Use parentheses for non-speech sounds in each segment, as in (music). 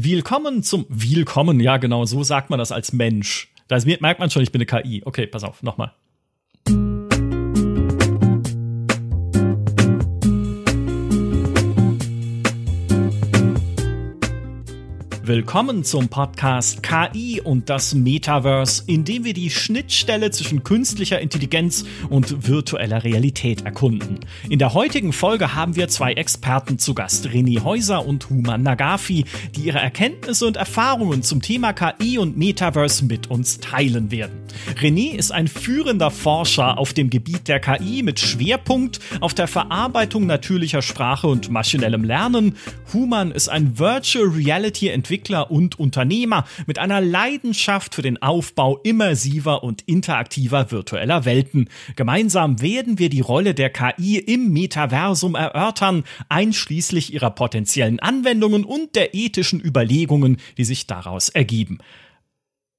Willkommen zum Willkommen, ja genau, so sagt man das als Mensch. Da merkt man schon, ich bin eine KI. Okay, pass auf, nochmal. Willkommen zum Podcast KI und das Metaverse, in dem wir die Schnittstelle zwischen künstlicher Intelligenz und virtueller Realität erkunden. In der heutigen Folge haben wir zwei Experten zu Gast, René Häuser und Human Nagafi, die ihre Erkenntnisse und Erfahrungen zum Thema KI und Metaverse mit uns teilen werden. René ist ein führender Forscher auf dem Gebiet der KI mit Schwerpunkt auf der Verarbeitung natürlicher Sprache und maschinellem Lernen. Human ist ein Virtual Reality Entwickler Entwickler und Unternehmer mit einer Leidenschaft für den Aufbau immersiver und interaktiver virtueller Welten. Gemeinsam werden wir die Rolle der KI im Metaversum erörtern, einschließlich ihrer potenziellen Anwendungen und der ethischen Überlegungen, die sich daraus ergeben.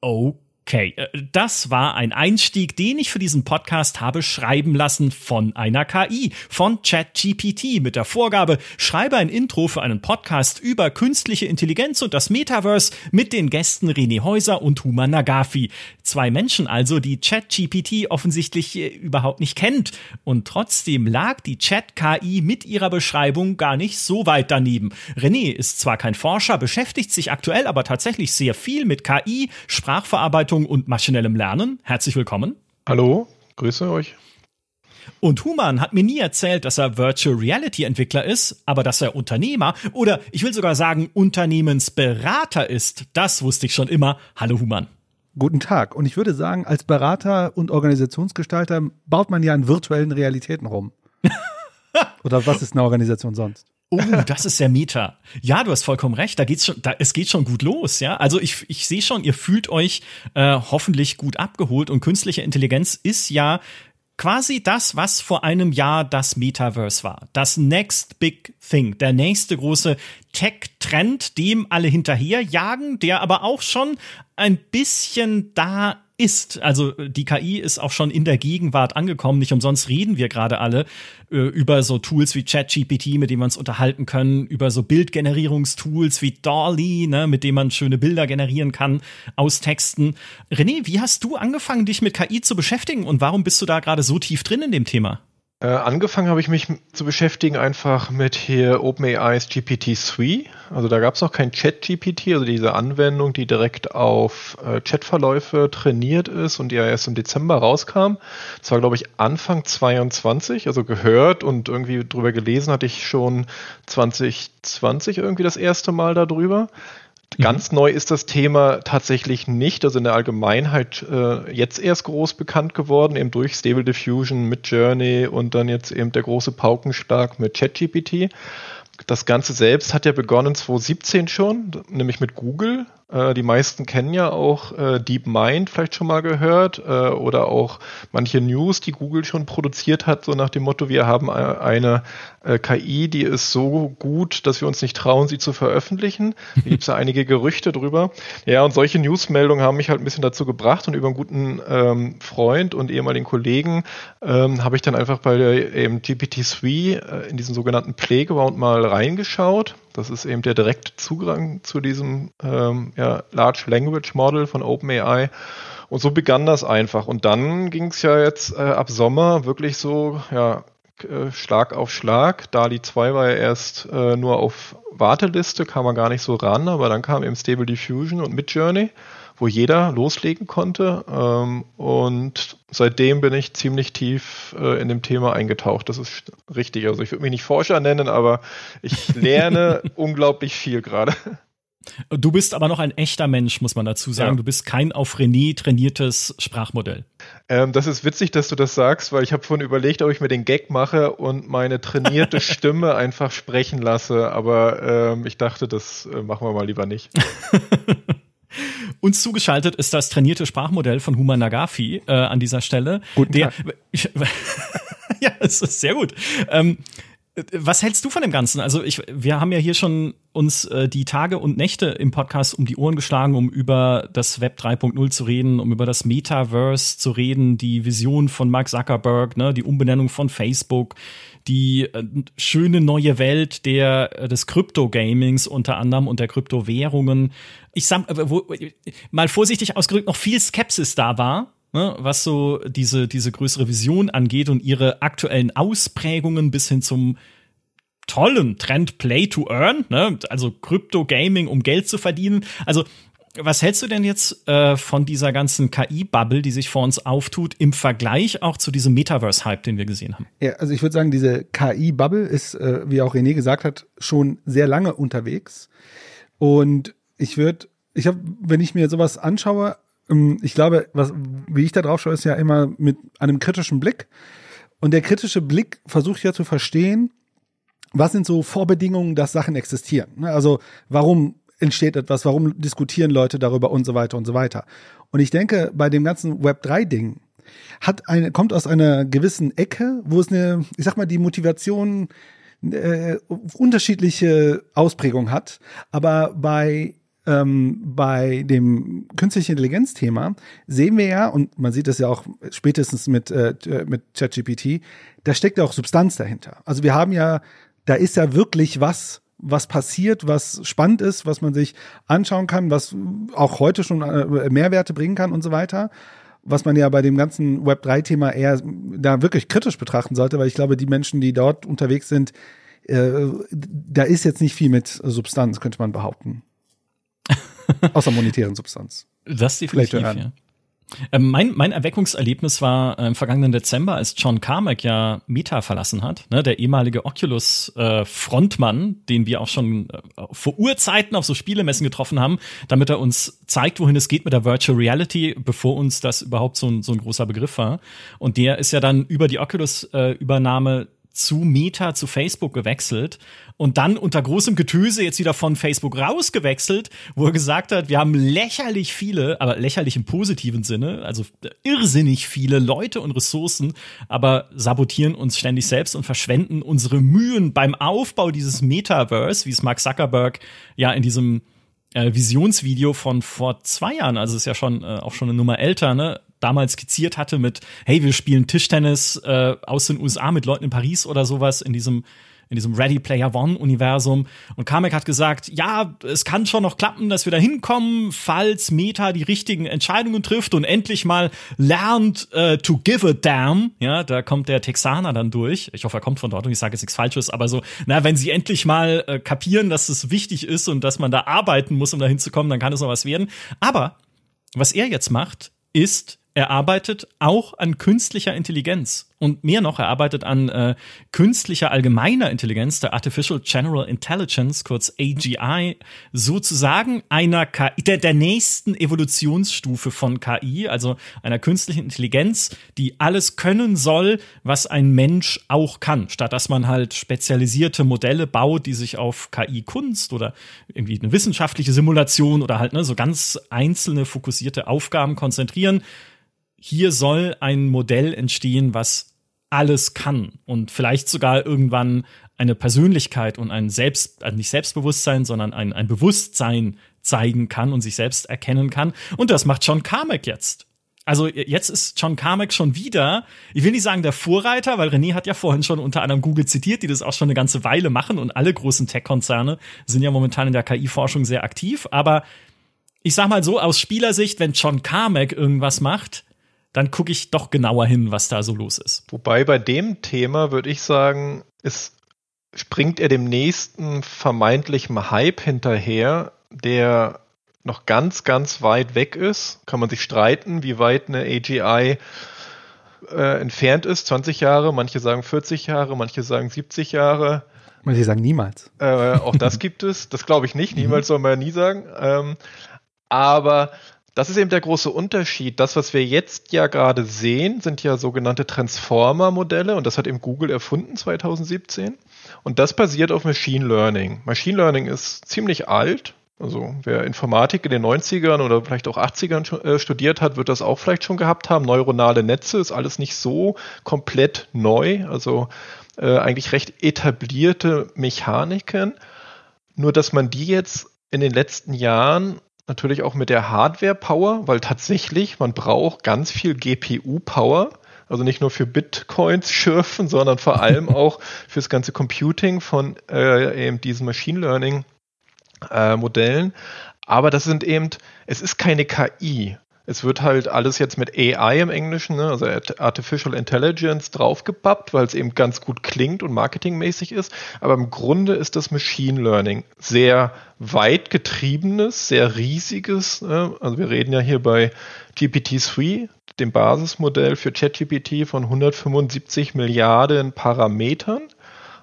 Okay. Okay, äh, das war ein Einstieg, den ich für diesen Podcast habe schreiben lassen von einer KI, von ChatGPT mit der Vorgabe, schreibe ein Intro für einen Podcast über künstliche Intelligenz und das Metaverse mit den Gästen René Häuser und Huma Nagafi. Zwei Menschen also, die ChatGPT offensichtlich äh, überhaupt nicht kennt. Und trotzdem lag die Chat-KI mit ihrer Beschreibung gar nicht so weit daneben. René ist zwar kein Forscher, beschäftigt sich aktuell aber tatsächlich sehr viel mit KI, Sprachverarbeitung Forschung und maschinellem Lernen. Herzlich willkommen. Hallo, grüße euch. Und Human hat mir nie erzählt, dass er Virtual Reality Entwickler ist, aber dass er Unternehmer oder ich will sogar sagen Unternehmensberater ist. Das wusste ich schon immer. Hallo Human. Guten Tag. Und ich würde sagen, als Berater und Organisationsgestalter baut man ja an virtuellen Realitäten rum. (laughs) Oder was ist eine Organisation sonst? Oh, das ist der Meta. Ja, du hast vollkommen recht. Da geht's schon, da, es geht schon gut los, ja. Also ich, ich sehe schon, ihr fühlt euch äh, hoffentlich gut abgeholt und künstliche Intelligenz ist ja quasi das, was vor einem Jahr das Metaverse war. Das Next Big Thing, der nächste große Tech-Trend, dem alle hinterherjagen, der aber auch schon ein bisschen da ist. Also die KI ist auch schon in der Gegenwart angekommen. Nicht umsonst reden wir gerade alle äh, über so Tools wie ChatGPT, mit denen wir uns unterhalten können, über so Bildgenerierungstools wie Dolly, ne, mit denen man schöne Bilder generieren kann aus Texten. René, wie hast du angefangen, dich mit KI zu beschäftigen und warum bist du da gerade so tief drin in dem Thema? Äh, angefangen habe ich mich zu beschäftigen einfach mit hier OpenAI's GPT-3. Also da gab es noch kein Chat-GPT, also diese Anwendung, die direkt auf äh, Chatverläufe trainiert ist und die ja erst im Dezember rauskam. Das war, glaube ich, Anfang 22, also gehört und irgendwie drüber gelesen hatte ich schon 2020 irgendwie das erste Mal darüber. Mhm. Ganz neu ist das Thema tatsächlich nicht, also in der Allgemeinheit äh, jetzt erst groß bekannt geworden, eben durch Stable Diffusion mit Journey und dann jetzt eben der große Paukenschlag mit ChatGPT. Das Ganze selbst hat ja begonnen 2017 schon, nämlich mit Google. Äh, die meisten kennen ja auch äh, DeepMind vielleicht schon mal gehört äh, oder auch manche News, die Google schon produziert hat, so nach dem Motto, wir haben eine KI, die ist so gut, dass wir uns nicht trauen, sie zu veröffentlichen. Da gibt es ja einige Gerüchte drüber. Ja, und solche Newsmeldungen haben mich halt ein bisschen dazu gebracht und über einen guten ähm, Freund und ehemaligen Kollegen ähm, habe ich dann einfach bei der eben GPT-3 äh, in diesen sogenannten Playground mal reingeschaut. Das ist eben der direkte Zugang zu diesem ähm, ja, Large Language Model von OpenAI. Und so begann das einfach. Und dann ging es ja jetzt äh, ab Sommer wirklich so, ja, äh, Schlag auf Schlag. DALI 2 war ja erst äh, nur auf Warteliste, kam man gar nicht so ran, aber dann kam eben Stable Diffusion und Midjourney, wo jeder loslegen konnte. Ähm, und seitdem bin ich ziemlich tief äh, in dem Thema eingetaucht. Das ist richtig. Also ich würde mich nicht Forscher nennen, aber ich (laughs) lerne unglaublich viel gerade. Du bist aber noch ein echter Mensch, muss man dazu sagen. Ja. Du bist kein auf René trainiertes Sprachmodell. Ähm, das ist witzig, dass du das sagst, weil ich habe vorhin überlegt, ob ich mir den Gag mache und meine trainierte (laughs) Stimme einfach sprechen lasse. Aber ähm, ich dachte, das äh, machen wir mal lieber nicht. (laughs) Uns zugeschaltet ist das trainierte Sprachmodell von Huma Nagafi äh, an dieser Stelle. Guten der, Tag. (laughs) ja, es ist sehr gut. Ähm, was hältst du von dem Ganzen? Also ich, wir haben ja hier schon uns äh, die Tage und Nächte im Podcast um die Ohren geschlagen, um über das Web 3.0 zu reden, um über das Metaverse zu reden, die Vision von Mark Zuckerberg, ne, die Umbenennung von Facebook, die äh, schöne neue Welt der äh, des Krypto-Gamings unter anderem und der Kryptowährungen. Ich sag äh, wo, mal vorsichtig ausgedrückt noch viel Skepsis da war. Ne, was so diese, diese größere Vision angeht und ihre aktuellen Ausprägungen bis hin zum tollen Trend Play to Earn, ne? also Krypto-Gaming, um Geld zu verdienen. Also was hältst du denn jetzt äh, von dieser ganzen KI-Bubble, die sich vor uns auftut, im Vergleich auch zu diesem Metaverse-Hype, den wir gesehen haben? Ja, also ich würde sagen, diese KI-Bubble ist, äh, wie auch René gesagt hat, schon sehr lange unterwegs. Und ich würde, ich habe, wenn ich mir sowas anschaue, ähm, ich glaube, was, wie ich da drauf schaue, ist ja immer mit einem kritischen Blick. Und der kritische Blick versucht ja zu verstehen, was sind so Vorbedingungen, dass Sachen existieren. Ne? Also warum entsteht etwas, warum diskutieren Leute darüber und so weiter und so weiter. Und ich denke, bei dem ganzen Web3-Ding hat eine, kommt aus einer gewissen Ecke, wo es eine, ich sag mal, die Motivation äh, unterschiedliche Ausprägung hat. Aber bei ähm, bei dem künstlichen Intelligenz-Thema sehen wir ja, und man sieht das ja auch spätestens mit, äh, mit ChatGPT, da steckt ja auch Substanz dahinter. Also wir haben ja, da ist ja wirklich was was passiert, was spannend ist, was man sich anschauen kann, was auch heute schon äh, Mehrwerte bringen kann und so weiter. Was man ja bei dem ganzen Web3-Thema eher da wirklich kritisch betrachten sollte, weil ich glaube, die Menschen, die dort unterwegs sind, äh, da ist jetzt nicht viel mit Substanz, könnte man behaupten. (laughs) Außer monetären Substanz. Das definitiv, Vielleicht ja. Ähm, mein, mein Erweckungserlebnis war äh, im vergangenen Dezember, als John Carmack ja Meta verlassen hat, ne, der ehemalige Oculus-Frontmann, äh, den wir auch schon äh, vor Urzeiten auf so Spielemessen getroffen haben, damit er uns zeigt, wohin es geht mit der Virtual Reality, bevor uns das überhaupt so ein, so ein großer Begriff war. Und der ist ja dann über die Oculus-Übernahme zu Meta, zu Facebook gewechselt und dann unter großem Getöse jetzt wieder von Facebook rausgewechselt, wo er gesagt hat, wir haben lächerlich viele, aber lächerlich im positiven Sinne, also irrsinnig viele Leute und Ressourcen, aber sabotieren uns ständig selbst und verschwenden unsere Mühen beim Aufbau dieses Metaverse, wie es Mark Zuckerberg ja in diesem äh, Visionsvideo von vor zwei Jahren, also ist ja schon äh, auch schon eine Nummer älter, ne, damals skizziert hatte mit, hey, wir spielen Tischtennis äh, aus den USA mit Leuten in Paris oder sowas in diesem in diesem Ready Player One Universum. Und Kamek hat gesagt, ja, es kann schon noch klappen, dass wir da hinkommen, falls Meta die richtigen Entscheidungen trifft und endlich mal lernt äh, to give a damn. Ja, da kommt der Texaner dann durch. Ich hoffe, er kommt von dort und ich sage jetzt nichts Falsches, aber so, na, wenn sie endlich mal äh, kapieren, dass es wichtig ist und dass man da arbeiten muss, um da hinzukommen, dann kann es noch was werden. Aber was er jetzt macht, ist er arbeitet auch an künstlicher Intelligenz. Und mehr noch, er arbeitet an äh, künstlicher allgemeiner Intelligenz, der Artificial General Intelligence, kurz AGI, sozusagen einer KI, der, der nächsten Evolutionsstufe von KI, also einer künstlichen Intelligenz, die alles können soll, was ein Mensch auch kann, statt dass man halt spezialisierte Modelle baut, die sich auf KI-Kunst oder irgendwie eine wissenschaftliche Simulation oder halt ne, so ganz einzelne fokussierte Aufgaben konzentrieren hier soll ein Modell entstehen, was alles kann und vielleicht sogar irgendwann eine Persönlichkeit und ein Selbst, also nicht Selbstbewusstsein, sondern ein, ein Bewusstsein zeigen kann und sich selbst erkennen kann. Und das macht John Carmack jetzt. Also jetzt ist John Carmack schon wieder, ich will nicht sagen der Vorreiter, weil René hat ja vorhin schon unter anderem Google zitiert, die das auch schon eine ganze Weile machen und alle großen Tech-Konzerne sind ja momentan in der KI-Forschung sehr aktiv. Aber ich sag mal so, aus Spielersicht, wenn John Carmack irgendwas macht, dann gucke ich doch genauer hin, was da so los ist. Wobei bei dem Thema würde ich sagen, es springt er dem nächsten vermeintlichen Hype hinterher, der noch ganz, ganz weit weg ist. Kann man sich streiten, wie weit eine AGI äh, entfernt ist. 20 Jahre, manche sagen 40 Jahre, manche sagen 70 Jahre. Manche sagen niemals. Äh, auch das gibt es. Das glaube ich nicht. (laughs) Niemals soll man ja nie sagen. Ähm, aber das ist eben der große Unterschied. Das, was wir jetzt ja gerade sehen, sind ja sogenannte Transformer-Modelle und das hat eben Google erfunden 2017. Und das basiert auf Machine Learning. Machine Learning ist ziemlich alt. Also wer Informatik in den 90ern oder vielleicht auch 80ern äh, studiert hat, wird das auch vielleicht schon gehabt haben. Neuronale Netze ist alles nicht so komplett neu. Also äh, eigentlich recht etablierte Mechaniken. Nur dass man die jetzt in den letzten Jahren natürlich auch mit der Hardware-Power, weil tatsächlich man braucht ganz viel GPU-Power. Also nicht nur für Bitcoins (laughs) schürfen, sondern vor allem (laughs) auch fürs ganze Computing von äh, eben diesen Machine Learning äh, Modellen. Aber das sind eben, es ist keine KI. Es wird halt alles jetzt mit AI im Englischen, ne, also Artificial Intelligence, draufgepappt, weil es eben ganz gut klingt und marketingmäßig ist. Aber im Grunde ist das Machine Learning sehr weit getriebenes, sehr riesiges. Ne? Also wir reden ja hier bei GPT-3, dem Basismodell für ChatGPT von 175 Milliarden Parametern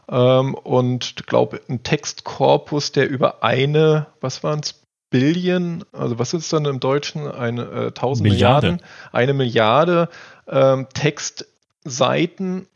ähm, und glaube ein Textkorpus, der über eine, was waren es, Billion, also was ist dann im Deutschen, eine äh, 1000 Milliarde. Milliarden, eine Milliarde ähm, Textseiten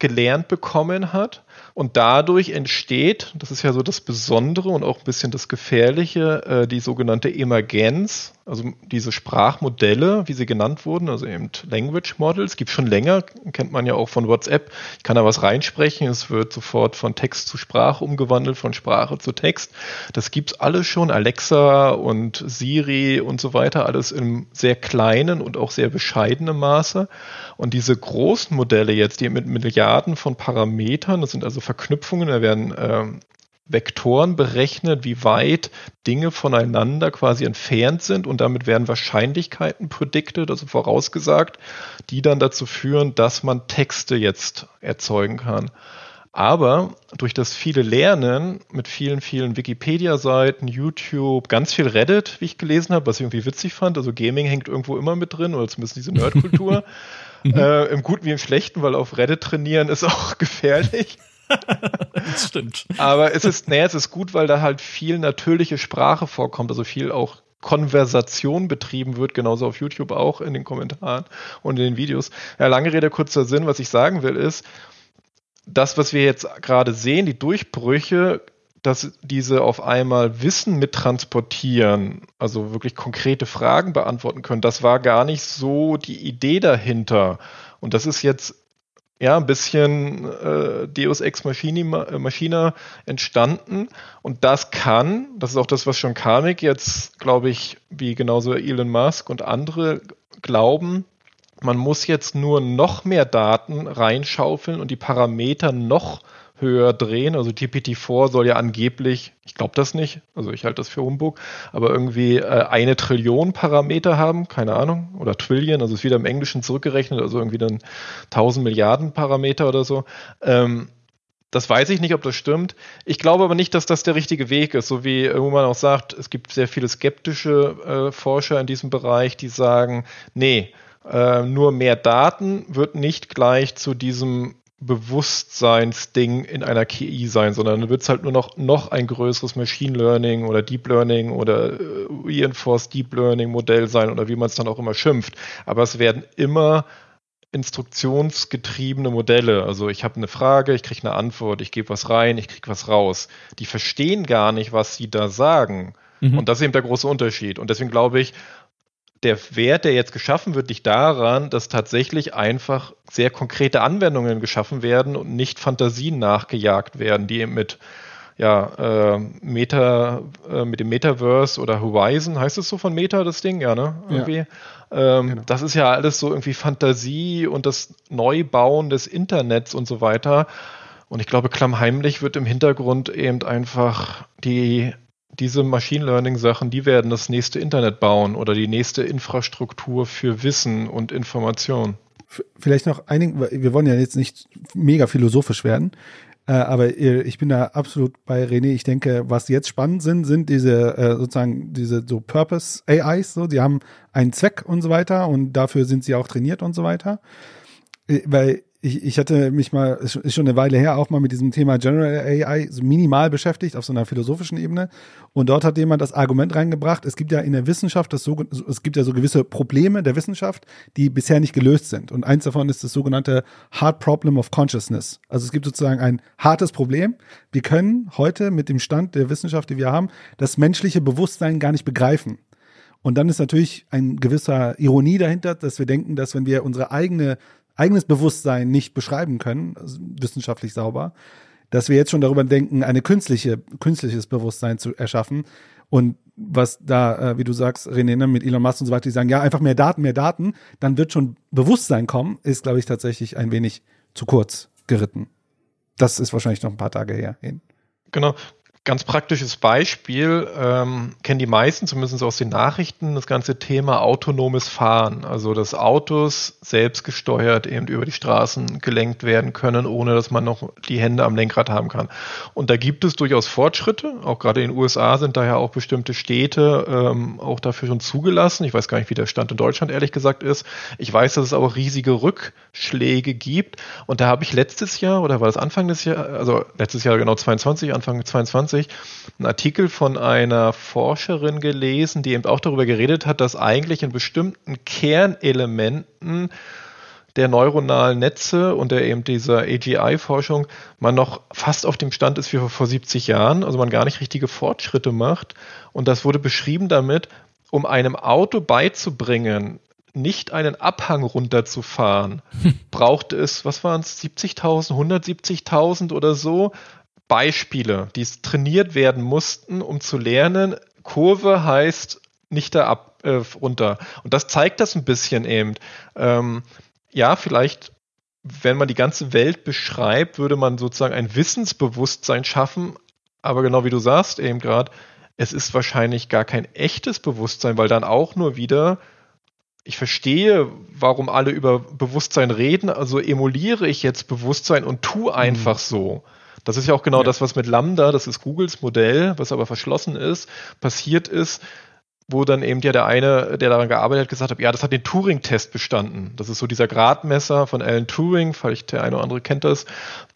gelernt bekommen hat. Und dadurch entsteht, das ist ja so das Besondere und auch ein bisschen das Gefährliche, äh, die sogenannte Emergenz, also diese Sprachmodelle, wie sie genannt wurden, also eben Language Models, gibt schon länger, kennt man ja auch von WhatsApp. Ich kann da was reinsprechen, es wird sofort von Text zu Sprache umgewandelt, von Sprache zu Text. Das gibt's alles schon, Alexa und Siri und so weiter, alles im sehr kleinen und auch sehr bescheidenen Maße. Und diese großen Modelle jetzt, die mit Milliarden von Parametern, das sind also Verknüpfungen, da werden ähm, Vektoren berechnet, wie weit Dinge voneinander quasi entfernt sind. Und damit werden Wahrscheinlichkeiten predicted, also vorausgesagt, die dann dazu führen, dass man Texte jetzt erzeugen kann. Aber durch das viele Lernen mit vielen, vielen Wikipedia-Seiten, YouTube, ganz viel Reddit, wie ich gelesen habe, was ich irgendwie witzig fand, also Gaming hängt irgendwo immer mit drin, oder zumindest diese Nerdkultur, (laughs) äh, im Guten wie im Schlechten, weil auf Reddit trainieren ist auch (laughs) gefährlich (laughs) das stimmt. Aber es ist, nee, es ist gut, weil da halt viel natürliche Sprache vorkommt, also viel auch Konversation betrieben wird, genauso auf YouTube auch in den Kommentaren und in den Videos. Ja, lange Rede, kurzer Sinn, was ich sagen will, ist, das, was wir jetzt gerade sehen, die Durchbrüche, dass diese auf einmal Wissen mittransportieren, also wirklich konkrete Fragen beantworten können, das war gar nicht so die Idee dahinter. Und das ist jetzt ja, ein bisschen äh, Deus Ex Machina, äh, Machina entstanden. Und das kann, das ist auch das, was schon Karmic jetzt, glaube ich, wie genauso Elon Musk und andere glauben, man muss jetzt nur noch mehr Daten reinschaufeln und die Parameter noch höher drehen. Also GPT-4 soll ja angeblich, ich glaube das nicht, also ich halte das für Humbug, aber irgendwie äh, eine Trillion Parameter haben, keine Ahnung, oder Trillion, also ist wieder im Englischen zurückgerechnet, also irgendwie dann 1000 Milliarden Parameter oder so. Ähm, das weiß ich nicht, ob das stimmt. Ich glaube aber nicht, dass das der richtige Weg ist. So wie man auch sagt, es gibt sehr viele skeptische äh, Forscher in diesem Bereich, die sagen, nee, äh, nur mehr Daten wird nicht gleich zu diesem Bewusstseinsding in einer KI sein, sondern dann wird es halt nur noch, noch ein größeres Machine Learning oder Deep Learning oder äh, Reinforced Deep Learning Modell sein oder wie man es dann auch immer schimpft. Aber es werden immer instruktionsgetriebene Modelle. Also ich habe eine Frage, ich kriege eine Antwort, ich gebe was rein, ich kriege was raus. Die verstehen gar nicht, was sie da sagen. Mhm. Und das ist eben der große Unterschied. Und deswegen glaube ich, der Wert, der jetzt geschaffen wird, liegt daran, dass tatsächlich einfach sehr konkrete Anwendungen geschaffen werden und nicht Fantasien nachgejagt werden, die eben mit ja, äh, Meta, äh, mit dem Metaverse oder Horizon, heißt es so von Meta, das Ding, ja, ne? Irgendwie. Ja. Ähm, genau. Das ist ja alles so irgendwie Fantasie und das Neubauen des Internets und so weiter. Und ich glaube, klammheimlich wird im Hintergrund eben einfach die diese Machine Learning Sachen, die werden das nächste Internet bauen oder die nächste Infrastruktur für Wissen und Information. Vielleicht noch einigen, wir wollen ja jetzt nicht mega philosophisch werden, äh, aber ich bin da absolut bei René. Ich denke, was jetzt spannend sind, sind diese äh, sozusagen diese so Purpose AIs, so, die haben einen Zweck und so weiter und dafür sind sie auch trainiert und so weiter. Äh, weil ich, ich hatte mich mal, ist schon eine Weile her, auch mal mit diesem Thema General AI so minimal beschäftigt auf so einer philosophischen Ebene. Und dort hat jemand das Argument reingebracht, es gibt ja in der Wissenschaft das so, es gibt ja so gewisse Probleme der Wissenschaft, die bisher nicht gelöst sind. Und eins davon ist das sogenannte Hard Problem of Consciousness. Also es gibt sozusagen ein hartes Problem. Wir können heute mit dem Stand der Wissenschaft, die wir haben, das menschliche Bewusstsein gar nicht begreifen. Und dann ist natürlich ein gewisser Ironie dahinter, dass wir denken, dass wenn wir unsere eigene eigenes Bewusstsein nicht beschreiben können, also wissenschaftlich sauber, dass wir jetzt schon darüber denken, eine künstliche, künstliches Bewusstsein zu erschaffen. Und was da, äh, wie du sagst, René, ne, mit Elon Musk und so weiter, die sagen, ja, einfach mehr Daten, mehr Daten, dann wird schon Bewusstsein kommen, ist, glaube ich, tatsächlich ein wenig zu kurz geritten. Das ist wahrscheinlich noch ein paar Tage her hin. Genau. Ganz praktisches Beispiel, ähm, kennen die meisten, zumindest aus den Nachrichten, das ganze Thema autonomes Fahren. Also, dass Autos selbstgesteuert eben über die Straßen gelenkt werden können, ohne dass man noch die Hände am Lenkrad haben kann. Und da gibt es durchaus Fortschritte. Auch gerade in den USA sind daher auch bestimmte Städte ähm, auch dafür schon zugelassen. Ich weiß gar nicht, wie der Stand in Deutschland ehrlich gesagt ist. Ich weiß, dass es auch riesige Rückschläge gibt. Und da habe ich letztes Jahr, oder war das Anfang des Jahres, also letztes Jahr genau 22, Anfang 22, 2020 einen Artikel von einer Forscherin gelesen, die eben auch darüber geredet hat, dass eigentlich in bestimmten Kernelementen der neuronalen Netze und der eben dieser AGI-Forschung man noch fast auf dem Stand ist wie vor 70 Jahren, also man gar nicht richtige Fortschritte macht. Und das wurde beschrieben damit, um einem Auto beizubringen, nicht einen Abhang runterzufahren, brauchte es, was waren es, 70.000, 170.000 oder so Beispiele, die trainiert werden mussten, um zu lernen, Kurve heißt nicht da ab, äh, runter. Und das zeigt das ein bisschen eben. Ähm, ja, vielleicht, wenn man die ganze Welt beschreibt, würde man sozusagen ein Wissensbewusstsein schaffen. Aber genau wie du sagst eben gerade, es ist wahrscheinlich gar kein echtes Bewusstsein, weil dann auch nur wieder ich verstehe, warum alle über Bewusstsein reden, also emuliere ich jetzt Bewusstsein und tu einfach mhm. so. Das ist ja auch genau ja. das, was mit Lambda, das ist Googles Modell, was aber verschlossen ist, passiert ist, wo dann eben ja der eine, der daran gearbeitet hat, gesagt hat, ja, das hat den Turing-Test bestanden. Das ist so dieser Gradmesser von Alan Turing, vielleicht der eine oder andere kennt das,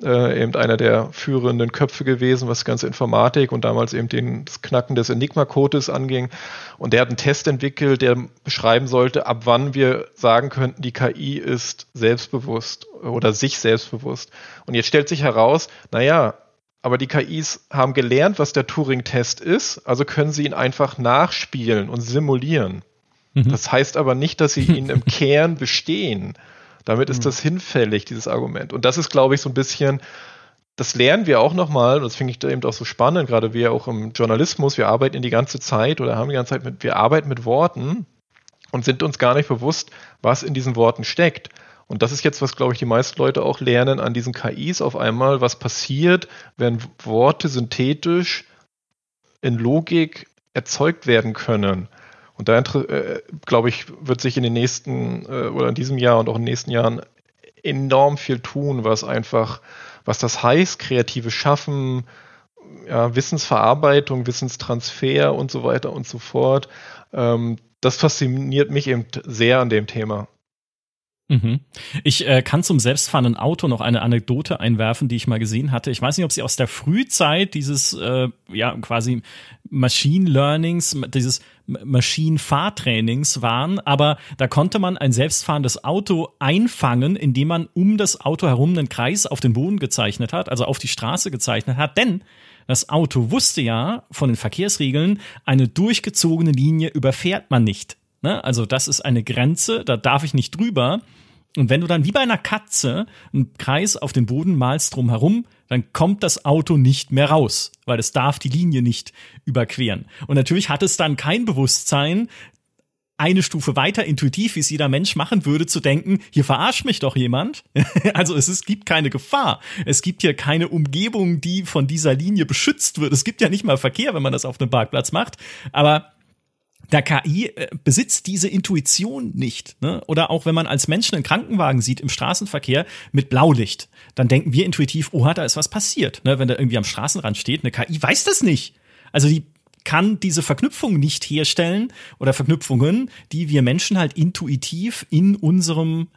äh, eben einer der führenden Köpfe gewesen, was die ganze Informatik und damals eben den, das Knacken des Enigma-Codes anging. Und der hat einen Test entwickelt, der beschreiben sollte, ab wann wir sagen könnten, die KI ist selbstbewusst oder sich selbstbewusst. Und jetzt stellt sich heraus, naja, aber die KIs haben gelernt, was der Turing-Test ist, also können sie ihn einfach nachspielen und simulieren. Mhm. Das heißt aber nicht, dass sie (laughs) ihn im Kern bestehen. Damit ist mhm. das hinfällig, dieses Argument. Und das ist, glaube ich, so ein bisschen, das lernen wir auch nochmal, und das finde ich da eben auch so spannend, gerade wir auch im Journalismus, wir arbeiten die ganze Zeit oder haben die ganze Zeit mit, wir arbeiten mit Worten und sind uns gar nicht bewusst, was in diesen Worten steckt. Und das ist jetzt, was, glaube ich, die meisten Leute auch lernen an diesen KIs auf einmal, was passiert, wenn Worte synthetisch in Logik erzeugt werden können. Und da, äh, glaube ich, wird sich in den nächsten äh, oder in diesem Jahr und auch in den nächsten Jahren enorm viel tun, was einfach, was das heißt, kreative Schaffen, ja, Wissensverarbeitung, Wissenstransfer und so weiter und so fort. Ähm, das fasziniert mich eben sehr an dem Thema. Mhm. Ich äh, kann zum selbstfahrenden Auto noch eine Anekdote einwerfen, die ich mal gesehen hatte. Ich weiß nicht, ob sie aus der Frühzeit dieses äh, ja quasi Machine Learnings, dieses Maschinenfahrtrainings waren, aber da konnte man ein selbstfahrendes Auto einfangen, indem man um das Auto herum einen Kreis auf den Boden gezeichnet hat, also auf die Straße gezeichnet hat, denn das Auto wusste ja von den Verkehrsregeln, eine durchgezogene Linie überfährt man nicht. Ne? Also das ist eine Grenze, da darf ich nicht drüber. Und wenn du dann wie bei einer Katze einen Kreis auf den Boden malst drumherum, dann kommt das Auto nicht mehr raus, weil es darf die Linie nicht überqueren. Und natürlich hat es dann kein Bewusstsein, eine Stufe weiter intuitiv, wie es jeder Mensch machen würde, zu denken, hier verarscht mich doch jemand. (laughs) also es, es gibt keine Gefahr. Es gibt hier keine Umgebung, die von dieser Linie beschützt wird. Es gibt ja nicht mal Verkehr, wenn man das auf einem Parkplatz macht. Aber der KI äh, besitzt diese Intuition nicht. Ne? Oder auch wenn man als Menschen einen Krankenwagen sieht im Straßenverkehr mit Blaulicht, dann denken wir intuitiv, oha, da ist was passiert. Ne? Wenn der irgendwie am Straßenrand steht, eine KI weiß das nicht. Also die kann diese Verknüpfung nicht herstellen oder Verknüpfungen, die wir Menschen halt intuitiv in unserem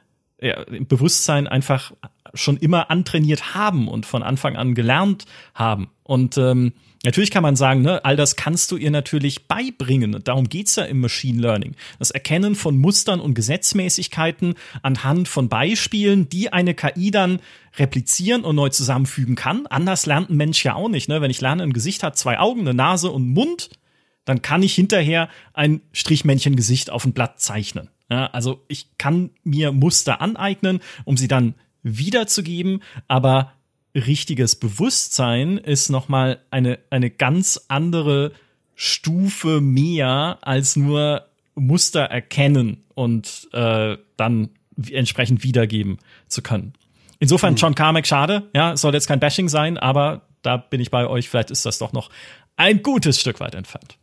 ja, Bewusstsein einfach schon immer antrainiert haben und von Anfang an gelernt haben. Und ähm, Natürlich kann man sagen, ne, all das kannst du ihr natürlich beibringen. Darum geht's ja im Machine Learning. Das Erkennen von Mustern und Gesetzmäßigkeiten anhand von Beispielen, die eine KI dann replizieren und neu zusammenfügen kann. Anders lernt ein Mensch ja auch nicht. Ne? Wenn ich lerne, ein Gesicht hat zwei Augen, eine Nase und einen Mund, dann kann ich hinterher ein Strichmännchengesicht auf ein Blatt zeichnen. Ja, also ich kann mir Muster aneignen, um sie dann wiederzugeben, aber richtiges Bewusstsein ist nochmal eine, eine ganz andere Stufe mehr als nur Muster erkennen und äh, dann entsprechend wiedergeben zu können. Insofern. John Carmack schade, ja, soll jetzt kein Bashing sein, aber da bin ich bei euch, vielleicht ist das doch noch ein gutes Stück weit entfernt.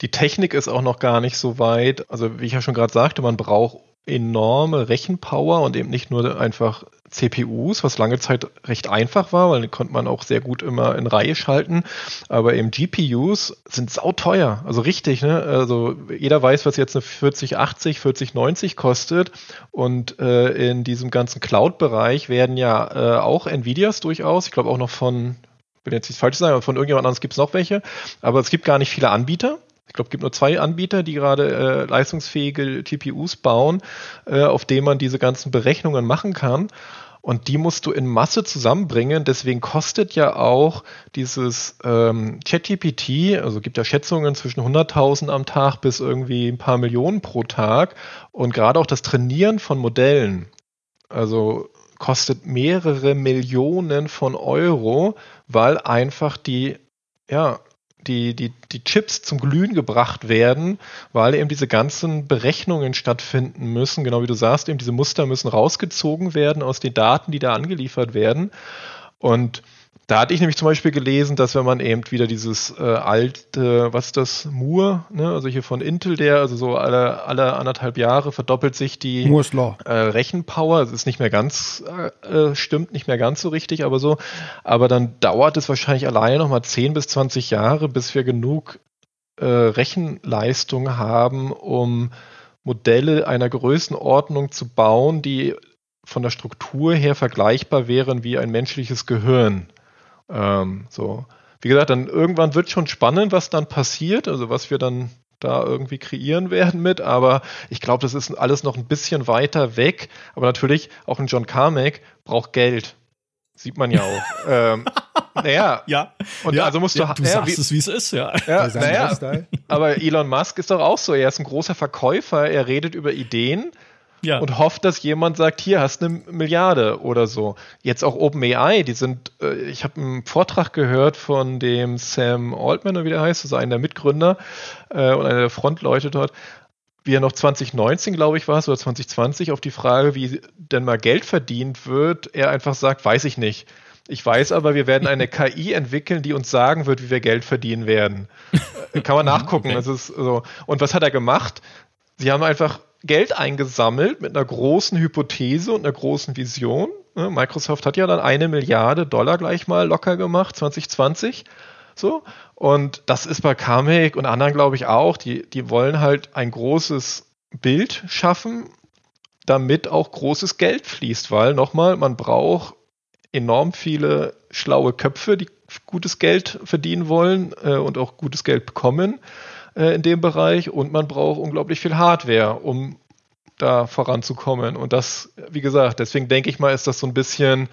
Die Technik ist auch noch gar nicht so weit. Also wie ich ja schon gerade sagte, man braucht enorme Rechenpower und eben nicht nur einfach CPUs, was lange Zeit recht einfach war, weil die konnte man auch sehr gut immer in Reihe schalten. Aber eben GPUs sind sauteuer, also richtig, ne? Also jeder weiß, was jetzt eine 4080, 4090 kostet. Und äh, in diesem ganzen Cloud-Bereich werden ja äh, auch Nvidias durchaus, ich glaube auch noch von, will jetzt nicht falsch sagen, aber von irgendjemand anderes gibt es noch welche. Aber es gibt gar nicht viele Anbieter. Ich glaube, es gibt nur zwei Anbieter, die gerade äh, leistungsfähige GPUs bauen, äh, auf denen man diese ganzen Berechnungen machen kann. Und die musst du in Masse zusammenbringen. Deswegen kostet ja auch dieses ähm, ChatGPT, also gibt ja Schätzungen zwischen 100.000 am Tag bis irgendwie ein paar Millionen pro Tag. Und gerade auch das Trainieren von Modellen, also kostet mehrere Millionen von Euro, weil einfach die ja, die, die, die Chips zum Glühen gebracht werden, weil eben diese ganzen Berechnungen stattfinden müssen. Genau wie du sagst, eben diese Muster müssen rausgezogen werden aus den Daten, die da angeliefert werden. Und da hatte ich nämlich zum Beispiel gelesen, dass wenn man eben wieder dieses äh, alte, was ist das, Moore, ne? also hier von Intel, der, also so alle, alle anderthalb Jahre verdoppelt sich die äh, Rechenpower. Es ist nicht mehr ganz, äh, äh, stimmt nicht mehr ganz so richtig, aber so. Aber dann dauert es wahrscheinlich alleine nochmal 10 bis 20 Jahre, bis wir genug äh, Rechenleistung haben, um Modelle einer Größenordnung zu bauen, die von der Struktur her vergleichbar wären wie ein menschliches Gehirn. Ähm, so. Wie gesagt, dann irgendwann wird schon spannend, was dann passiert, also was wir dann da irgendwie kreieren (laughs) werden mit, aber ich glaube, das ist alles noch ein bisschen weiter weg. Aber natürlich, auch ein John Carmack braucht Geld. Sieht man ja auch. (laughs) ähm, naja. Ja. Und ja, also musst du, ja, du sagst wie, es, wie es ist, ja. ja naja, aber Elon Musk ist doch auch so. Er ist ein großer Verkäufer. Er redet über Ideen ja. und hofft, dass jemand sagt, hier hast eine Milliarde oder so. Jetzt auch OpenAI, die sind, äh, ich habe einen Vortrag gehört von dem Sam Altman, oder wie der heißt, also einer der Mitgründer äh, und einer der Frontleute dort, wie er noch 2019, glaube ich, war es, oder 2020, auf die Frage, wie denn mal Geld verdient wird, er einfach sagt, weiß ich nicht. Ich weiß aber, wir werden eine (laughs) KI entwickeln, die uns sagen wird, wie wir Geld verdienen werden. Äh, kann man (laughs) nachgucken. Okay. ist so. Und was hat er gemacht? Sie haben einfach Geld eingesammelt mit einer großen Hypothese und einer großen Vision. Ne, Microsoft hat ja dann eine Milliarde Dollar gleich mal locker gemacht, 2020. So. Und das ist bei Carmack und anderen, glaube ich, auch. Die, die wollen halt ein großes Bild schaffen, damit auch großes Geld fließt, weil nochmal, man braucht enorm viele schlaue Köpfe, die gutes Geld verdienen wollen äh, und auch gutes Geld bekommen äh, in dem Bereich und man braucht unglaublich viel Hardware, um da voranzukommen. Und das, wie gesagt, deswegen denke ich mal, ist das so ein bisschen,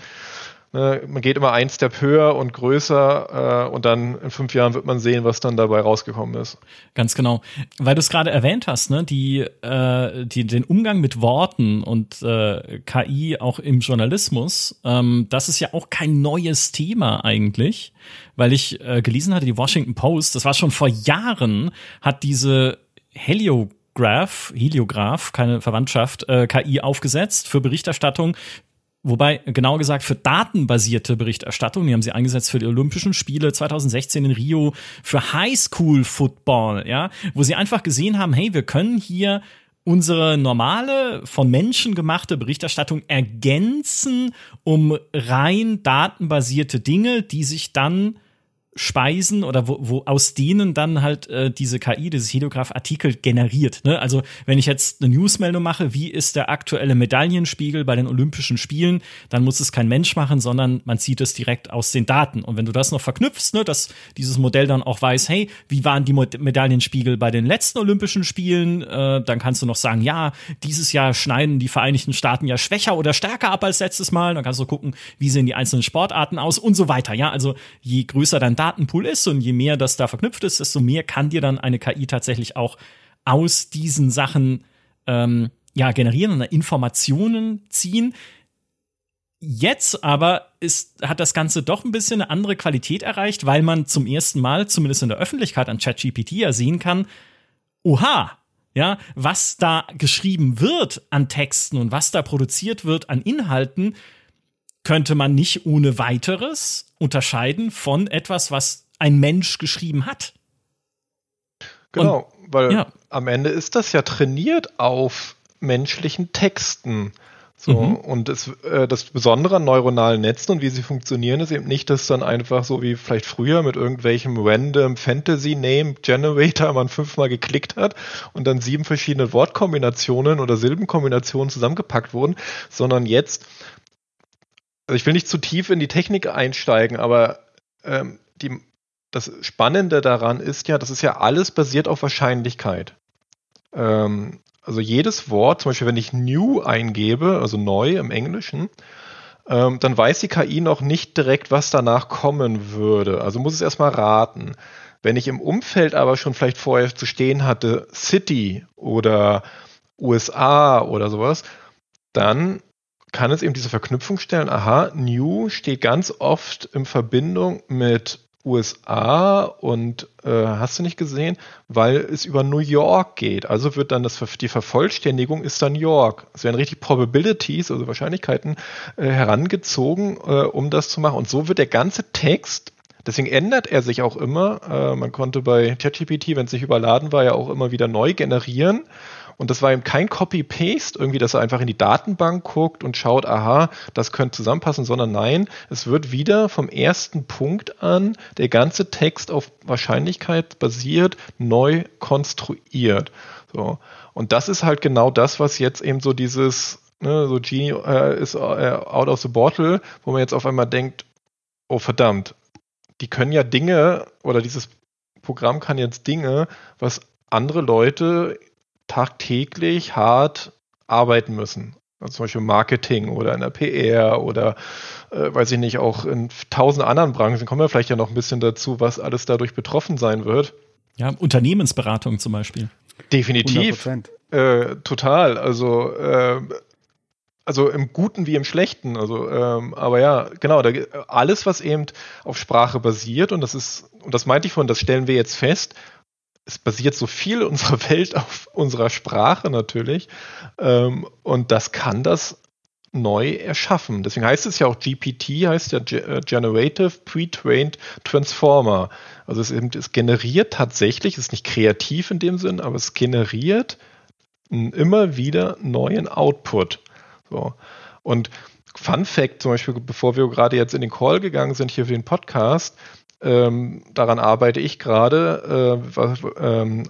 ne, man geht immer ein Step höher und größer äh, und dann in fünf Jahren wird man sehen, was dann dabei rausgekommen ist. Ganz genau. Weil du es gerade erwähnt hast, ne, die, äh, die, den Umgang mit Worten und äh, KI auch im Journalismus, ähm, das ist ja auch kein neues Thema eigentlich weil ich äh, gelesen hatte, die Washington Post, das war schon vor Jahren, hat diese Heliograph, Heliograph, keine Verwandtschaft, äh, KI aufgesetzt für Berichterstattung Wobei, genau gesagt, für datenbasierte Berichterstattung, die haben sie eingesetzt für die Olympischen Spiele 2016 in Rio, für Highschool Football, ja, wo sie einfach gesehen haben, hey, wir können hier unsere normale, von Menschen gemachte Berichterstattung ergänzen um rein datenbasierte Dinge, die sich dann Speisen oder wo, wo aus denen dann halt äh, diese KI, dieses Heliograph-Artikel generiert. Ne? Also wenn ich jetzt eine Newsmeldung mache, wie ist der aktuelle Medaillenspiegel bei den Olympischen Spielen, dann muss es kein Mensch machen, sondern man zieht es direkt aus den Daten. Und wenn du das noch verknüpfst, ne, dass dieses Modell dann auch weiß, hey, wie waren die Medaillenspiegel bei den letzten Olympischen Spielen, äh, dann kannst du noch sagen, ja, dieses Jahr schneiden die Vereinigten Staaten ja schwächer oder stärker ab als letztes Mal. Dann kannst du gucken, wie sehen die einzelnen Sportarten aus und so weiter. Ja, also je größer dein Datenpool ist und je mehr das da verknüpft ist, desto mehr kann dir dann eine KI tatsächlich auch aus diesen Sachen ähm, ja generieren und Informationen ziehen. Jetzt aber ist, hat das Ganze doch ein bisschen eine andere Qualität erreicht, weil man zum ersten Mal, zumindest in der Öffentlichkeit an ChatGPT ja sehen kann, oha, ja, was da geschrieben wird an Texten und was da produziert wird an Inhalten, könnte man nicht ohne weiteres unterscheiden von etwas, was ein Mensch geschrieben hat. Genau, und, weil ja. am Ende ist das ja trainiert auf menschlichen Texten. So, mhm. und das, äh, das Besondere an neuronalen Netzen und wie sie funktionieren, ist eben nicht, dass dann einfach so wie vielleicht früher mit irgendwelchem random Fantasy Name Generator man fünfmal geklickt hat und dann sieben verschiedene Wortkombinationen oder Silbenkombinationen zusammengepackt wurden, sondern jetzt, also ich will nicht zu tief in die Technik einsteigen, aber ähm, die, das Spannende daran ist ja, das ist ja alles basiert auf Wahrscheinlichkeit. Ähm, also jedes Wort, zum Beispiel wenn ich new eingebe, also neu im Englischen, ähm, dann weiß die KI noch nicht direkt, was danach kommen würde. Also muss es erstmal raten. Wenn ich im Umfeld aber schon vielleicht vorher zu stehen hatte, City oder USA oder sowas, dann kann es eben diese Verknüpfung stellen, aha, New steht ganz oft in Verbindung mit USA und äh, hast du nicht gesehen, weil es über New York geht. Also wird dann das, die Vervollständigung ist dann York. Es werden richtig Probabilities, also Wahrscheinlichkeiten äh, herangezogen, äh, um das zu machen. Und so wird der ganze Text Deswegen ändert er sich auch immer. Äh, man konnte bei ChatGPT, wenn es nicht überladen war, ja auch immer wieder neu generieren. Und das war eben kein Copy-Paste, irgendwie, dass er einfach in die Datenbank guckt und schaut, aha, das könnte zusammenpassen, sondern nein, es wird wieder vom ersten Punkt an der ganze Text auf Wahrscheinlichkeit basiert neu konstruiert. So. Und das ist halt genau das, was jetzt eben so dieses, ne, so Genie äh, ist äh, out of the bottle, wo man jetzt auf einmal denkt, oh verdammt, die können ja Dinge oder dieses Programm kann jetzt Dinge, was andere Leute tagtäglich hart arbeiten müssen. Also zum Beispiel Marketing oder in der PR oder äh, weiß ich nicht, auch in tausend anderen Branchen kommen wir vielleicht ja noch ein bisschen dazu, was alles dadurch betroffen sein wird. Ja, Unternehmensberatung zum Beispiel. Definitiv. Äh, total. Also äh, also im Guten wie im Schlechten. Also, ähm, aber ja, genau, da, alles, was eben auf Sprache basiert, und das ist, und das meinte ich vorhin, das stellen wir jetzt fest, es basiert so viel (laughs) unserer Welt auf unserer Sprache natürlich. Ähm, und das kann das neu erschaffen. Deswegen heißt es ja auch GPT, heißt ja äh, Generative Pre-Trained Transformer. Also es, eben, es generiert tatsächlich, es ist nicht kreativ in dem Sinn, aber es generiert immer wieder neuen Output. So. Und Fun Fact zum Beispiel, bevor wir gerade jetzt in den Call gegangen sind hier für den Podcast, ähm, daran arbeite ich gerade, äh, ähm,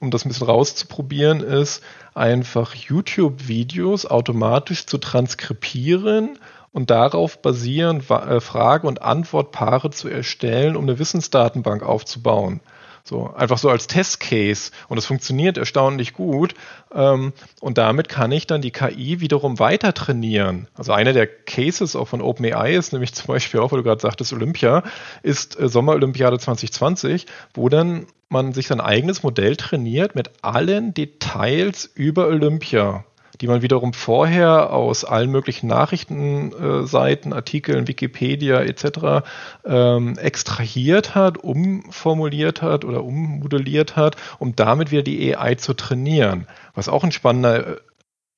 um das ein bisschen rauszuprobieren, ist einfach YouTube-Videos automatisch zu transkribieren und darauf basieren, äh, Frage- und Antwortpaare zu erstellen, um eine Wissensdatenbank aufzubauen. So, einfach so als Testcase. Und es funktioniert erstaunlich gut. Ähm, und damit kann ich dann die KI wiederum weiter trainieren. Also einer der Cases auch von OpenAI ist nämlich (laughs) zum Beispiel auch, weil du gerade sagtest, Olympia, ist äh, Sommerolympiade 2020, wo dann man sich sein eigenes Modell trainiert mit allen Details über Olympia die man wiederum vorher aus allen möglichen Nachrichtenseiten, Artikeln, Wikipedia etc. Ähm, extrahiert hat, umformuliert hat oder ummodelliert hat, um damit wieder die AI zu trainieren. Was auch ein spannender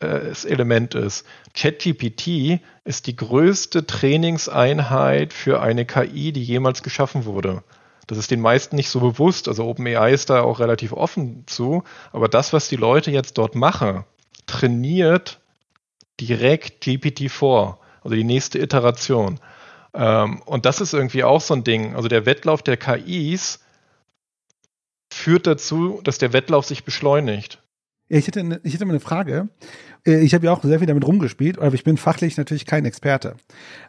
äh, Element ist. ChatGPT ist die größte Trainingseinheit für eine KI, die jemals geschaffen wurde. Das ist den meisten nicht so bewusst. Also OpenAI ist da auch relativ offen zu. Aber das, was die Leute jetzt dort machen, trainiert direkt GPT-4, also die nächste Iteration. Ähm, und das ist irgendwie auch so ein Ding. Also der Wettlauf der KIs führt dazu, dass der Wettlauf sich beschleunigt. Ich hätte, eine, ich hätte mal eine Frage. Äh, ich habe ja auch sehr viel damit rumgespielt, aber ich bin fachlich natürlich kein Experte.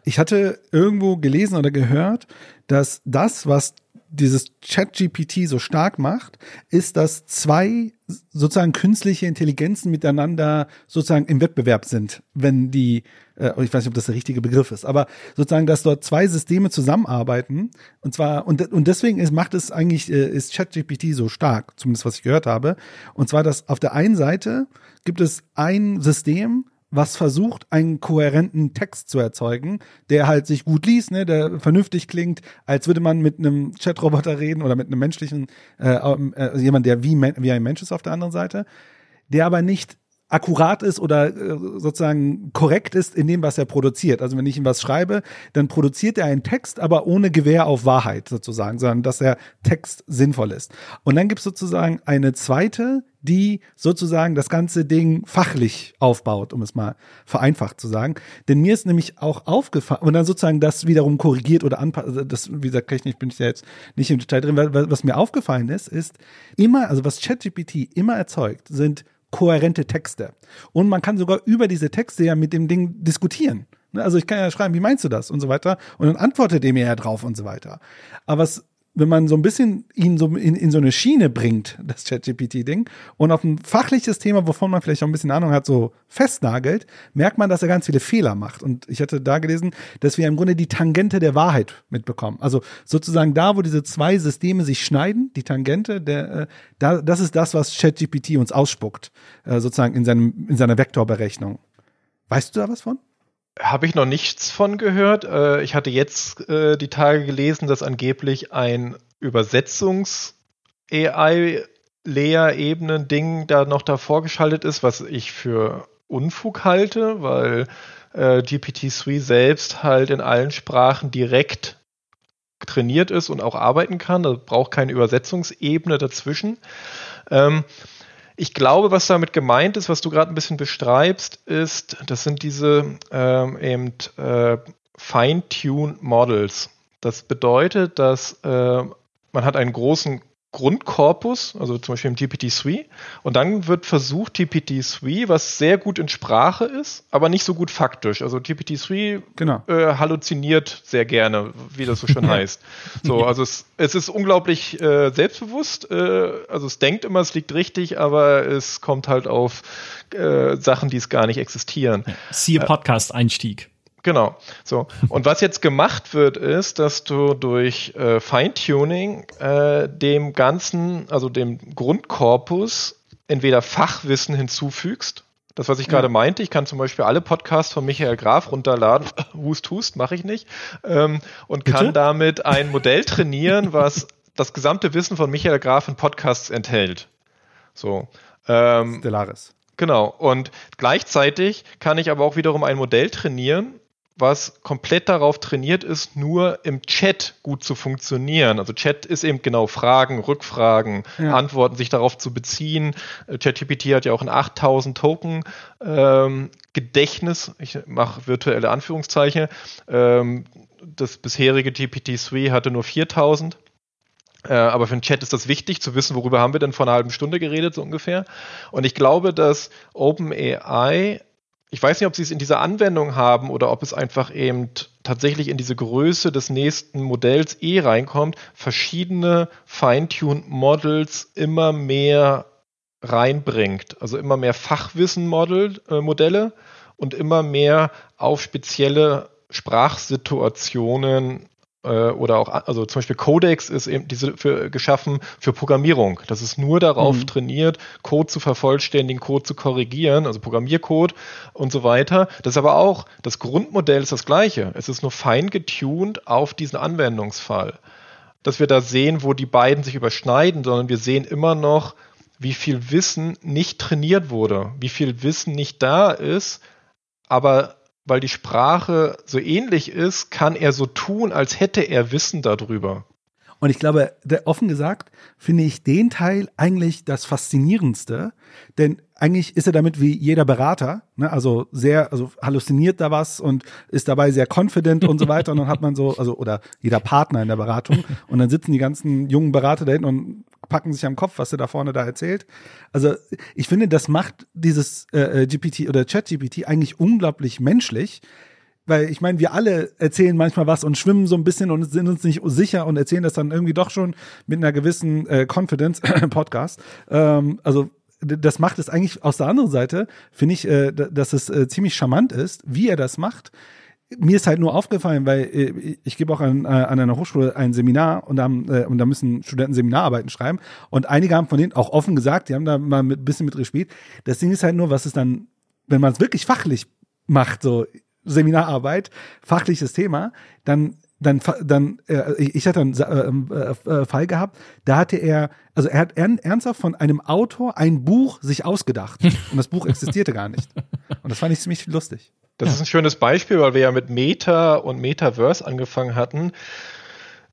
Ich hatte irgendwo gelesen oder gehört, dass das, was dieses Chat-GPT so stark macht, ist, dass zwei sozusagen künstliche Intelligenzen miteinander sozusagen im Wettbewerb sind, wenn die, äh, ich weiß nicht, ob das der richtige Begriff ist, aber sozusagen, dass dort zwei Systeme zusammenarbeiten. Und zwar, und, und deswegen ist, macht es eigentlich, äh, ist ChatGPT so stark, zumindest was ich gehört habe, und zwar, dass auf der einen Seite gibt es ein System, was versucht, einen kohärenten Text zu erzeugen, der halt sich gut liest, ne, der vernünftig klingt, als würde man mit einem Chatroboter reden oder mit einem menschlichen, äh, äh, jemand, der wie, wie ein Mensch ist auf der anderen Seite, der aber nicht akkurat ist oder äh, sozusagen korrekt ist in dem, was er produziert. Also wenn ich ihm was schreibe, dann produziert er einen Text, aber ohne Gewähr auf Wahrheit sozusagen, sondern dass der Text sinnvoll ist. Und dann gibt es sozusagen eine zweite, die sozusagen das ganze Ding fachlich aufbaut, um es mal vereinfacht zu sagen. Denn mir ist nämlich auch aufgefallen, und dann sozusagen das wiederum korrigiert oder anpasst, also das, wie gesagt, technisch bin ich ja jetzt nicht im Detail drin, was mir aufgefallen ist, ist immer, also was ChatGPT immer erzeugt, sind kohärente Texte. Und man kann sogar über diese Texte ja mit dem Ding diskutieren. Ne, also ich kann ja schreiben, wie meinst du das und so weiter. Und dann antwortet er mir ja drauf und so weiter. Aber was wenn man so ein bisschen ihn so in, in so eine Schiene bringt, das ChatGPT-Ding, und auf ein fachliches Thema, wovon man vielleicht auch ein bisschen Ahnung hat, so festnagelt, merkt man, dass er ganz viele Fehler macht. Und ich hatte da gelesen, dass wir im Grunde die Tangente der Wahrheit mitbekommen. Also sozusagen da, wo diese zwei Systeme sich schneiden, die Tangente, der, äh, da, das ist das, was ChatGPT uns ausspuckt, äh, sozusagen in, seinem, in seiner Vektorberechnung. Weißt du da was von? Habe ich noch nichts von gehört. Äh, ich hatte jetzt äh, die Tage gelesen, dass angeblich ein Übersetzungs-AI-Layer-Ebenen-Ding da noch davor geschaltet ist, was ich für Unfug halte, weil äh, GPT-3 selbst halt in allen Sprachen direkt trainiert ist und auch arbeiten kann. Da braucht keine Übersetzungsebene dazwischen. Ähm, ich glaube, was damit gemeint ist, was du gerade ein bisschen beschreibst, ist, das sind diese ähm, eben äh, Fine-Tuned Models. Das bedeutet, dass äh, man hat einen großen Grundkorpus, also zum Beispiel im GPT-3. Und dann wird versucht, GPT-3, was sehr gut in Sprache ist, aber nicht so gut faktisch. Also GPT-3 genau. äh, halluziniert sehr gerne, wie das so schön (laughs) heißt. So, also es, es ist unglaublich äh, selbstbewusst. Äh, also es denkt immer, es liegt richtig, aber es kommt halt auf äh, Sachen, die es gar nicht existieren. Siehe Podcast-Einstieg. Genau. So. Und was jetzt gemacht wird, ist, dass du durch äh, Feintuning äh, dem Ganzen, also dem Grundkorpus, entweder Fachwissen hinzufügst. Das, was ich gerade ja. meinte, ich kann zum Beispiel alle Podcasts von Michael Graf runterladen, (laughs) hust, hust, mache ich nicht, ähm, und Bitte? kann damit ein Modell trainieren, was das gesamte Wissen von Michael Graf in Podcasts enthält. So. Ähm, Stellaris. Genau. Und gleichzeitig kann ich aber auch wiederum ein Modell trainieren, was komplett darauf trainiert ist, nur im Chat gut zu funktionieren. Also Chat ist eben genau Fragen, Rückfragen, ja. Antworten, sich darauf zu beziehen. Äh, ChatGPT hat ja auch ein 8000 Token ähm, Gedächtnis. Ich mache virtuelle Anführungszeichen. Ähm, das bisherige GPT-3 hatte nur 4000. Äh, aber für den Chat ist das wichtig zu wissen, worüber haben wir denn vor einer halben Stunde geredet, so ungefähr. Und ich glaube, dass OpenAI ich weiß nicht, ob sie es in dieser Anwendung haben oder ob es einfach eben tatsächlich in diese Größe des nächsten Modells eh reinkommt, verschiedene Feintuned Models immer mehr reinbringt. Also immer mehr Fachwissen-Modelle äh, und immer mehr auf spezielle Sprachsituationen oder auch, also zum Beispiel Codex ist eben diese für, geschaffen für Programmierung. Das ist nur darauf mhm. trainiert, Code zu vervollständigen, Code zu korrigieren, also Programmiercode und so weiter. Das ist aber auch, das Grundmodell ist das gleiche. Es ist nur fein getuned auf diesen Anwendungsfall. Dass wir da sehen, wo die beiden sich überschneiden, sondern wir sehen immer noch, wie viel Wissen nicht trainiert wurde, wie viel Wissen nicht da ist, aber weil die Sprache so ähnlich ist, kann er so tun, als hätte er Wissen darüber. Und ich glaube, offen gesagt, finde ich den Teil eigentlich das Faszinierendste, denn eigentlich ist er damit wie jeder Berater, ne? also sehr, also halluziniert da was und ist dabei sehr confident und so weiter. Und dann hat man so, also, oder jeder Partner in der Beratung. Und dann sitzen die ganzen jungen Berater da hinten und packen sich am Kopf, was er da vorne da erzählt. Also ich finde, das macht dieses äh, äh GPT oder Chat-GPT eigentlich unglaublich menschlich, weil ich meine, wir alle erzählen manchmal was und schwimmen so ein bisschen und sind uns nicht sicher und erzählen das dann irgendwie doch schon mit einer gewissen äh, Confidence (clears throat) Podcast. Ähm, also das macht es eigentlich aus der anderen Seite, finde ich, äh, dass es äh, ziemlich charmant ist, wie er das macht. Mir ist halt nur aufgefallen, weil äh, ich gebe auch an, äh, an einer Hochschule ein Seminar und da, haben, äh, und da müssen Studenten Seminararbeiten schreiben. Und einige haben von denen auch offen gesagt, die haben da mal ein bisschen mit gespielt. Das Ding ist halt nur, was es dann wenn man es wirklich fachlich macht, so Seminararbeit, fachliches Thema, dann dann, dann äh, ich hatte einen äh, äh, Fall gehabt, da hatte er, also er hat ernsthaft von einem Autor ein Buch sich ausgedacht (laughs) und das Buch existierte gar nicht. Und das fand ich ziemlich lustig. Das ja. ist ein schönes Beispiel, weil wir ja mit Meta und Metaverse angefangen hatten.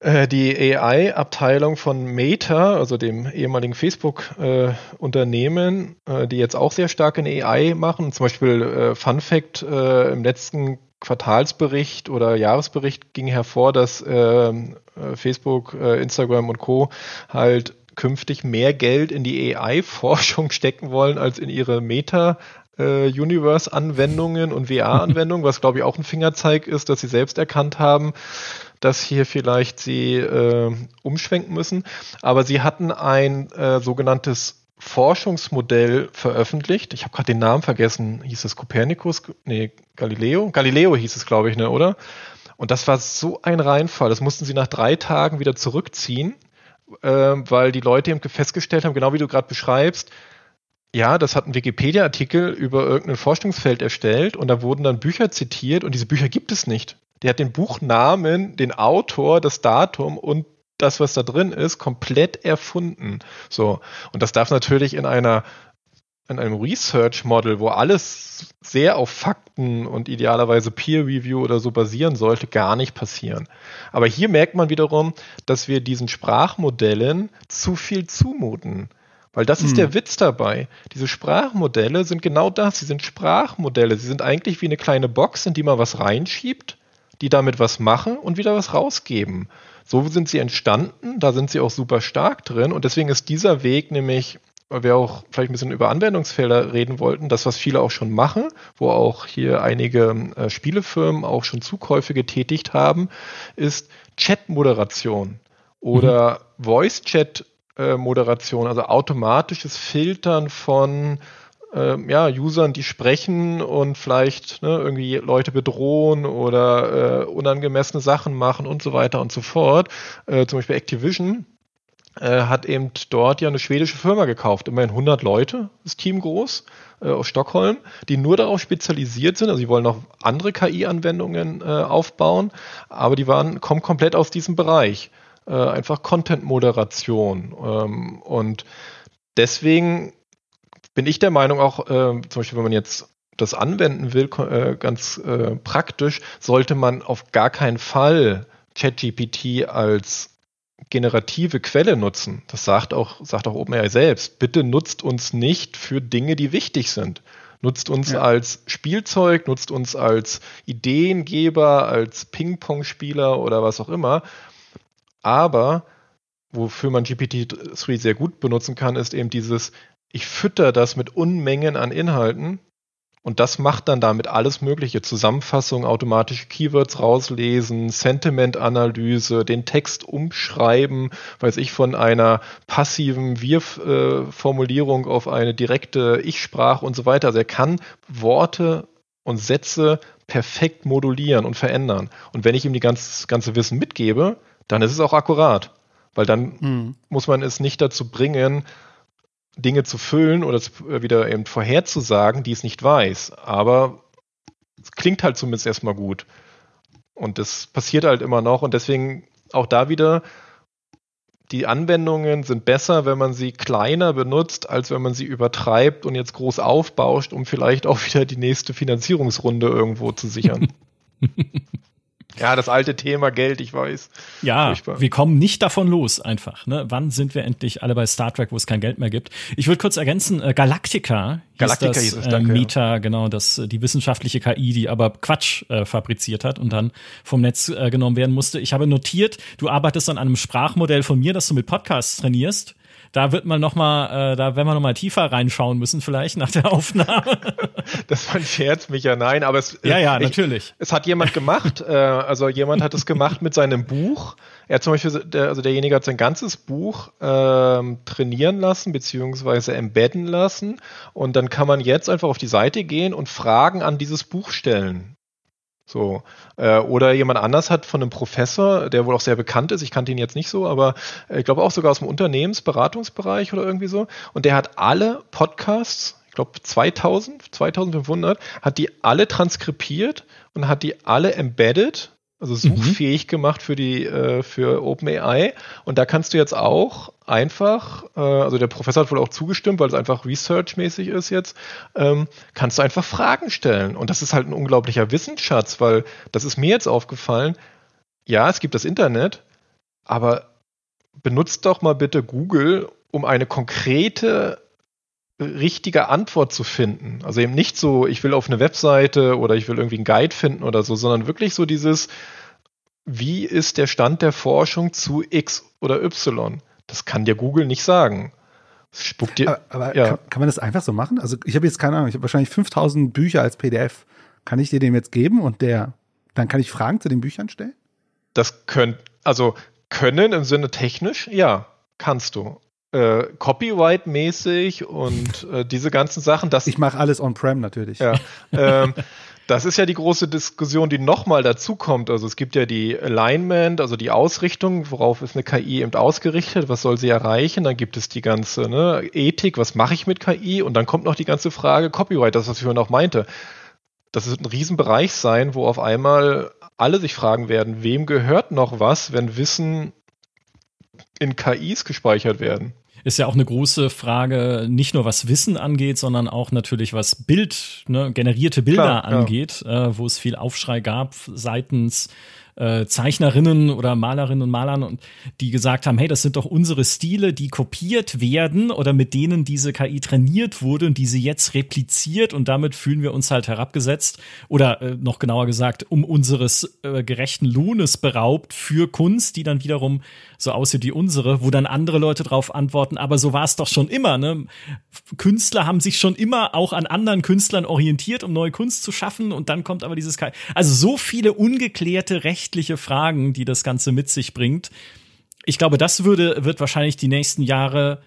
Äh, die AI-Abteilung von Meta, also dem ehemaligen Facebook-Unternehmen, äh, äh, die jetzt auch sehr stark in AI machen. Zum Beispiel Fun Fact, im letzten Quartalsbericht oder Jahresbericht ging hervor, dass ähm, äh, Facebook, Instagram und Co. halt künftig mehr Geld in die AI-Forschung (laughs) stecken wollen als in ihre Meta Universe-Anwendungen und VR-Anwendungen, was glaube ich auch ein Fingerzeig ist, dass sie selbst erkannt haben, dass hier vielleicht sie äh, umschwenken müssen. Aber sie hatten ein äh, sogenanntes Forschungsmodell veröffentlicht. Ich habe gerade den Namen vergessen. Hieß es Copernicus? Nee, Galileo? Galileo hieß es, glaube ich, ne, oder? Und das war so ein Reinfall. Das mussten sie nach drei Tagen wieder zurückziehen, äh, weil die Leute eben festgestellt haben, genau wie du gerade beschreibst, ja, das hat ein Wikipedia-Artikel über irgendein Forschungsfeld erstellt und da wurden dann Bücher zitiert und diese Bücher gibt es nicht. Der hat den Buchnamen, den Autor, das Datum und das, was da drin ist, komplett erfunden. So. Und das darf natürlich in einer in einem Research Model, wo alles sehr auf Fakten und idealerweise Peer Review oder so basieren sollte, gar nicht passieren. Aber hier merkt man wiederum, dass wir diesen Sprachmodellen zu viel zumuten. Weil das ist hm. der Witz dabei. Diese Sprachmodelle sind genau das. Sie sind Sprachmodelle. Sie sind eigentlich wie eine kleine Box, in die man was reinschiebt die damit was machen und wieder was rausgeben. So sind sie entstanden, da sind sie auch super stark drin und deswegen ist dieser Weg nämlich, weil wir auch vielleicht ein bisschen über Anwendungsfelder reden wollten, das, was viele auch schon machen, wo auch hier einige äh, Spielefirmen auch schon Zukäufe getätigt haben, ist Chat-Moderation oder mhm. Voice-Chat-Moderation, also automatisches Filtern von äh, ja, Usern, die sprechen und vielleicht ne, irgendwie Leute bedrohen oder äh, unangemessene Sachen machen und so weiter und so fort. Äh, zum Beispiel Activision äh, hat eben dort ja eine schwedische Firma gekauft. Immerhin 100 Leute, das Team groß, äh, aus Stockholm, die nur darauf spezialisiert sind. Also sie wollen noch andere KI-Anwendungen äh, aufbauen, aber die waren, kommen komplett aus diesem Bereich. Äh, einfach Content-Moderation. Ähm, und deswegen bin ich der Meinung auch, äh, zum Beispiel, wenn man jetzt das anwenden will, äh, ganz äh, praktisch, sollte man auf gar keinen Fall ChatGPT als generative Quelle nutzen. Das sagt auch, sagt auch OpenAI selbst. Bitte nutzt uns nicht für Dinge, die wichtig sind. Nutzt uns ja. als Spielzeug, nutzt uns als Ideengeber, als Ping-Pong-Spieler oder was auch immer. Aber wofür man GPT-3 sehr gut benutzen kann, ist eben dieses, ich fütter das mit Unmengen an Inhalten und das macht dann damit alles mögliche. Zusammenfassung, automatische Keywords rauslesen, Sentiment-Analyse, den Text umschreiben, weiß ich, von einer passiven Wir-Formulierung auf eine direkte Ich-Sprache und so weiter. Also er kann Worte und Sätze perfekt modulieren und verändern. Und wenn ich ihm die ganze, ganze Wissen mitgebe, dann ist es auch akkurat. Weil dann mhm. muss man es nicht dazu bringen, Dinge zu füllen oder äh, wieder eben vorherzusagen, die es nicht weiß. Aber es klingt halt zumindest erstmal gut. Und das passiert halt immer noch. Und deswegen auch da wieder, die Anwendungen sind besser, wenn man sie kleiner benutzt, als wenn man sie übertreibt und jetzt groß aufbauscht, um vielleicht auch (laughs) wieder die nächste Finanzierungsrunde irgendwo zu sichern. (laughs) Ja, das alte Thema Geld, ich weiß. Ja, Furchtbar. wir kommen nicht davon los, einfach. Ne? Wann sind wir endlich alle bei Star Trek, wo es kein Geld mehr gibt? Ich würde kurz ergänzen, äh, Galactica, Galactica das, hieß es, äh, danke, äh, Meta, ja. genau, das die wissenschaftliche KI, die aber Quatsch äh, fabriziert hat und dann vom Netz äh, genommen werden musste. Ich habe notiert, du arbeitest an einem Sprachmodell von mir, das du mit Podcasts trainierst da wird man noch mal, äh, da werden wir noch mal tiefer reinschauen müssen vielleicht nach der Aufnahme. (laughs) das war ein Scherz, Micha, nein, aber es ja ja ich, natürlich. Es hat jemand gemacht, äh, also jemand hat es gemacht mit seinem Buch. Er hat zum Beispiel, der, also derjenige hat sein ganzes Buch ähm, trainieren lassen beziehungsweise embedden lassen und dann kann man jetzt einfach auf die Seite gehen und Fragen an dieses Buch stellen. So. Äh, oder jemand anders hat von einem Professor, der wohl auch sehr bekannt ist, ich kannte ihn jetzt nicht so, aber äh, ich glaube auch sogar aus dem Unternehmensberatungsbereich oder irgendwie so. Und der hat alle Podcasts, ich glaube 2000, 2500, hat die alle transkribiert und hat die alle embedded, also mhm. suchfähig mhm. gemacht für die äh, für OpenAI. Und da kannst du jetzt auch einfach, äh, also der Professor hat wohl auch zugestimmt, weil es einfach researchmäßig ist jetzt, ähm, kannst du einfach Fragen stellen. Und das ist halt ein unglaublicher Wissensschatz, weil das ist mir jetzt aufgefallen. Ja, es gibt das Internet, aber benutzt doch mal bitte Google, um eine konkrete richtige Antwort zu finden. Also eben nicht so, ich will auf eine Webseite oder ich will irgendwie einen Guide finden oder so, sondern wirklich so dieses, wie ist der Stand der Forschung zu X oder Y? Das kann dir Google nicht sagen. spuckt dir. Aber, aber ja. kann, kann, man das einfach so machen? Also ich habe jetzt keine Ahnung, ich habe wahrscheinlich 5000 Bücher als PDF. Kann ich dir dem jetzt geben und der, dann kann ich Fragen zu den Büchern stellen? Das könnt, also können im Sinne technisch, ja, kannst du äh, Copyright-mäßig und äh, diese ganzen Sachen. Das, ich mache alles on-prem natürlich. Ja, ähm, (laughs) das ist ja die große Diskussion, die nochmal dazukommt. Also es gibt ja die Alignment, also die Ausrichtung, worauf ist eine KI eben ausgerichtet, was soll sie erreichen. Dann gibt es die ganze ne, Ethik, was mache ich mit KI? Und dann kommt noch die ganze Frage Copyright, das, was ich vorhin auch meinte. Das wird ein Riesenbereich sein, wo auf einmal alle sich fragen werden, wem gehört noch was, wenn Wissen in KIs gespeichert werden. Ist ja auch eine große Frage, nicht nur was Wissen angeht, sondern auch natürlich was Bild, ne, generierte Bilder Klar, angeht, ja. äh, wo es viel Aufschrei gab seitens äh, Zeichnerinnen oder Malerinnen und Malern und die gesagt haben, hey, das sind doch unsere Stile, die kopiert werden oder mit denen diese KI trainiert wurde und die sie jetzt repliziert und damit fühlen wir uns halt herabgesetzt oder äh, noch genauer gesagt, um unseres äh, gerechten Lohnes beraubt für Kunst, die dann wiederum so aussieht wie unsere, wo dann andere Leute drauf antworten, aber so war es doch schon immer, ne? Künstler haben sich schon immer auch an anderen Künstlern orientiert, um neue Kunst zu schaffen und dann kommt aber dieses KI. Also so viele ungeklärte Rechte rechtliche Fragen, die das Ganze mit sich bringt. Ich glaube, das würde, wird wahrscheinlich die nächsten Jahre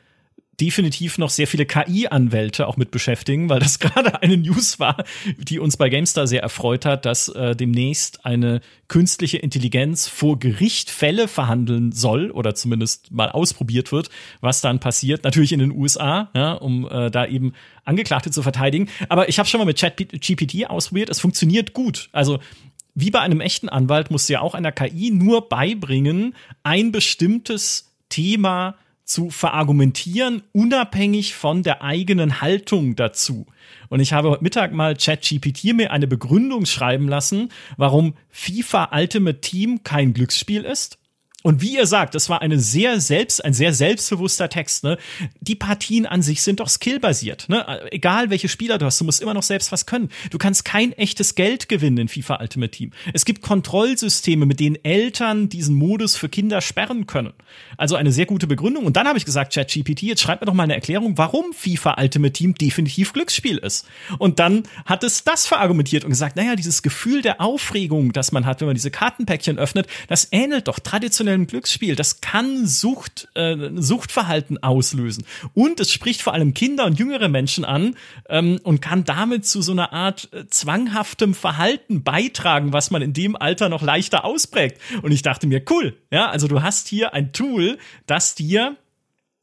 definitiv noch sehr viele KI-Anwälte auch mit beschäftigen, weil das (laughs) gerade eine News war, die uns bei GameStar sehr erfreut hat, dass äh, demnächst eine künstliche Intelligenz vor Gericht Fälle verhandeln soll oder zumindest mal ausprobiert wird, was dann passiert. Natürlich in den USA, ja, um äh, da eben Angeklagte zu verteidigen. Aber ich habe schon mal mit ChatGPT ausprobiert. Es funktioniert gut. Also wie bei einem echten Anwalt musst du ja auch einer KI nur beibringen, ein bestimmtes Thema zu verargumentieren, unabhängig von der eigenen Haltung dazu. Und ich habe heute Mittag mal ChatGPT mir eine Begründung schreiben lassen, warum FIFA Ultimate Team kein Glücksspiel ist und wie ihr sagt, das war eine sehr selbst, ein sehr selbstbewusster Text. Ne? Die Partien an sich sind doch skillbasiert. Ne? Egal welche Spieler du hast, du musst immer noch selbst was können. Du kannst kein echtes Geld gewinnen in FIFA Ultimate Team. Es gibt Kontrollsysteme, mit denen Eltern diesen Modus für Kinder sperren können. Also eine sehr gute Begründung. Und dann habe ich gesagt, ChatGPT, jetzt schreib mir doch mal eine Erklärung, warum FIFA Ultimate Team definitiv Glücksspiel ist. Und dann hat es das verargumentiert und gesagt, naja, dieses Gefühl der Aufregung, das man hat, wenn man diese Kartenpäckchen öffnet, das ähnelt doch traditionell einem Glücksspiel. Das kann Sucht, äh, Suchtverhalten auslösen. Und es spricht vor allem Kinder und jüngere Menschen an ähm, und kann damit zu so einer Art äh, zwanghaftem Verhalten beitragen, was man in dem Alter noch leichter ausprägt. Und ich dachte mir, cool, ja, also du hast hier ein Tool, das dir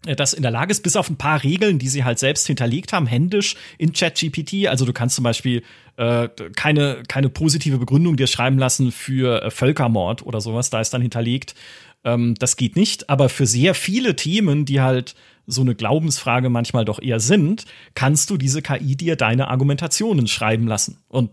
das in der Lage ist, bis auf ein paar Regeln, die sie halt selbst hinterlegt haben, händisch in ChatGPT. Also du kannst zum Beispiel äh, keine, keine positive Begründung dir schreiben lassen für äh, Völkermord oder sowas. Da ist dann hinterlegt, ähm, das geht nicht. Aber für sehr viele Themen, die halt so eine Glaubensfrage manchmal doch eher sind, kannst du diese KI dir deine Argumentationen schreiben lassen. Und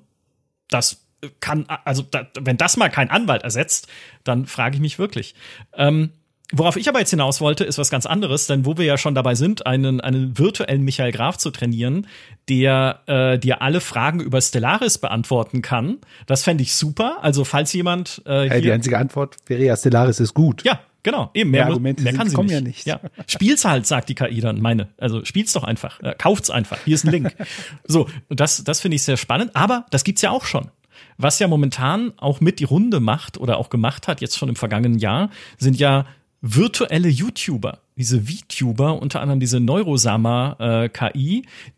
das kann, also da, wenn das mal kein Anwalt ersetzt, dann frage ich mich wirklich. Ähm, Worauf ich aber jetzt hinaus wollte, ist was ganz anderes, denn wo wir ja schon dabei sind, einen, einen virtuellen Michael Graf zu trainieren, der äh, dir alle Fragen über Stellaris beantworten kann, das fände ich super. Also falls jemand äh, hier hey, Die einzige Antwort wäre ja, Stellaris ist gut. Ja, genau. Eben, mehr, mehr, mehr kann sie nicht. Ja, nicht. ja. Spiel's halt, sagt die KI dann, meine. Also spiel's doch einfach. Äh, kauft's einfach. Hier ist ein Link. (laughs) so, das, das finde ich sehr spannend. Aber das gibt's ja auch schon. Was ja momentan auch mit die Runde macht oder auch gemacht hat, jetzt schon im vergangenen Jahr, sind ja virtuelle YouTuber, diese VTuber, unter anderem diese Neurosama äh,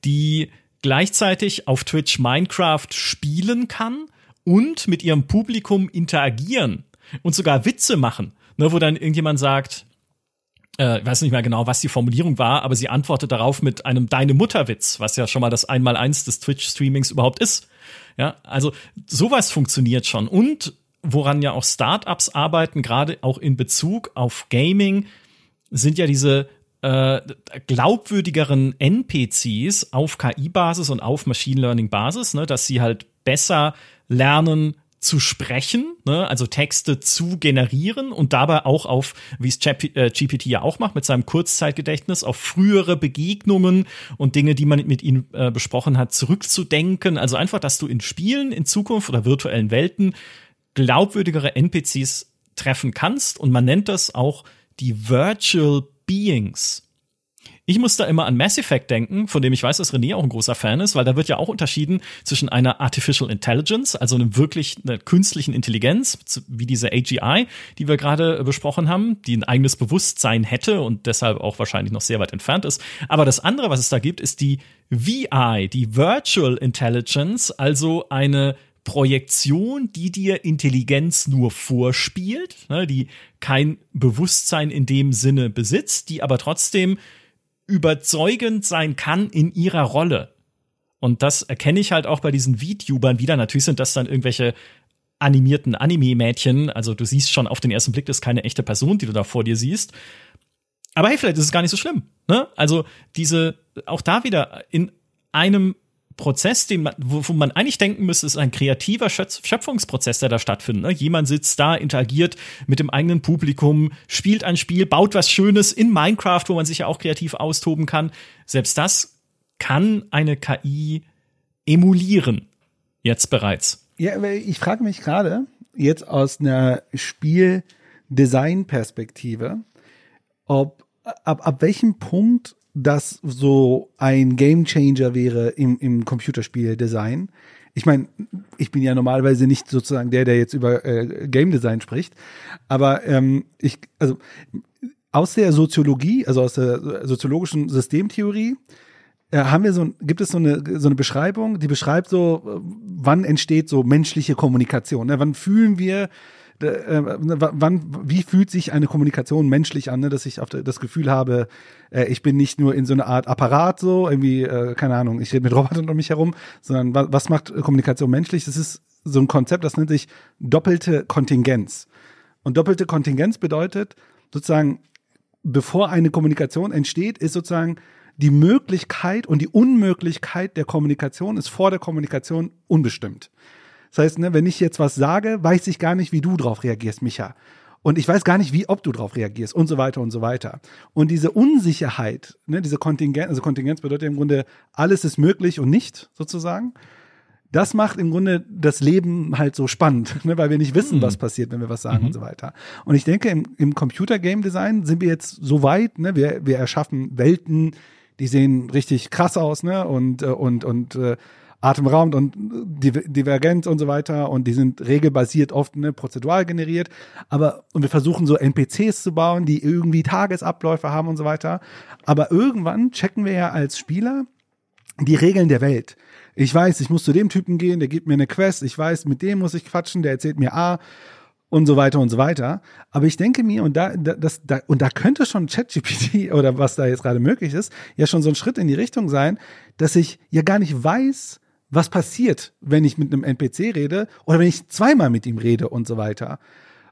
die gleichzeitig auf Twitch Minecraft spielen kann und mit ihrem Publikum interagieren und sogar Witze machen, ne, wo dann irgendjemand sagt, äh, ich weiß nicht mehr genau, was die Formulierung war, aber sie antwortet darauf mit einem Deine Mutterwitz, was ja schon mal das Einmaleins des Twitch-Streamings überhaupt ist. Ja, also sowas funktioniert schon. Und woran ja auch Startups arbeiten, gerade auch in Bezug auf Gaming, sind ja diese äh, glaubwürdigeren NPCs auf KI-Basis und auf Machine Learning-Basis, ne, dass sie halt besser lernen, zu sprechen, ne, also Texte zu generieren und dabei auch auf, wie es GPT äh, ja auch macht, mit seinem Kurzzeitgedächtnis, auf frühere Begegnungen und Dinge, die man mit ihnen äh, besprochen hat, zurückzudenken. Also einfach, dass du in Spielen in Zukunft oder virtuellen Welten glaubwürdigere NPCs treffen kannst und man nennt das auch die Virtual Beings. Ich muss da immer an Mass Effect denken, von dem ich weiß, dass René auch ein großer Fan ist, weil da wird ja auch unterschieden zwischen einer Artificial Intelligence, also einem wirklich einer künstlichen Intelligenz, wie diese AGI, die wir gerade besprochen haben, die ein eigenes Bewusstsein hätte und deshalb auch wahrscheinlich noch sehr weit entfernt ist. Aber das andere, was es da gibt, ist die VI, die Virtual Intelligence, also eine Projektion, die dir Intelligenz nur vorspielt, ne, die kein Bewusstsein in dem Sinne besitzt, die aber trotzdem überzeugend sein kann in ihrer Rolle. Und das erkenne ich halt auch bei diesen VTubern wieder. Natürlich sind das dann irgendwelche animierten Anime-Mädchen. Also du siehst schon auf den ersten Blick, das ist keine echte Person, die du da vor dir siehst. Aber hey, vielleicht ist es gar nicht so schlimm. Ne? Also diese, auch da wieder in einem Prozess, den man, wo, man eigentlich denken müsste, ist ein kreativer Schöpfungsprozess, der da stattfindet. Ne? Jemand sitzt da, interagiert mit dem eigenen Publikum, spielt ein Spiel, baut was Schönes in Minecraft, wo man sich ja auch kreativ austoben kann. Selbst das kann eine KI emulieren. Jetzt bereits. Ja, ich frage mich gerade, jetzt aus einer Spieldesign-Perspektive, ob ab, ab welchem Punkt das so ein Gamechanger wäre im, im Computerspieldesign. Ich meine, ich bin ja normalerweise nicht sozusagen der, der jetzt über äh, Game Design spricht, aber ähm, ich, also aus der Soziologie, also aus der soziologischen Systemtheorie, äh, haben wir so, gibt es so eine, so eine Beschreibung, die beschreibt so, wann entsteht so menschliche Kommunikation. Ne? Wann fühlen wir äh, wann, wie fühlt sich eine Kommunikation menschlich an, ne? dass ich auf das Gefühl habe, äh, ich bin nicht nur in so einer Art Apparat so, irgendwie, äh, keine Ahnung, ich rede mit Robotern um mich herum, sondern was, was macht Kommunikation menschlich? Das ist so ein Konzept, das nennt sich doppelte Kontingenz. Und doppelte Kontingenz bedeutet sozusagen, bevor eine Kommunikation entsteht, ist sozusagen die Möglichkeit und die Unmöglichkeit der Kommunikation ist vor der Kommunikation unbestimmt. Das heißt, ne, wenn ich jetzt was sage, weiß ich gar nicht, wie du drauf reagierst, Micha. Und ich weiß gar nicht, wie, ob du drauf reagierst und so weiter und so weiter. Und diese Unsicherheit, ne, diese Kontingenz, also Kontingenz bedeutet im Grunde, alles ist möglich und nicht, sozusagen. Das macht im Grunde das Leben halt so spannend, ne, weil wir nicht wissen, mhm. was passiert, wenn wir was sagen mhm. und so weiter. Und ich denke, im, im Computer-Game-Design sind wir jetzt so weit, ne, wir, wir erschaffen Welten, die sehen richtig krass aus, ne, und, äh, und, und, äh, atemberaubend und divergent und so weiter und die sind regelbasiert oft ne, prozedural generiert. Aber und wir versuchen so NPCs zu bauen, die irgendwie Tagesabläufe haben und so weiter. Aber irgendwann checken wir ja als Spieler die Regeln der Welt. Ich weiß, ich muss zu dem Typen gehen, der gibt mir eine Quest. Ich weiß, mit dem muss ich quatschen, der erzählt mir A und so weiter und so weiter. Aber ich denke mir, und da, das, da, und da könnte schon ChatGPT (laughs) oder was da jetzt gerade möglich ist, ja schon so ein Schritt in die Richtung sein, dass ich ja gar nicht weiß, was passiert, wenn ich mit einem NPC rede oder wenn ich zweimal mit ihm rede und so weiter.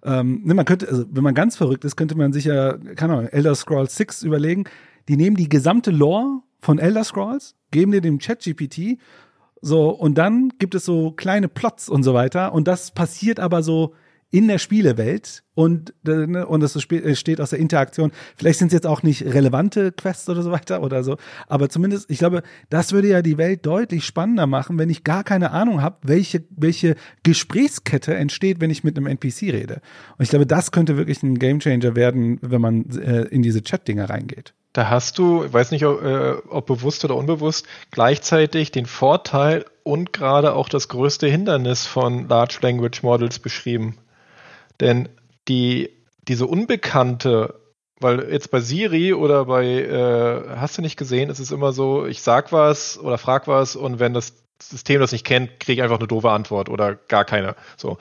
Ähm, ne, man könnte, also wenn man ganz verrückt ist, könnte man sich ja, keine Ahnung, Elder Scrolls 6 überlegen. Die nehmen die gesamte Lore von Elder Scrolls, geben dir dem Chat-GPT, so, und dann gibt es so kleine Plots und so weiter. Und das passiert aber so in der Spielewelt und, äh, und es äh, steht aus der Interaktion. Vielleicht sind es jetzt auch nicht relevante Quests oder so weiter oder so, aber zumindest, ich glaube, das würde ja die Welt deutlich spannender machen, wenn ich gar keine Ahnung habe, welche, welche Gesprächskette entsteht, wenn ich mit einem NPC rede. Und ich glaube, das könnte wirklich ein Gamechanger werden, wenn man äh, in diese Chat-Dinger reingeht. Da hast du, ich weiß nicht, ob, äh, ob bewusst oder unbewusst, gleichzeitig den Vorteil und gerade auch das größte Hindernis von Large Language Models beschrieben. Denn die, diese Unbekannte, weil jetzt bei Siri oder bei, äh, hast du nicht gesehen, ist es immer so, ich sag was oder frag was und wenn das System das nicht kennt, kriege ich einfach eine doofe Antwort oder gar keine. So.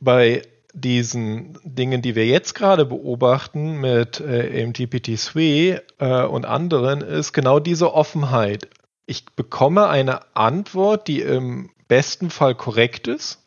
Bei diesen Dingen, die wir jetzt gerade beobachten mit äh, eben GPT-3 äh, und anderen, ist genau diese Offenheit. Ich bekomme eine Antwort, die im besten Fall korrekt ist,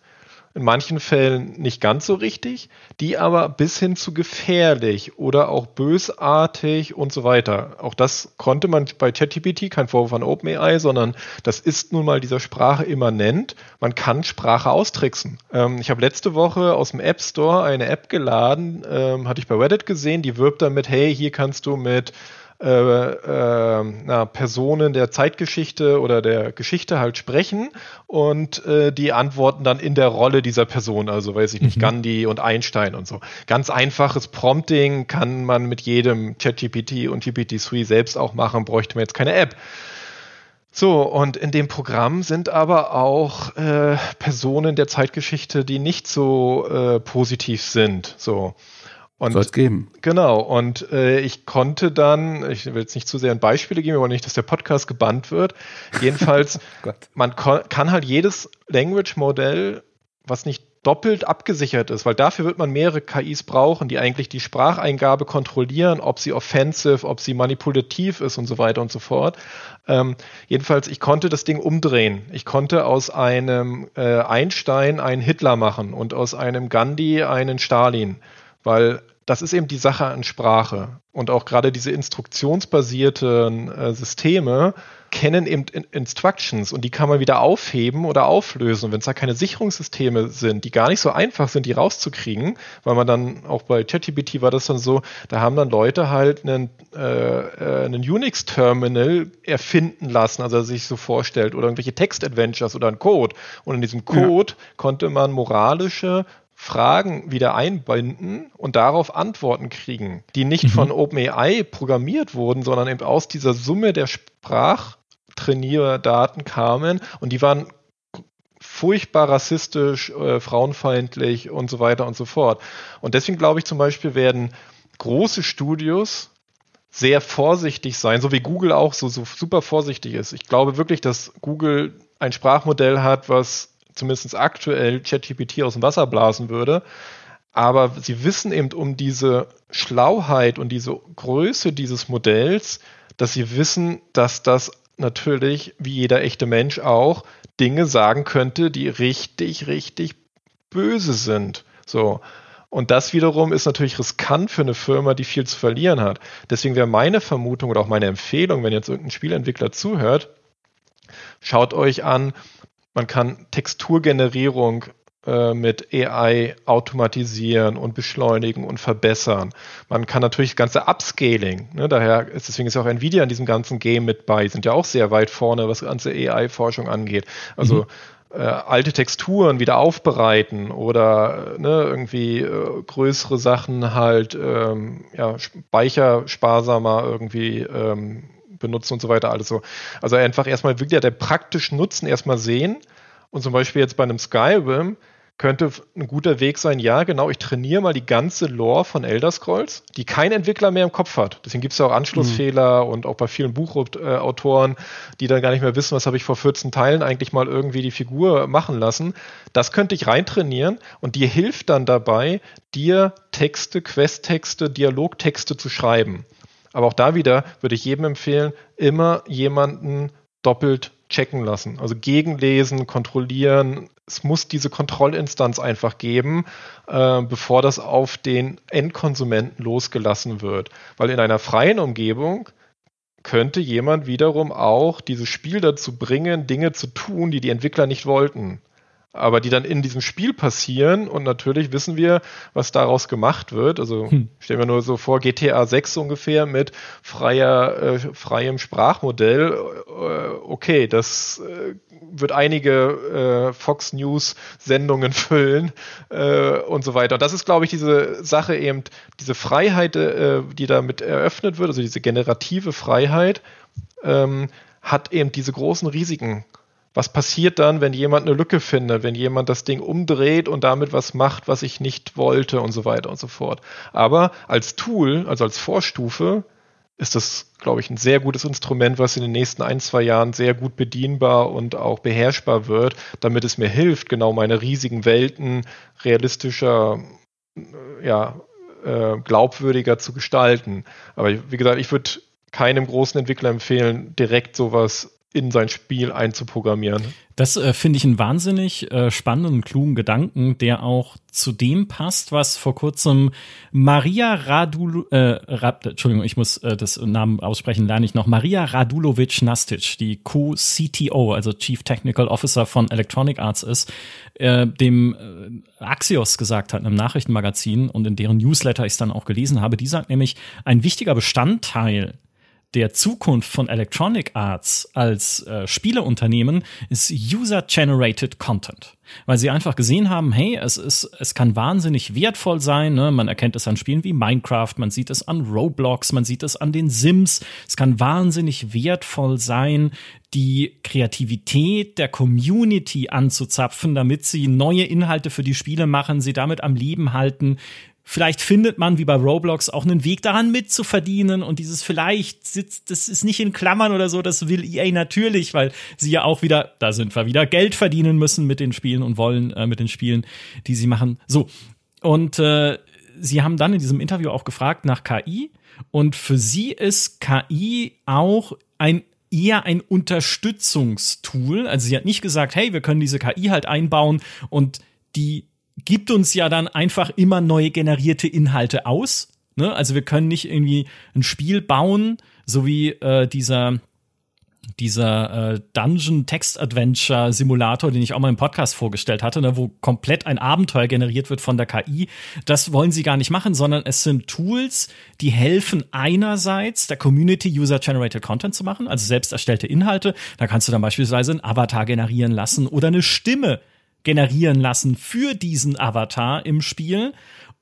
in manchen Fällen nicht ganz so richtig, die aber bis hin zu gefährlich oder auch bösartig und so weiter. Auch das konnte man bei ChatGPT, kein Vorwurf an OpenAI, sondern das ist nun mal dieser Sprache immanent. Man kann Sprache austricksen. Ähm, ich habe letzte Woche aus dem App Store eine App geladen, ähm, hatte ich bei Reddit gesehen, die wirbt damit, hey, hier kannst du mit äh, äh, na, Personen der Zeitgeschichte oder der Geschichte halt sprechen und äh, die antworten dann in der Rolle dieser Person, also weiß ich nicht, mhm. Gandhi und Einstein und so. Ganz einfaches Prompting kann man mit jedem ChatGPT und GPT-3 selbst auch machen, bräuchte man jetzt keine App. So, und in dem Programm sind aber auch äh, Personen der Zeitgeschichte, die nicht so äh, positiv sind. So. Soll es geben. Genau, und äh, ich konnte dann, ich will jetzt nicht zu sehr in Beispiele geben, aber nicht, dass der Podcast gebannt wird. Jedenfalls, (laughs) oh man kann halt jedes Language-Modell, was nicht doppelt abgesichert ist, weil dafür wird man mehrere KIs brauchen, die eigentlich die Spracheingabe kontrollieren, ob sie offensive, ob sie manipulativ ist und so weiter und so fort. Ähm, jedenfalls, ich konnte das Ding umdrehen. Ich konnte aus einem äh, Einstein einen Hitler machen und aus einem Gandhi einen Stalin weil das ist eben die Sache an Sprache. Und auch gerade diese instruktionsbasierten äh, Systeme kennen eben in Instructions und die kann man wieder aufheben oder auflösen. Wenn es da keine Sicherungssysteme sind, die gar nicht so einfach sind, die rauszukriegen, weil man dann auch bei ChatGPT war das dann so, da haben dann Leute halt einen, äh, äh einen Unix-Terminal erfinden lassen, also sich so vorstellt, oder irgendwelche Text-Adventures oder ein Code. Und in diesem Code ja. konnte man moralische Fragen wieder einbinden und darauf Antworten kriegen, die nicht mhm. von OpenAI programmiert wurden, sondern eben aus dieser Summe der Sprachtrainierdaten kamen und die waren furchtbar rassistisch, äh, frauenfeindlich und so weiter und so fort. Und deswegen glaube ich zum Beispiel werden große Studios sehr vorsichtig sein, so wie Google auch so, so super vorsichtig ist. Ich glaube wirklich, dass Google ein Sprachmodell hat, was zumindest aktuell ChatGPT aus dem Wasser blasen würde. Aber sie wissen eben um diese Schlauheit und diese Größe dieses Modells, dass sie wissen, dass das natürlich, wie jeder echte Mensch auch, Dinge sagen könnte, die richtig, richtig böse sind. So. Und das wiederum ist natürlich riskant für eine Firma, die viel zu verlieren hat. Deswegen wäre meine Vermutung oder auch meine Empfehlung, wenn jetzt irgendein Spielentwickler zuhört, schaut euch an, man kann Texturgenerierung äh, mit AI automatisieren und beschleunigen und verbessern. Man kann natürlich das ganze Upscaling, ne, daher ist deswegen ist auch Nvidia in diesem ganzen Game mit bei, sind ja auch sehr weit vorne, was ganze AI-Forschung angeht. Also mhm. äh, alte Texturen wieder aufbereiten oder ne, irgendwie äh, größere Sachen halt ähm, ja, speichersparsamer irgendwie ähm, benutzen und so weiter, alles so. Also einfach erstmal wirklich der praktischen Nutzen erstmal sehen und zum Beispiel jetzt bei einem Skyrim könnte ein guter Weg sein, ja, genau, ich trainiere mal die ganze Lore von Elder Scrolls, die kein Entwickler mehr im Kopf hat. Deswegen gibt es ja auch Anschlussfehler mhm. und auch bei vielen Buchautoren, die dann gar nicht mehr wissen, was habe ich vor 14 Teilen eigentlich mal irgendwie die Figur machen lassen. Das könnte ich reintrainieren und dir hilft dann dabei, dir Texte, Questtexte, Dialogtexte zu schreiben. Aber auch da wieder würde ich jedem empfehlen, immer jemanden doppelt checken lassen. Also gegenlesen, kontrollieren. Es muss diese Kontrollinstanz einfach geben, äh, bevor das auf den Endkonsumenten losgelassen wird. Weil in einer freien Umgebung könnte jemand wiederum auch dieses Spiel dazu bringen, Dinge zu tun, die die Entwickler nicht wollten aber die dann in diesem Spiel passieren und natürlich wissen wir, was daraus gemacht wird. Also hm. stellen wir nur so vor, GTA 6 ungefähr mit freier, äh, freiem Sprachmodell. Äh, okay, das äh, wird einige äh, Fox News Sendungen (laughs) füllen äh, und so weiter. Und das ist, glaube ich, diese Sache eben, diese Freiheit, äh, die damit eröffnet wird, also diese generative Freiheit, ähm, hat eben diese großen Risiken was passiert dann, wenn jemand eine Lücke findet, wenn jemand das Ding umdreht und damit was macht, was ich nicht wollte und so weiter und so fort. Aber als Tool, also als Vorstufe, ist das, glaube ich, ein sehr gutes Instrument, was in den nächsten ein, zwei Jahren sehr gut bedienbar und auch beherrschbar wird, damit es mir hilft, genau meine riesigen Welten realistischer, ja, äh, glaubwürdiger zu gestalten. Aber wie gesagt, ich würde keinem großen Entwickler empfehlen, direkt sowas in sein Spiel einzuprogrammieren. Das äh, finde ich einen wahnsinnig äh, spannenden, klugen Gedanken, der auch zu dem passt, was vor kurzem Maria Radul, äh, Rad, Entschuldigung, ich muss äh, das Namen aussprechen, lerne ich noch, Maria Radulovic Nastic, die Co-CTO, also Chief Technical Officer von Electronic Arts ist, äh, dem äh, Axios gesagt hat, in einem Nachrichtenmagazin und in deren Newsletter ich es dann auch gelesen habe, die sagt nämlich, ein wichtiger Bestandteil der Zukunft von Electronic Arts als äh, Spieleunternehmen ist User-Generated Content. Weil sie einfach gesehen haben, hey, es ist, es kann wahnsinnig wertvoll sein. Ne? Man erkennt es an Spielen wie Minecraft, man sieht es an Roblox, man sieht es an den Sims. Es kann wahnsinnig wertvoll sein, die Kreativität der Community anzuzapfen, damit sie neue Inhalte für die Spiele machen, sie damit am Leben halten, Vielleicht findet man wie bei Roblox auch einen Weg daran mitzuverdienen und dieses vielleicht sitzt, das ist nicht in Klammern oder so, das will EA natürlich, weil sie ja auch wieder, da sind wir wieder, Geld verdienen müssen mit den Spielen und wollen äh, mit den Spielen, die sie machen. So. Und äh, sie haben dann in diesem Interview auch gefragt nach KI und für sie ist KI auch ein eher ein Unterstützungstool. Also sie hat nicht gesagt, hey, wir können diese KI halt einbauen und die gibt uns ja dann einfach immer neue generierte Inhalte aus. Ne? Also wir können nicht irgendwie ein Spiel bauen, so wie äh, dieser dieser äh, Dungeon Text Adventure Simulator, den ich auch mal im Podcast vorgestellt hatte, ne, wo komplett ein Abenteuer generiert wird von der KI. Das wollen sie gar nicht machen, sondern es sind Tools, die helfen einerseits der Community User Generated Content zu machen, also selbst erstellte Inhalte. Da kannst du dann beispielsweise einen Avatar generieren lassen oder eine Stimme generieren lassen für diesen Avatar im Spiel.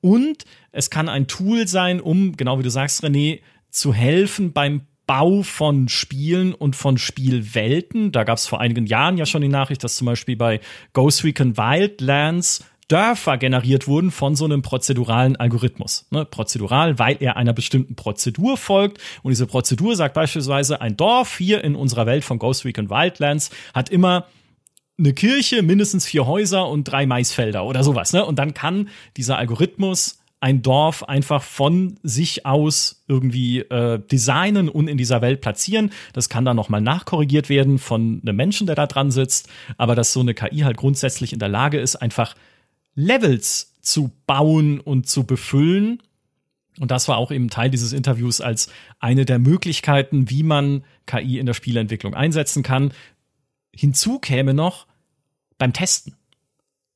Und es kann ein Tool sein, um, genau wie du sagst, René, zu helfen beim Bau von Spielen und von Spielwelten. Da gab es vor einigen Jahren ja schon die Nachricht, dass zum Beispiel bei Ghost Recon Wildlands Dörfer generiert wurden von so einem prozeduralen Algorithmus. Ne, prozedural, weil er einer bestimmten Prozedur folgt. Und diese Prozedur sagt beispielsweise, ein Dorf hier in unserer Welt von Ghost Recon Wildlands hat immer eine Kirche, mindestens vier Häuser und drei Maisfelder oder sowas. Ne? Und dann kann dieser Algorithmus ein Dorf einfach von sich aus irgendwie äh, designen und in dieser Welt platzieren. Das kann dann nochmal nachkorrigiert werden von einem Menschen, der da dran sitzt. Aber dass so eine KI halt grundsätzlich in der Lage ist, einfach Levels zu bauen und zu befüllen. Und das war auch eben Teil dieses Interviews als eine der Möglichkeiten, wie man KI in der Spieleentwicklung einsetzen kann hinzu käme noch beim Testen.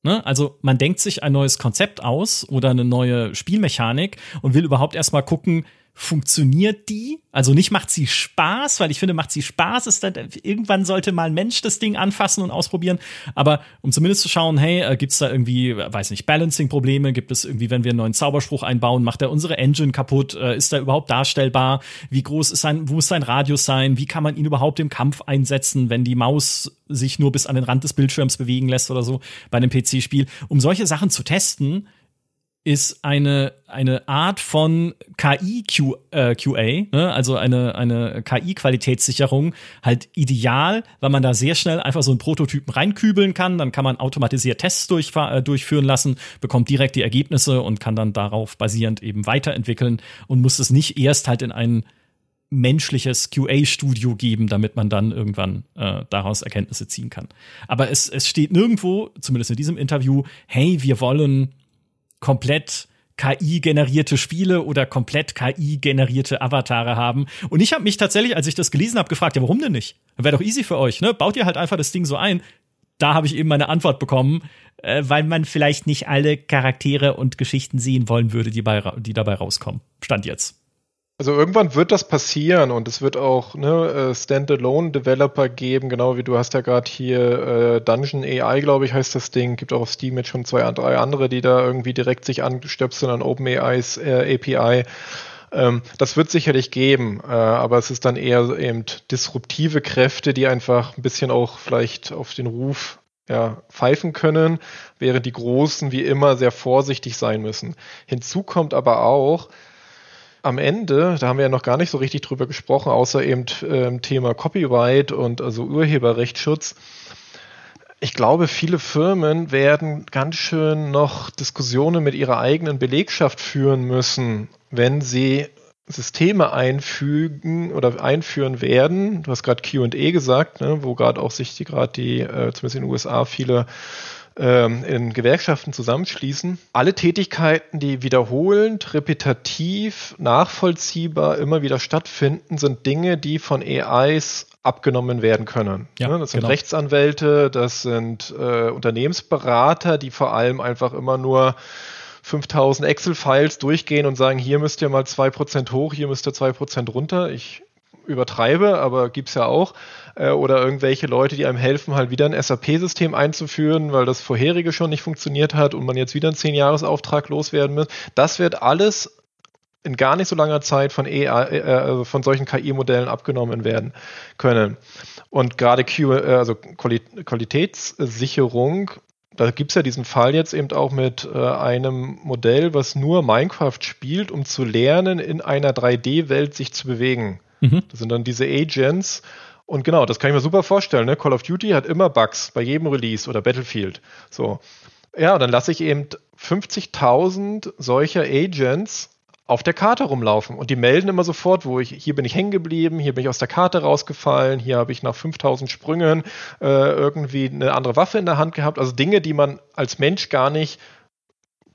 Ne? Also man denkt sich ein neues Konzept aus oder eine neue Spielmechanik und will überhaupt erstmal gucken, funktioniert die? Also nicht macht sie Spaß, weil ich finde, macht sie Spaß, ist dann, irgendwann sollte mal ein Mensch das Ding anfassen und ausprobieren. Aber um zumindest zu schauen, hey, äh, gibt's da irgendwie, weiß nicht, Balancing-Probleme? Gibt es irgendwie, wenn wir einen neuen Zauberspruch einbauen, macht er unsere Engine kaputt? Äh, ist er überhaupt darstellbar? Wie groß ist sein, wo muss sein Radius sein? Wie kann man ihn überhaupt im Kampf einsetzen, wenn die Maus sich nur bis an den Rand des Bildschirms bewegen lässt oder so bei einem PC-Spiel? Um solche Sachen zu testen, ist eine, eine Art von KI-QA, äh, ne? also eine, eine KI-Qualitätssicherung, halt ideal, weil man da sehr schnell einfach so einen Prototypen reinkübeln kann. Dann kann man automatisiert Tests äh, durchführen lassen, bekommt direkt die Ergebnisse und kann dann darauf basierend eben weiterentwickeln und muss es nicht erst halt in ein menschliches QA-Studio geben, damit man dann irgendwann äh, daraus Erkenntnisse ziehen kann. Aber es, es steht nirgendwo, zumindest in diesem Interview, hey, wir wollen komplett KI-generierte Spiele oder komplett KI-generierte Avatare haben. Und ich habe mich tatsächlich, als ich das gelesen habe, gefragt, ja, warum denn nicht? Wäre doch easy für euch, ne? Baut ihr halt einfach das Ding so ein. Da habe ich eben meine Antwort bekommen, äh, weil man vielleicht nicht alle Charaktere und Geschichten sehen wollen würde, die, bei, die dabei rauskommen. Stand jetzt. Also irgendwann wird das passieren und es wird auch ne, äh, Standalone-Developer geben, genau wie du hast ja gerade hier äh, Dungeon AI, glaube ich, heißt das Ding. Gibt auch auf Steam jetzt schon zwei, drei andere, die da irgendwie direkt sich anstöpseln an OpenAIs äh, API. Ähm, das wird sicherlich geben, äh, aber es ist dann eher eben disruptive Kräfte, die einfach ein bisschen auch vielleicht auf den Ruf ja, pfeifen können, während die Großen wie immer sehr vorsichtig sein müssen. Hinzu kommt aber auch, am Ende, da haben wir ja noch gar nicht so richtig drüber gesprochen, außer eben ähm, Thema Copyright und also Urheberrechtsschutz. Ich glaube, viele Firmen werden ganz schön noch Diskussionen mit ihrer eigenen Belegschaft führen müssen, wenn sie Systeme einfügen oder einführen werden. Du hast gerade QA gesagt, ne, wo gerade auch sich die gerade die, äh, zumindest in den USA, viele ähm, in Gewerkschaften zusammenschließen. Alle Tätigkeiten, die wiederholend, repetitiv, nachvollziehbar immer wieder stattfinden, sind Dinge, die von AIs abgenommen werden können. Ja, ne, das sind genau. Rechtsanwälte, das sind äh, Unternehmensberater, die vor allem einfach immer nur 5000 Excel-Files durchgehen und sagen, hier müsst ihr mal 2% hoch, hier müsst ihr 2% runter. Ich übertreibe, aber gibt's ja auch. Äh, oder irgendwelche Leute, die einem helfen, halt wieder ein SAP-System einzuführen, weil das vorherige schon nicht funktioniert hat und man jetzt wieder einen 10-Jahres-Auftrag loswerden muss. Das wird alles in gar nicht so langer Zeit von, e äh, also von solchen KI-Modellen abgenommen werden können. Und gerade Q, äh, also Qualitätssicherung da gibt es ja diesen Fall jetzt eben auch mit äh, einem Modell, was nur Minecraft spielt, um zu lernen, in einer 3D-Welt sich zu bewegen. Mhm. Das sind dann diese Agents. Und genau, das kann ich mir super vorstellen. Ne? Call of Duty hat immer Bugs bei jedem Release oder Battlefield. So. Ja, dann lasse ich eben 50.000 solcher Agents auf der Karte rumlaufen und die melden immer sofort, wo ich, hier bin ich hängen geblieben, hier bin ich aus der Karte rausgefallen, hier habe ich nach 5000 Sprüngen äh, irgendwie eine andere Waffe in der Hand gehabt. Also Dinge, die man als Mensch gar nicht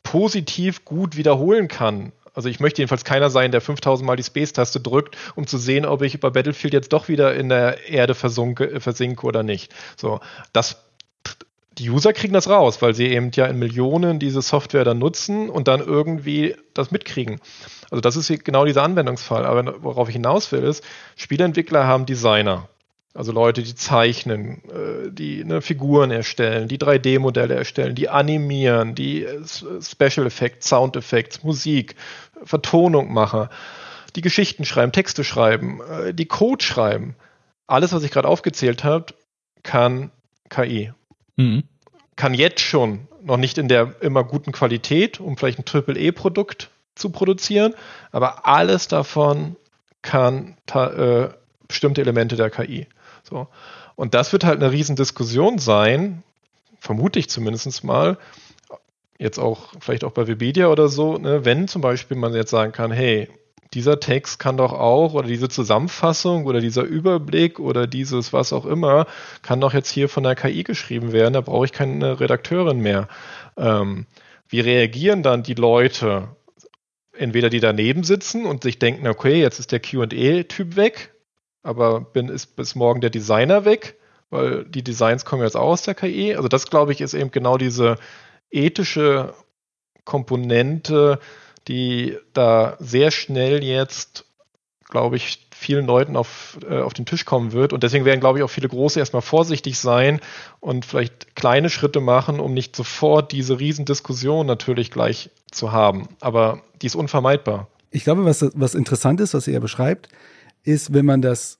positiv gut wiederholen kann. Also ich möchte jedenfalls keiner sein, der 5000 Mal die Space-Taste drückt, um zu sehen, ob ich bei Battlefield jetzt doch wieder in der Erde versunke, versinke oder nicht. So, das die User kriegen das raus, weil sie eben ja in Millionen diese Software dann nutzen und dann irgendwie das mitkriegen. Also das ist genau dieser Anwendungsfall. Aber worauf ich hinaus will, ist, Spieleentwickler haben Designer. Also Leute, die zeichnen, äh, die ne, Figuren erstellen, die 3D-Modelle erstellen, die animieren, die äh, Special Effects, Sound Effects, Musik, Vertonung machen, die Geschichten schreiben, Texte schreiben, äh, die Code schreiben. Alles, was ich gerade aufgezählt habe, kann KI. Mhm. Kann jetzt schon noch nicht in der immer guten Qualität, um vielleicht ein Triple-E-Produkt zu produzieren, aber alles davon kann äh, bestimmte Elemente der KI. So. Und das wird halt eine Riesendiskussion sein, vermute ich zumindest mal, jetzt auch vielleicht auch bei Webedia oder so, ne, wenn zum Beispiel man jetzt sagen kann, hey, dieser Text kann doch auch oder diese Zusammenfassung oder dieser Überblick oder dieses was auch immer kann doch jetzt hier von der KI geschrieben werden, da brauche ich keine Redakteurin mehr. Ähm, wie reagieren dann die Leute? Entweder die daneben sitzen und sich denken, okay, jetzt ist der QA-Typ weg, aber bin, ist bis morgen der Designer weg, weil die Designs kommen jetzt auch aus der KI. Also das, glaube ich, ist eben genau diese ethische Komponente, die da sehr schnell jetzt, glaube ich, vielen Leuten auf, äh, auf den Tisch kommen wird. Und deswegen werden, glaube ich, auch viele Große erstmal vorsichtig sein und vielleicht kleine Schritte machen, um nicht sofort diese Riesendiskussion natürlich gleich zu haben. Aber die ist unvermeidbar. Ich glaube, was, was interessant ist, was er beschreibt, ist, wenn man das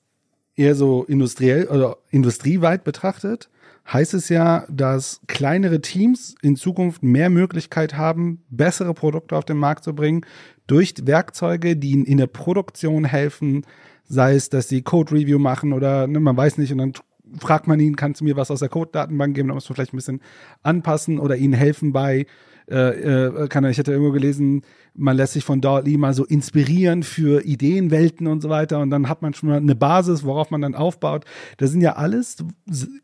eher so industriell oder industrieweit betrachtet, heißt es ja, dass kleinere Teams in Zukunft mehr Möglichkeit haben, bessere Produkte auf den Markt zu bringen, durch Werkzeuge, die ihnen in der Produktion helfen, sei es, dass sie Code Review machen oder ne, man weiß nicht und dann fragt man ihn, kannst du mir was aus der Code-Datenbank geben, dann muss man vielleicht ein bisschen anpassen oder ihnen helfen bei äh, äh, kann, ich hätte irgendwo gelesen, man lässt sich von Dali mal so inspirieren für Ideenwelten und so weiter und dann hat man schon mal eine Basis, worauf man dann aufbaut. Das sind ja alles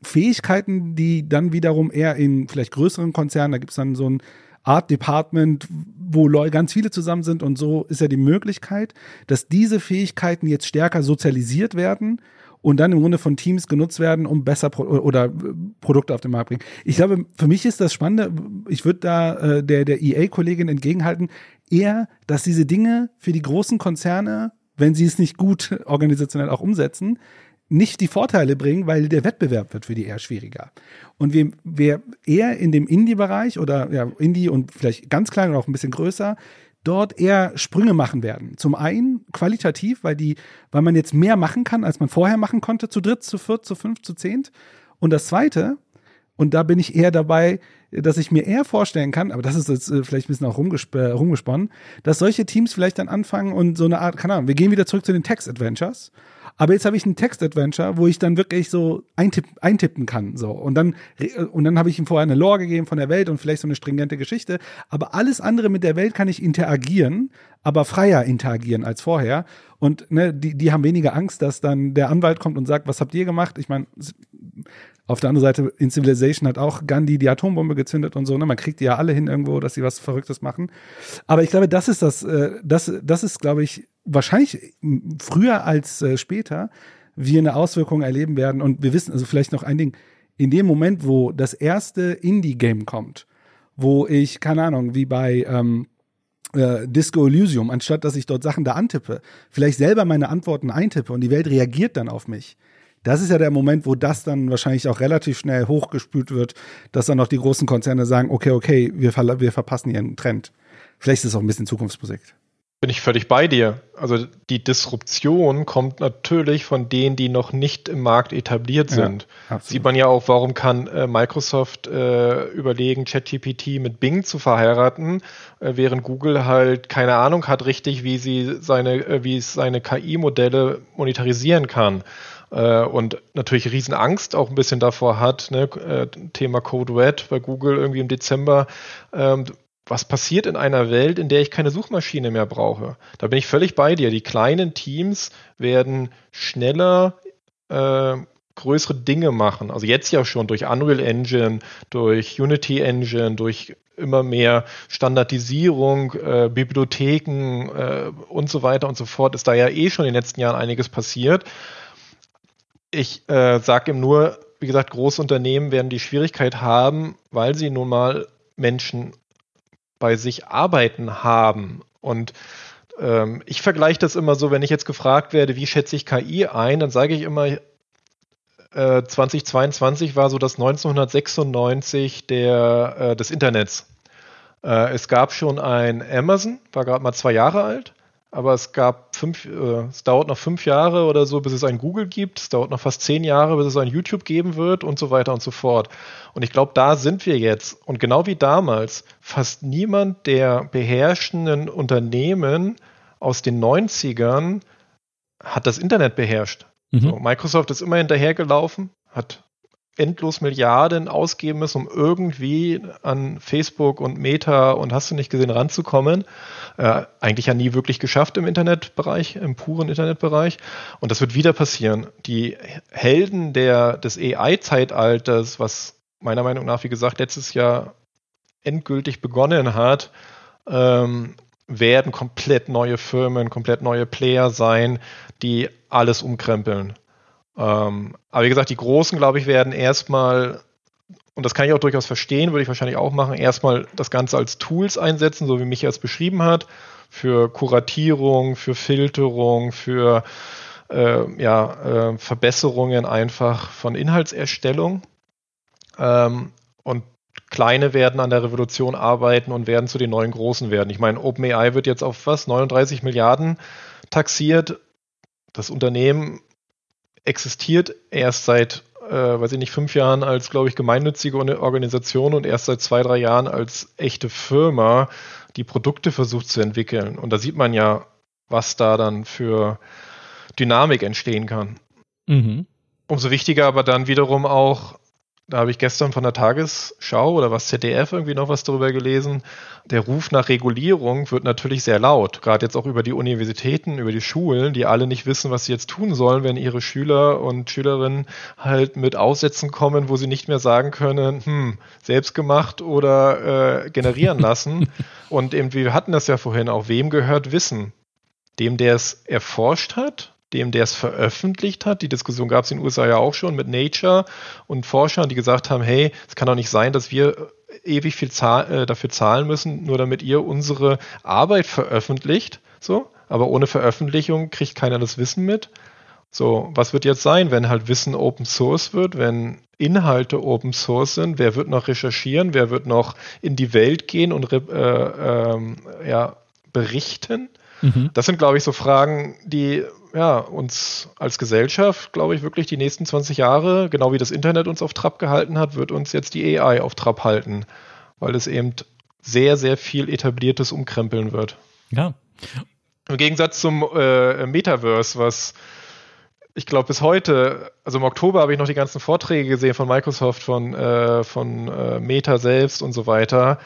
Fähigkeiten, die dann wiederum eher in vielleicht größeren Konzernen, da gibt es dann so ein Art Department, wo ganz viele zusammen sind und so ist ja die Möglichkeit, dass diese Fähigkeiten jetzt stärker sozialisiert werden und dann im Grunde von Teams genutzt werden, um besser Pro oder Produkte auf den Markt bringen. Ich glaube, für mich ist das Spannende, ich würde da äh, der, der EA-Kollegin entgegenhalten, eher, dass diese Dinge für die großen Konzerne, wenn sie es nicht gut organisationell auch umsetzen, nicht die Vorteile bringen, weil der Wettbewerb wird für die eher schwieriger. Und wer, wer eher in dem Indie-Bereich oder ja, Indie und vielleicht ganz klein oder auch ein bisschen größer dort eher Sprünge machen werden. Zum einen qualitativ, weil die, weil man jetzt mehr machen kann, als man vorher machen konnte, zu dritt, zu viert, zu fünf, zu zehnt. Und das zweite, Und da bin ich eher dabei, dass ich mir eher vorstellen kann, aber das ist jetzt äh, vielleicht ein bisschen auch rumgesp äh, rumgesponnen, dass solche Teams vielleicht dann anfangen und so eine Art, keine Ahnung, wir gehen wieder zurück zu den Text-Adventures. Aber jetzt habe ich ein Text-Adventure, wo ich dann wirklich so eintipp, eintippen kann. So. Und dann, und dann habe ich ihm vorher eine Lore gegeben von der Welt und vielleicht so eine stringente Geschichte. Aber alles andere mit der Welt kann ich interagieren, aber freier interagieren als vorher. Und ne, die, die haben weniger Angst, dass dann der Anwalt kommt und sagt, was habt ihr gemacht? Ich meine, auf der anderen Seite, in Civilization hat auch Gandhi die Atombombe gezündet und so. Ne? Man kriegt die ja alle hin irgendwo, dass sie was Verrücktes machen. Aber ich glaube, das ist das, äh, das, das ist, glaube ich, wahrscheinlich früher als äh, später wir eine Auswirkung erleben werden. Und wir wissen, also vielleicht noch ein Ding, in dem Moment, wo das erste Indie-Game kommt, wo ich, keine Ahnung, wie bei ähm, äh, Disco Elysium, anstatt dass ich dort Sachen da antippe, vielleicht selber meine Antworten eintippe und die Welt reagiert dann auf mich das ist ja der Moment, wo das dann wahrscheinlich auch relativ schnell hochgespült wird, dass dann noch die großen Konzerne sagen, okay, okay, wir, ver wir verpassen hier einen Trend. Vielleicht ist es auch ein bisschen Zukunftsmusik. Bin ich völlig bei dir. Also die Disruption kommt natürlich von denen, die noch nicht im Markt etabliert sind. Ja, Sieht man ja auch, warum kann äh, Microsoft äh, überlegen, ChatGPT mit Bing zu verheiraten, äh, während Google halt keine Ahnung hat richtig, wie sie seine, äh, wie es seine KI-Modelle monetarisieren kann äh, und natürlich Riesenangst auch ein bisschen davor hat, ne? äh, Thema Code Red bei Google irgendwie im Dezember. Ähm, was passiert in einer Welt, in der ich keine Suchmaschine mehr brauche? Da bin ich völlig bei dir. Die kleinen Teams werden schneller äh, größere Dinge machen. Also jetzt ja schon durch Unreal Engine, durch Unity Engine, durch immer mehr Standardisierung, äh, Bibliotheken äh, und so weiter und so fort, ist da ja eh schon in den letzten Jahren einiges passiert. Ich äh, sage ihm nur, wie gesagt, Großunternehmen werden die Schwierigkeit haben, weil sie nun mal Menschen bei sich arbeiten haben. Und ähm, ich vergleiche das immer so, wenn ich jetzt gefragt werde, wie schätze ich KI ein, dann sage ich immer, äh, 2022 war so das 1996 der, äh, des Internets. Äh, es gab schon ein Amazon, war gerade mal zwei Jahre alt aber es gab fünf, äh, es dauert noch fünf Jahre oder so, bis es ein Google gibt. Es dauert noch fast zehn Jahre, bis es ein YouTube geben wird und so weiter und so fort. Und ich glaube, da sind wir jetzt. Und genau wie damals, fast niemand der beherrschenden Unternehmen aus den 90ern hat das Internet beherrscht. Mhm. So, Microsoft ist immer hinterhergelaufen, hat endlos Milliarden ausgeben müssen, um irgendwie an Facebook und Meta und hast du nicht gesehen ranzukommen. Äh, eigentlich ja nie wirklich geschafft im Internetbereich, im puren Internetbereich. Und das wird wieder passieren. Die Helden der, des AI-Zeitalters, was meiner Meinung nach, wie gesagt, letztes Jahr endgültig begonnen hat, ähm, werden komplett neue Firmen, komplett neue Player sein, die alles umkrempeln. Ähm, aber wie gesagt, die Großen, glaube ich, werden erstmal, und das kann ich auch durchaus verstehen, würde ich wahrscheinlich auch machen, erstmal das Ganze als Tools einsetzen, so wie Michael es beschrieben hat, für Kuratierung, für Filterung, für äh, ja, äh, Verbesserungen einfach von Inhaltserstellung. Ähm, und Kleine werden an der Revolution arbeiten und werden zu den neuen Großen werden. Ich meine, OpenAI wird jetzt auf was? 39 Milliarden taxiert. Das Unternehmen existiert erst seit, äh, weiß ich nicht, fünf Jahren als, glaube ich, gemeinnützige Organisation und erst seit zwei, drei Jahren als echte Firma, die Produkte versucht zu entwickeln. Und da sieht man ja, was da dann für Dynamik entstehen kann. Mhm. Umso wichtiger aber dann wiederum auch da habe ich gestern von der Tagesschau oder was ZDF irgendwie noch was darüber gelesen. Der Ruf nach Regulierung wird natürlich sehr laut, gerade jetzt auch über die Universitäten, über die Schulen, die alle nicht wissen, was sie jetzt tun sollen, wenn ihre Schüler und Schülerinnen halt mit Aussätzen kommen, wo sie nicht mehr sagen können, hm, selbst gemacht oder äh, generieren (laughs) lassen. und eben, wir hatten das ja vorhin auch, wem gehört Wissen? Dem, der es erforscht hat dem, der es veröffentlicht hat. Die Diskussion gab es in den USA ja auch schon mit Nature und Forschern, die gesagt haben, hey, es kann doch nicht sein, dass wir ewig viel zahl äh, dafür zahlen müssen, nur damit ihr unsere Arbeit veröffentlicht. So, aber ohne Veröffentlichung kriegt keiner das Wissen mit. So, was wird jetzt sein, wenn halt Wissen Open Source wird, wenn Inhalte Open Source sind? Wer wird noch recherchieren? Wer wird noch in die Welt gehen und äh, ähm, ja, berichten? Mhm. Das sind, glaube ich, so Fragen, die ja, uns als Gesellschaft, glaube ich, wirklich die nächsten 20 Jahre, genau wie das Internet uns auf Trab gehalten hat, wird uns jetzt die AI auf Trab halten, weil es eben sehr, sehr viel etabliertes umkrempeln wird. Ja. Im Gegensatz zum äh, Metaverse, was ich glaube bis heute, also im Oktober habe ich noch die ganzen Vorträge gesehen von Microsoft, von, äh, von äh, Meta selbst und so weiter.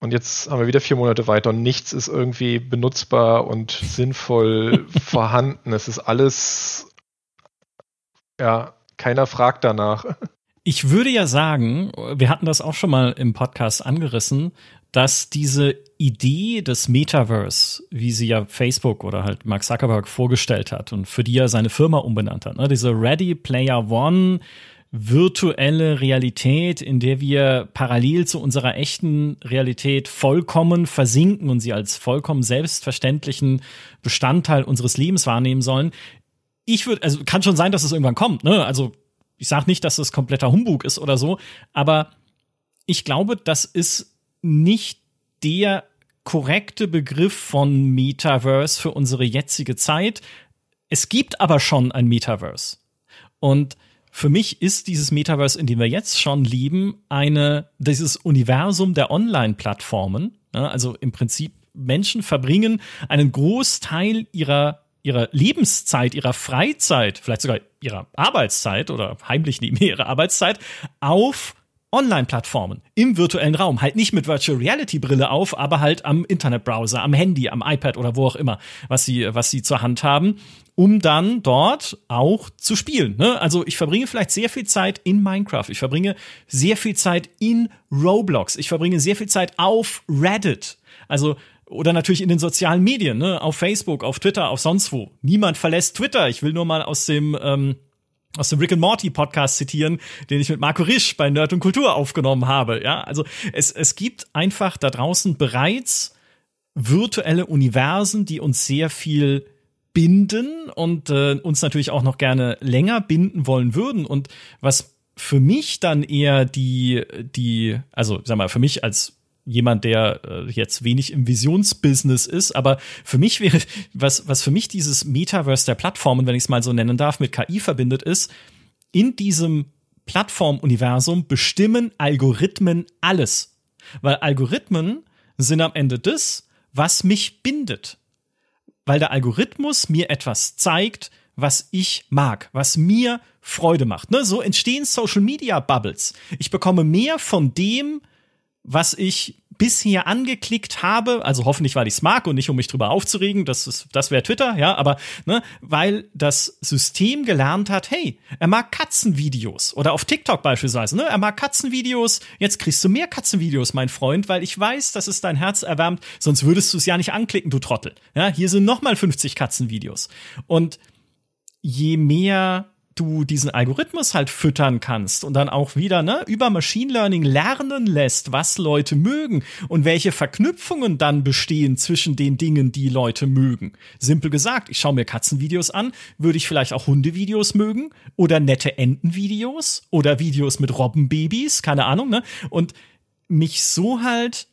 Und jetzt haben wir wieder vier Monate weiter und nichts ist irgendwie benutzbar und sinnvoll (laughs) vorhanden. Es ist alles, ja, keiner fragt danach. Ich würde ja sagen, wir hatten das auch schon mal im Podcast angerissen, dass diese Idee des Metaverse, wie sie ja Facebook oder halt Mark Zuckerberg vorgestellt hat und für die er seine Firma umbenannt hat, ne, diese Ready Player One virtuelle Realität, in der wir parallel zu unserer echten Realität vollkommen versinken und sie als vollkommen selbstverständlichen Bestandteil unseres Lebens wahrnehmen sollen. Ich würde, also kann schon sein, dass es irgendwann kommt, ne? Also ich sage nicht, dass es kompletter Humbug ist oder so, aber ich glaube, das ist nicht der korrekte Begriff von Metaverse für unsere jetzige Zeit. Es gibt aber schon ein Metaverse. Und für mich ist dieses Metaverse, in dem wir jetzt schon leben, eine, dieses Universum der Online-Plattformen. also im Prinzip Menschen verbringen einen Großteil ihrer ihrer Lebenszeit, ihrer Freizeit, vielleicht sogar ihrer Arbeitszeit oder heimlich neben ihrer Arbeitszeit auf Online-Plattformen im virtuellen Raum, halt nicht mit Virtual Reality Brille auf, aber halt am Internetbrowser, am Handy, am iPad oder wo auch immer, was sie, was sie zur Hand haben, um dann dort auch zu spielen. Ne? Also ich verbringe vielleicht sehr viel Zeit in Minecraft, ich verbringe sehr viel Zeit in Roblox, ich verbringe sehr viel Zeit auf Reddit. Also oder natürlich in den sozialen Medien, ne? auf Facebook, auf Twitter, auf sonst wo. Niemand verlässt Twitter. Ich will nur mal aus dem ähm, aus dem Rick and Morty Podcast zitieren, den ich mit Marco Risch bei Nerd und Kultur aufgenommen habe. Ja, also es, es gibt einfach da draußen bereits virtuelle Universen, die uns sehr viel binden und äh, uns natürlich auch noch gerne länger binden wollen würden. Und was für mich dann eher die, die, also sag mal, für mich als jemand, der äh, jetzt wenig im Visionsbusiness ist, aber für mich wäre, was, was für mich dieses Metaverse der Plattformen, wenn ich es mal so nennen darf, mit KI verbindet, ist, in diesem Plattformuniversum bestimmen Algorithmen alles. Weil Algorithmen sind am Ende das, was mich bindet. Weil der Algorithmus mir etwas zeigt, was ich mag, was mir Freude macht. Ne? So entstehen Social Media Bubbles. Ich bekomme mehr von dem, was ich bisher angeklickt habe, also hoffentlich, weil ich es mag und nicht, um mich drüber aufzuregen, das, ist, das wäre Twitter, ja, aber ne, weil das System gelernt hat, hey, er mag Katzenvideos oder auf TikTok beispielsweise, ne, er mag Katzenvideos, jetzt kriegst du mehr Katzenvideos, mein Freund, weil ich weiß, dass es dein Herz erwärmt, sonst würdest du es ja nicht anklicken, du Trottel. Ja, hier sind nochmal 50 Katzenvideos. Und je mehr du diesen Algorithmus halt füttern kannst und dann auch wieder ne, über Machine Learning lernen lässt, was Leute mögen und welche Verknüpfungen dann bestehen zwischen den Dingen, die Leute mögen. Simpel gesagt, ich schaue mir Katzenvideos an, würde ich vielleicht auch Hundevideos mögen oder nette Entenvideos oder Videos mit Robbenbabys, keine Ahnung, ne? Und mich so halt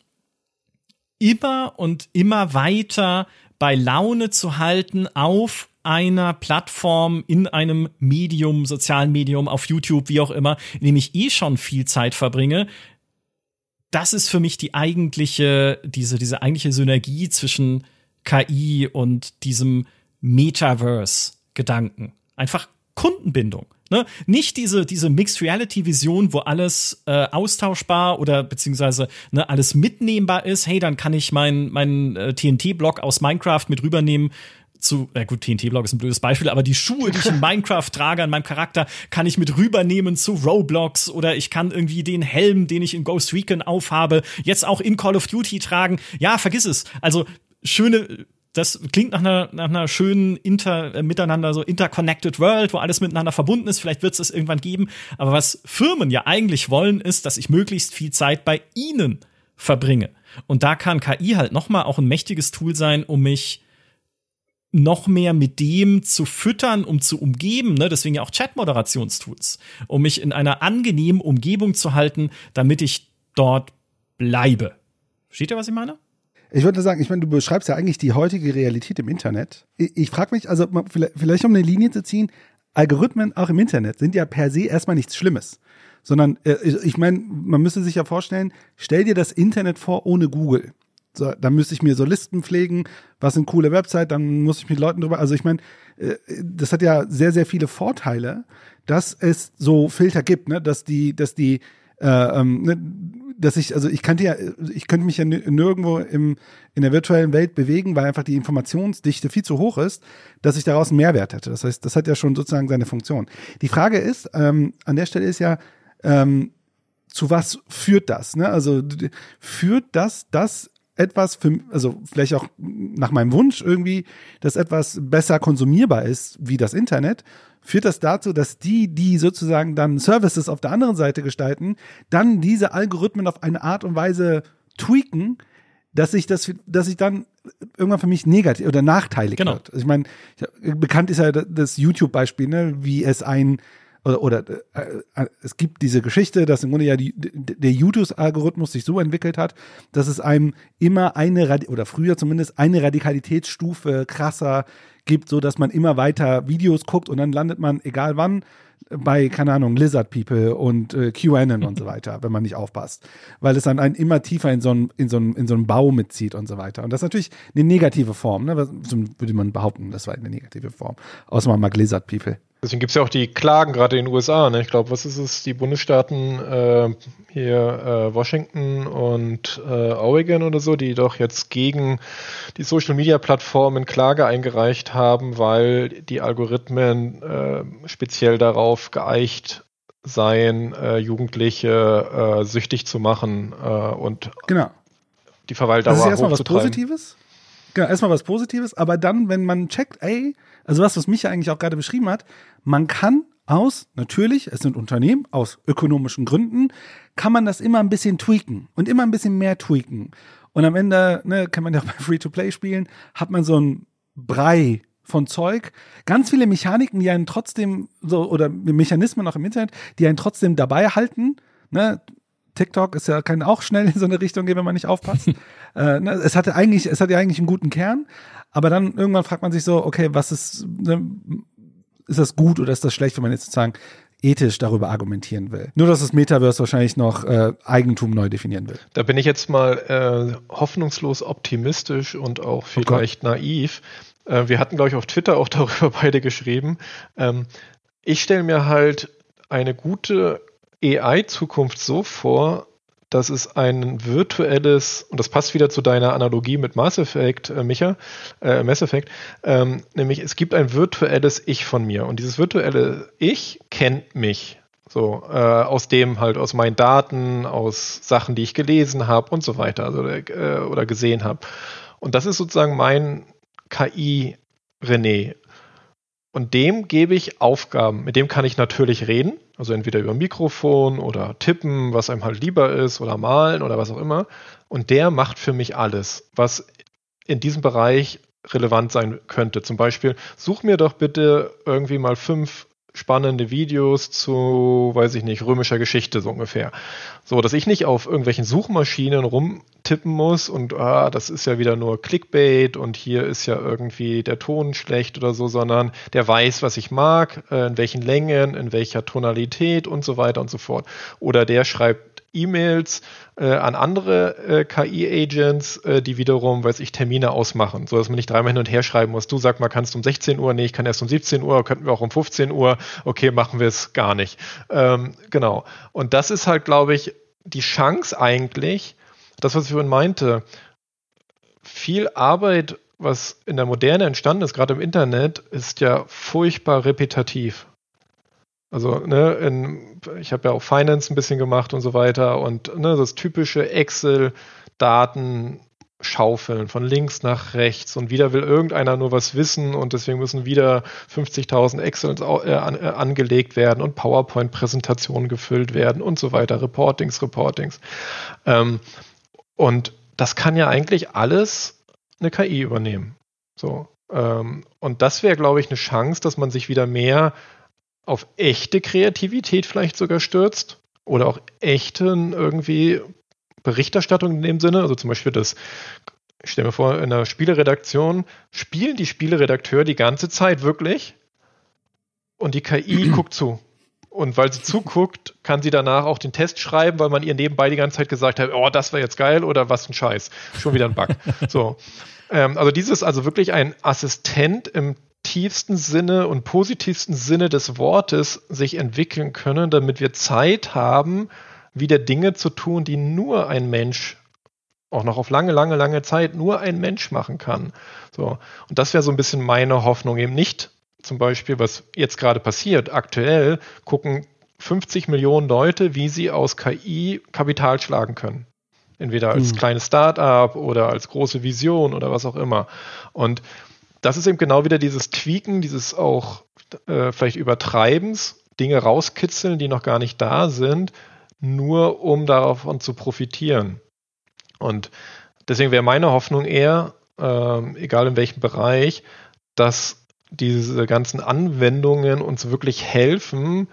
immer und immer weiter bei Laune zu halten auf einer Plattform, in einem Medium, sozialen Medium, auf YouTube, wie auch immer, in dem ich eh schon viel Zeit verbringe, das ist für mich die eigentliche, diese, diese eigentliche Synergie zwischen KI und diesem Metaverse-Gedanken. Einfach Kundenbindung. Ne? Nicht diese, diese Mixed Reality Vision, wo alles äh, austauschbar oder beziehungsweise ne, alles mitnehmbar ist. Hey, dann kann ich meinen mein, äh, TNT-Block aus Minecraft mit rübernehmen zu, na gut, TNT-Blog ist ein blödes Beispiel, aber die Schuhe, die ich in (laughs) Minecraft trage an meinem Charakter, kann ich mit rübernehmen zu Roblox oder ich kann irgendwie den Helm, den ich in Ghost Recon aufhabe, jetzt auch in Call of Duty tragen. Ja, vergiss es. Also schöne, das klingt nach einer, nach einer schönen inter, äh, miteinander so interconnected World, wo alles miteinander verbunden ist. Vielleicht wird es irgendwann geben. Aber was Firmen ja eigentlich wollen, ist, dass ich möglichst viel Zeit bei ihnen verbringe. Und da kann KI halt noch mal auch ein mächtiges Tool sein, um mich noch mehr mit dem zu füttern, um zu umgeben, ne? deswegen ja auch Chat-Moderationstools, um mich in einer angenehmen Umgebung zu halten, damit ich dort bleibe. Versteht ihr, was ich meine? Ich würde sagen, ich meine, du beschreibst ja eigentlich die heutige Realität im Internet. Ich, ich frage mich, also vielleicht, vielleicht um eine Linie zu ziehen, Algorithmen auch im Internet sind ja per se erstmal nichts Schlimmes. Sondern, äh, ich meine, man müsste sich ja vorstellen, stell dir das Internet vor ohne Google. So, dann müsste ich mir so Listen pflegen, was sind coole Website, dann muss ich mit Leuten drüber. Also ich meine, äh, das hat ja sehr, sehr viele Vorteile, dass es so Filter gibt, ne? dass die, dass die, äh, ähm, ne? dass ich, also ich könnte ja, ich könnte mich ja nirgendwo im, in der virtuellen Welt bewegen, weil einfach die Informationsdichte viel zu hoch ist, dass ich daraus einen Mehrwert hätte. Das heißt, das hat ja schon sozusagen seine Funktion. Die Frage ist, ähm, an der Stelle ist ja, ähm, zu was führt das? Ne? Also führt das, das etwas für, also vielleicht auch nach meinem Wunsch irgendwie, dass etwas besser konsumierbar ist wie das Internet, führt das dazu, dass die, die sozusagen dann Services auf der anderen Seite gestalten, dann diese Algorithmen auf eine Art und Weise tweaken, dass sich das, dass ich dann irgendwann für mich negativ oder nachteilig genau. wird. Also ich meine, bekannt ist ja das YouTube-Beispiel, ne, wie es ein oder, oder äh, äh, es gibt diese Geschichte, dass im Grunde ja die, der YouTube-Algorithmus sich so entwickelt hat, dass es einem immer eine Radi oder früher zumindest eine Radikalitätsstufe krasser gibt, so dass man immer weiter Videos guckt und dann landet man egal wann bei, keine Ahnung, Lizard People und äh, QAnon und so (laughs) weiter, wenn man nicht aufpasst. Weil es dann einen immer tiefer in so einen, in so einen, in so einen Bau mitzieht und so weiter. Und das ist natürlich eine negative Form, ne? Würde man behaupten, das war eine negative Form. Außer man mag Lizard People. Deswegen gibt es ja auch die Klagen gerade in den USA. Ne? Ich glaube, was ist es? Die Bundesstaaten äh, hier äh, Washington und äh, Oregon oder so, die doch jetzt gegen die Social Media Plattformen Klage eingereicht haben, weil die Algorithmen äh, speziell darauf geeicht seien, äh, Jugendliche äh, süchtig zu machen und genau. die Verweildauer Das ist erstmal was Positives. Genau, erstmal was Positives, aber dann, wenn man checkt, ey, also was, was Micha eigentlich auch gerade beschrieben hat, man kann aus, natürlich, es sind Unternehmen, aus ökonomischen Gründen, kann man das immer ein bisschen tweaken und immer ein bisschen mehr tweaken. Und am Ende, ne, kann man ja auch (laughs) bei Free-to-Play spielen, hat man so ein Brei von Zeug, ganz viele Mechaniken, die einen trotzdem so, oder Mechanismen auch im Internet, die einen trotzdem dabei halten, ne, TikTok ist ja, kann auch schnell in so eine Richtung gehen, wenn man nicht aufpasst. (laughs) äh, ne, es hatte eigentlich, es hat ja eigentlich einen guten Kern, aber dann irgendwann fragt man sich so, okay, was ist, ne, ist das gut oder ist das schlecht, wenn man jetzt sozusagen ethisch darüber argumentieren will. Nur, dass das Metaverse wahrscheinlich noch äh, Eigentum neu definieren will. Da bin ich jetzt mal äh, hoffnungslos optimistisch und auch oh vielleicht oh naiv. Äh, wir hatten, glaube ich, auf Twitter auch (laughs) darüber beide geschrieben. Ähm, ich stelle mir halt eine gute AI-Zukunft so vor, dass es ein virtuelles, und das passt wieder zu deiner Analogie mit Mass Effect, äh, Micha, äh, Mass Effect, ähm, nämlich es gibt ein virtuelles Ich von mir und dieses virtuelle Ich kennt mich. So, äh, aus dem halt, aus meinen Daten, aus Sachen, die ich gelesen habe und so weiter, also, äh, oder gesehen habe. Und das ist sozusagen mein KI René. Und dem gebe ich Aufgaben. Mit dem kann ich natürlich reden. Also entweder über Mikrofon oder tippen, was einem halt lieber ist, oder malen oder was auch immer. Und der macht für mich alles, was in diesem Bereich relevant sein könnte. Zum Beispiel, such mir doch bitte irgendwie mal fünf spannende Videos zu, weiß ich nicht, römischer Geschichte so ungefähr. So, dass ich nicht auf irgendwelchen Suchmaschinen rumtippen muss und ah, das ist ja wieder nur Clickbait und hier ist ja irgendwie der Ton schlecht oder so, sondern der weiß, was ich mag, äh, in welchen Längen, in welcher Tonalität und so weiter und so fort. Oder der schreibt E-Mails äh, an andere äh, KI-Agents, äh, die wiederum, weiß ich, Termine ausmachen, so dass man nicht dreimal hin und her schreiben muss. Du sag mal, kannst du um 16 Uhr? Nee, ich kann erst um 17 Uhr, könnten wir auch um 15 Uhr. Okay, machen wir es gar nicht. Ähm, genau. Und das ist halt, glaube ich, die Chance eigentlich, das, was ich vorhin meinte, viel Arbeit, was in der Moderne entstanden ist, gerade im Internet, ist ja furchtbar repetitiv. Also, ne, in, ich habe ja auch Finance ein bisschen gemacht und so weiter und ne, das typische Excel-Daten schaufeln von links nach rechts und wieder will irgendeiner nur was wissen und deswegen müssen wieder 50.000 Excels äh, an, äh, angelegt werden und PowerPoint-Präsentationen gefüllt werden und so weiter, Reportings, Reportings. Ähm, und das kann ja eigentlich alles eine KI übernehmen. So. Ähm, und das wäre, glaube ich, eine Chance, dass man sich wieder mehr auf echte Kreativität vielleicht sogar stürzt oder auch echten irgendwie Berichterstattung in dem Sinne, also zum Beispiel das ich stelle mir vor, in einer Spieleredaktion spielen die Spieleredakteure die ganze Zeit wirklich und die KI (clears throat) guckt zu. Und weil sie zuguckt, kann sie danach auch den Test schreiben, weil man ihr nebenbei die ganze Zeit gesagt hat, oh, das war jetzt geil oder was ein Scheiß. Schon wieder ein Bug. (laughs) so. Ähm, also dieses also wirklich ein Assistent im tiefsten Sinne und positivsten Sinne des Wortes sich entwickeln können, damit wir Zeit haben, wieder Dinge zu tun, die nur ein Mensch auch noch auf lange, lange, lange Zeit nur ein Mensch machen kann. So. Und das wäre so ein bisschen meine Hoffnung, eben nicht zum Beispiel, was jetzt gerade passiert, aktuell gucken 50 Millionen Leute, wie sie aus KI Kapital schlagen können. Entweder als mhm. kleines Start-up oder als große Vision oder was auch immer. Und das ist eben genau wieder dieses Tweaken, dieses auch äh, vielleicht Übertreibens, Dinge rauskitzeln, die noch gar nicht da sind, nur um davon zu profitieren. Und deswegen wäre meine Hoffnung eher, äh, egal in welchem Bereich, dass diese ganzen Anwendungen uns wirklich helfen,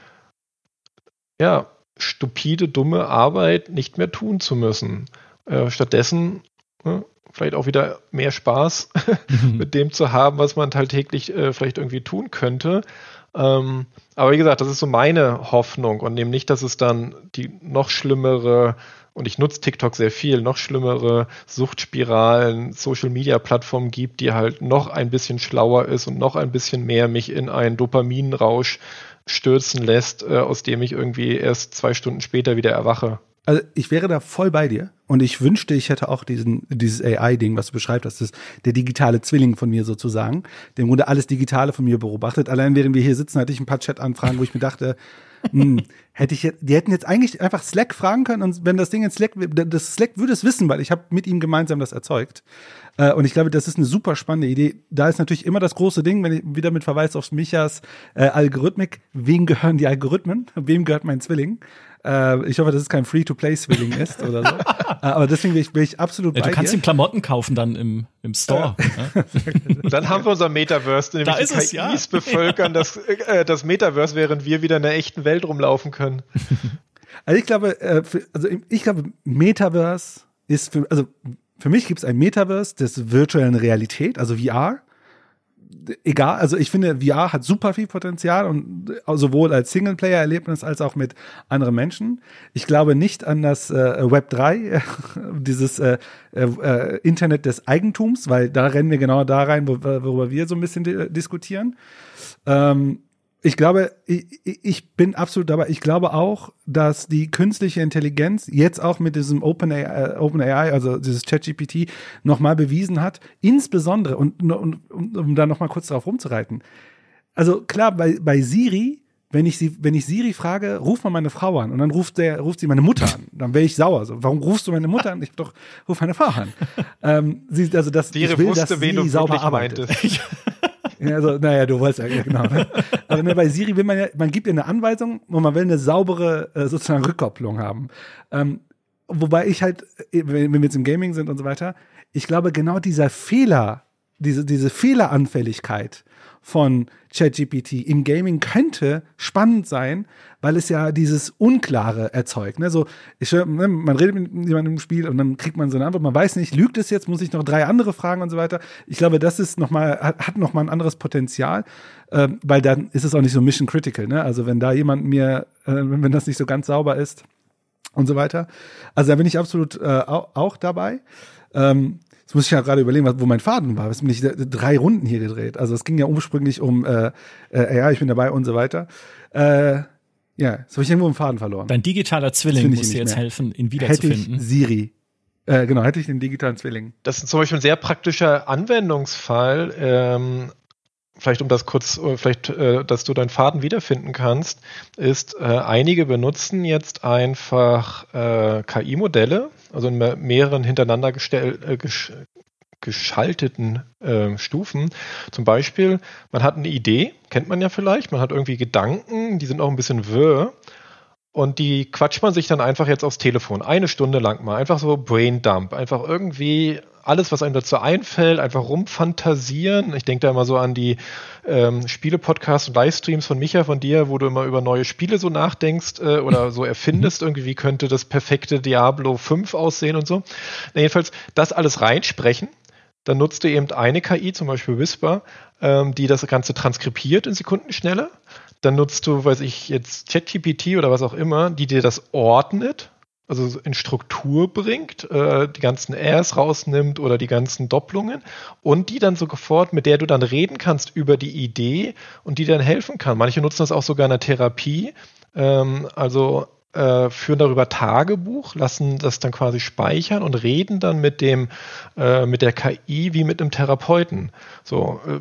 ja, stupide, dumme Arbeit nicht mehr tun zu müssen. Äh, stattdessen äh, vielleicht auch wieder mehr Spaß mhm. (laughs) mit dem zu haben, was man tagtäglich äh, vielleicht irgendwie tun könnte. Ähm, aber wie gesagt, das ist so meine Hoffnung und eben nicht, dass es dann die noch schlimmere und ich nutze TikTok sehr viel, noch schlimmere Suchtspiralen, Social-Media-Plattformen gibt, die halt noch ein bisschen schlauer ist und noch ein bisschen mehr mich in einen Dopaminrausch stürzen lässt, äh, aus dem ich irgendwie erst zwei Stunden später wieder erwache. Also ich wäre da voll bei dir und ich wünschte, ich hätte auch diesen dieses AI-Ding, was du beschreibst, das ist der digitale Zwilling von mir sozusagen, der im Grunde alles Digitale von mir beobachtet. Allein während wir hier sitzen, hatte ich ein paar Chat-Anfragen, wo ich mir dachte, (laughs) hm, hätte ich jetzt, die hätten jetzt eigentlich einfach Slack fragen können und wenn das Ding in Slack, das Slack würde es wissen, weil ich habe mit ihm gemeinsam das erzeugt. Äh, und ich glaube, das ist eine super spannende Idee. Da ist natürlich immer das große Ding, wenn ich wieder mit Verweis auf Michas äh, Algorithmik, wem gehören die Algorithmen? Wem gehört mein Zwilling? Äh, ich hoffe, dass es kein Free-to-Play-Swilling ist oder so. (laughs) äh, aber deswegen bin ich, bin ich absolut ja, bei Du kannst dir. ihm Klamotten kaufen dann im, im Store. Ja. (laughs) dann haben wir unser Metaverse, nämlich da die KIs ja. bevölkern das, äh, das Metaverse, während wir wieder in der echten Welt rumlaufen können. (laughs) Also ich glaube, äh, für, also ich glaube, Metaverse ist für, also für mich gibt es ein Metaverse des virtuellen Realität, also VR egal, also ich finde, VR hat super viel Potenzial und sowohl als Singleplayer-Erlebnis als auch mit anderen Menschen. Ich glaube nicht an das äh, Web 3, (laughs) dieses äh, äh, Internet des Eigentums, weil da rennen wir genau da rein, wo, worüber wir so ein bisschen diskutieren. Ähm, ich glaube, ich, ich bin absolut dabei. Ich glaube auch, dass die künstliche Intelligenz jetzt auch mit diesem OpenAI, Open AI, also dieses ChatGPT, nochmal bewiesen hat, insbesondere, und, und um, um da nochmal kurz drauf rumzureiten. Also klar, bei, bei Siri, wenn ich sie, wenn ich Siri frage, ruf mal meine Frau an und dann ruft der, ruft sie meine Mutter an, dann wäre ich sauer. So, warum rufst du meine Mutter an? Ich doch, ruf meine Frau an. (laughs) ähm, sie, also das, Siri ich will, wusste, dass wen sie du sauber arbeitet. (laughs) also, naja, du weißt ja, genau. Ne? Aber ne, bei Siri will man ja, man gibt ihr eine Anweisung und man will eine saubere äh, sozusagen Rückkopplung haben. Ähm, wobei ich halt, äh, wenn wir jetzt im Gaming sind und so weiter, ich glaube, genau dieser Fehler, diese, diese Fehleranfälligkeit von ChatGPT im Gaming könnte spannend sein, weil es ja dieses Unklare erzeugt. Ne? So, ich, ne, man redet mit jemandem im Spiel und dann kriegt man so eine Antwort. Man weiß nicht, lügt es jetzt, muss ich noch drei andere fragen und so weiter. Ich glaube, das ist noch mal, hat, hat noch mal ein anderes Potenzial, äh, weil dann ist es auch nicht so mission critical. Ne? Also wenn da jemand mir, äh, wenn das nicht so ganz sauber ist und so weiter. Also da bin ich absolut äh, auch, auch dabei. Ähm, Jetzt muss ich ja gerade überlegen, wo mein Faden war. Jetzt bin ich drei Runden hier gedreht. Also es ging ja ursprünglich um, äh, äh, ja, ich bin dabei und so weiter. Äh, ja, jetzt habe ich irgendwo einen Faden verloren. Dein digitaler Zwilling muss dir jetzt mehr. helfen, ihn wiederzufinden. Hätte ich Siri. Äh, genau, hätte ich den digitalen Zwilling. Das ist zum Beispiel ein sehr praktischer Anwendungsfall. Ähm, vielleicht um das kurz, äh, vielleicht, äh, dass du deinen Faden wiederfinden kannst, ist, äh, einige benutzen jetzt einfach äh, KI-Modelle, also in mehreren hintereinander gestell, äh, gesch geschalteten äh, Stufen. Zum Beispiel, man hat eine Idee, kennt man ja vielleicht, man hat irgendwie Gedanken, die sind auch ein bisschen wirr. Und die quatscht man sich dann einfach jetzt aufs Telefon, eine Stunde lang mal, einfach so Brain Dump, einfach irgendwie alles, was einem dazu einfällt, einfach rumfantasieren. Ich denke da immer so an die ähm, Spiele-Podcasts und Livestreams von Micha, von dir, wo du immer über neue Spiele so nachdenkst äh, oder so erfindest, mhm. irgendwie, wie könnte das perfekte Diablo 5 aussehen und so. Na, jedenfalls das alles reinsprechen dann nutzt du eben eine KI, zum Beispiel Whisper, ähm, die das Ganze transkribiert in Sekundenschnelle. Dann nutzt du, weiß ich, jetzt ChatGPT oder was auch immer, die dir das ordnet, also in Struktur bringt, äh, die ganzen Rs rausnimmt oder die ganzen Doppelungen und die dann sofort, mit der du dann reden kannst über die Idee und die dann helfen kann. Manche nutzen das auch sogar in der Therapie. Ähm, also äh, führen darüber Tagebuch, lassen das dann quasi speichern und reden dann mit dem, äh, mit der KI wie mit einem Therapeuten. So, äh,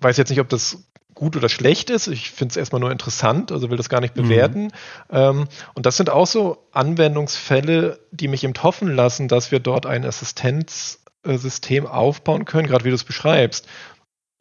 weiß jetzt nicht, ob das gut oder schlecht ist. Ich finde es erstmal nur interessant, also will das gar nicht bewerten. Mhm. Ähm, und das sind auch so Anwendungsfälle, die mich eben hoffen lassen, dass wir dort ein Assistenzsystem aufbauen können, gerade wie du es beschreibst,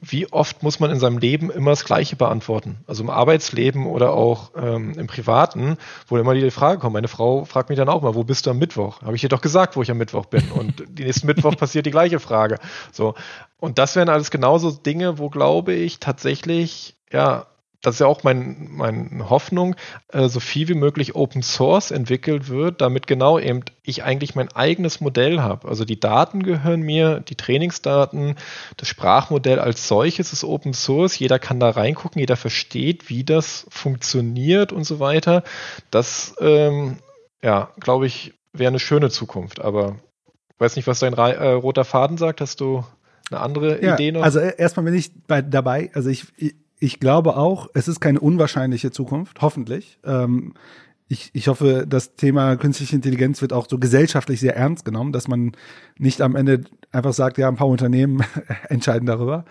wie oft muss man in seinem Leben immer das Gleiche beantworten? Also im Arbeitsleben oder auch ähm, im Privaten, wo immer die Frage kommt. Meine Frau fragt mich dann auch mal, wo bist du am Mittwoch? Habe ich dir doch gesagt, wo ich am Mittwoch bin. (laughs) Und die nächsten Mittwoch passiert die gleiche Frage. So. Und das wären alles genauso Dinge, wo glaube ich tatsächlich, ja, das ist ja auch mein, meine Hoffnung, äh, so viel wie möglich Open Source entwickelt wird, damit genau eben ich eigentlich mein eigenes Modell habe. Also die Daten gehören mir, die Trainingsdaten, das Sprachmodell als solches ist Open Source. Jeder kann da reingucken, jeder versteht, wie das funktioniert und so weiter. Das, ähm, ja, glaube ich, wäre eine schöne Zukunft. Aber ich weiß nicht, was dein äh, roter Faden sagt. Hast du eine andere ja, Idee noch? Also äh, erstmal bin ich bei, dabei. Also ich, ich ich glaube auch, es ist keine unwahrscheinliche Zukunft, hoffentlich. Ähm, ich, ich hoffe, das Thema künstliche Intelligenz wird auch so gesellschaftlich sehr ernst genommen, dass man nicht am Ende einfach sagt, ja, ein paar Unternehmen (laughs) entscheiden darüber.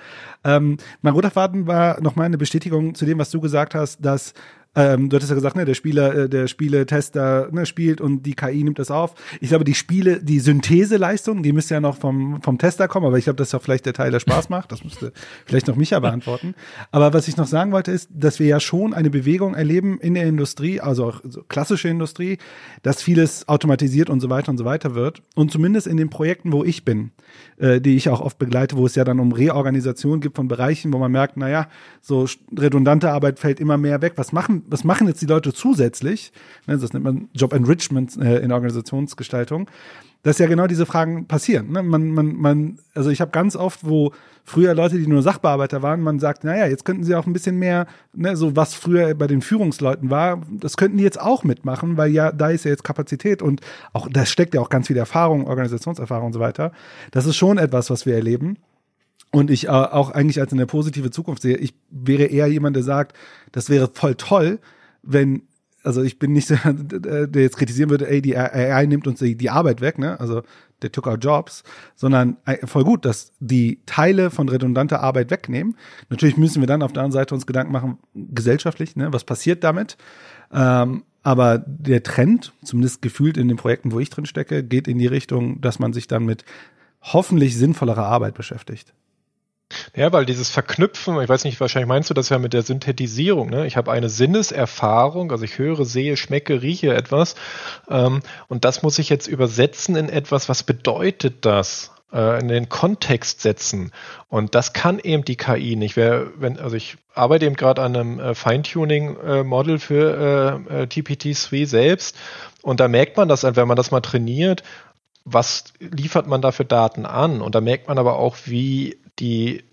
Ähm, mein roter Faden war nochmal eine Bestätigung zu dem, was du gesagt hast, dass ähm, du hattest ja gesagt, ne, der Spieler, äh, der Spieletester ne, spielt und die KI nimmt das auf. Ich glaube, die Spiele, die Syntheseleistung, die müsste ja noch vom, vom Tester kommen, aber ich glaube, das ist auch vielleicht der Teil, der Spaß macht. Das müsste vielleicht noch Micha beantworten. Aber was ich noch sagen wollte, ist, dass wir ja schon eine Bewegung erleben in der Industrie, also auch so klassische Industrie, dass vieles automatisiert und so weiter und so weiter wird. Und zumindest in den Projekten, wo ich bin, äh, die ich auch oft begleite, wo es ja dann um Reorganisation gibt von Bereichen, wo man merkt, naja, so redundante Arbeit fällt immer mehr weg. Was machen, was machen jetzt die Leute zusätzlich? Ne, das nennt man Job Enrichment äh, in Organisationsgestaltung. Dass ja genau diese Fragen passieren. Ne? Man, man, man, also ich habe ganz oft, wo früher Leute, die nur Sachbearbeiter waren, man sagt, naja, jetzt könnten sie auch ein bisschen mehr, ne, so was früher bei den Führungsleuten war, das könnten die jetzt auch mitmachen, weil ja, da ist ja jetzt Kapazität und auch, da steckt ja auch ganz viel Erfahrung, Organisationserfahrung und so weiter. Das ist schon etwas, was wir erleben. Und ich äh, auch eigentlich als eine positive Zukunft sehe. Ich wäre eher jemand, der sagt, das wäre voll toll, wenn, also ich bin nicht so, der jetzt kritisieren würde, ey, die AI nimmt uns die, die Arbeit weg, ne? Also der took our jobs, sondern äh, voll gut, dass die Teile von redundanter Arbeit wegnehmen. Natürlich müssen wir dann auf der anderen Seite uns Gedanken machen, gesellschaftlich, ne? Was passiert damit? Ähm, aber der Trend, zumindest gefühlt in den Projekten, wo ich drin stecke, geht in die Richtung, dass man sich dann mit hoffentlich sinnvollerer Arbeit beschäftigt. Ja, weil dieses Verknüpfen, ich weiß nicht, wahrscheinlich meinst du das ja mit der Synthetisierung. Ne? Ich habe eine Sinneserfahrung, also ich höre, sehe, schmecke, rieche etwas ähm, und das muss ich jetzt übersetzen in etwas, was bedeutet das? Äh, in den Kontext setzen. Und das kann eben die KI nicht. Wer, wenn, also ich arbeite eben gerade an einem äh, Feintuning-Model äh, für äh, GPT-3 selbst und da merkt man das, wenn man das mal trainiert, was liefert man da für Daten an? Und da merkt man aber auch, wie die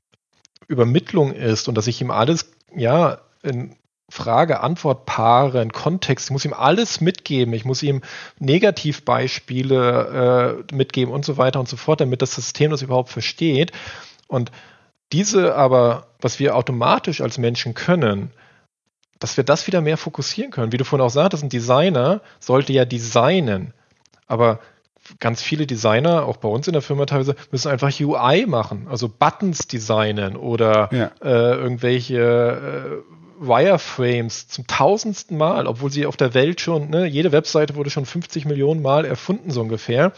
Übermittlung ist und dass ich ihm alles, ja, in Frage-Antwort-Paare, in Kontext, ich muss ihm alles mitgeben, ich muss ihm Negativbeispiele äh, mitgeben und so weiter und so fort, damit das System das überhaupt versteht. Und diese aber, was wir automatisch als Menschen können, dass wir das wieder mehr fokussieren können. Wie du vorhin auch sagtest, ein Designer sollte ja designen. Aber ganz viele Designer, auch bei uns in der Firma teilweise, müssen einfach UI machen, also Buttons designen oder ja. äh, irgendwelche äh, Wireframes zum tausendsten Mal, obwohl sie auf der Welt schon, ne, jede Webseite wurde schon 50 Millionen Mal erfunden, so ungefähr.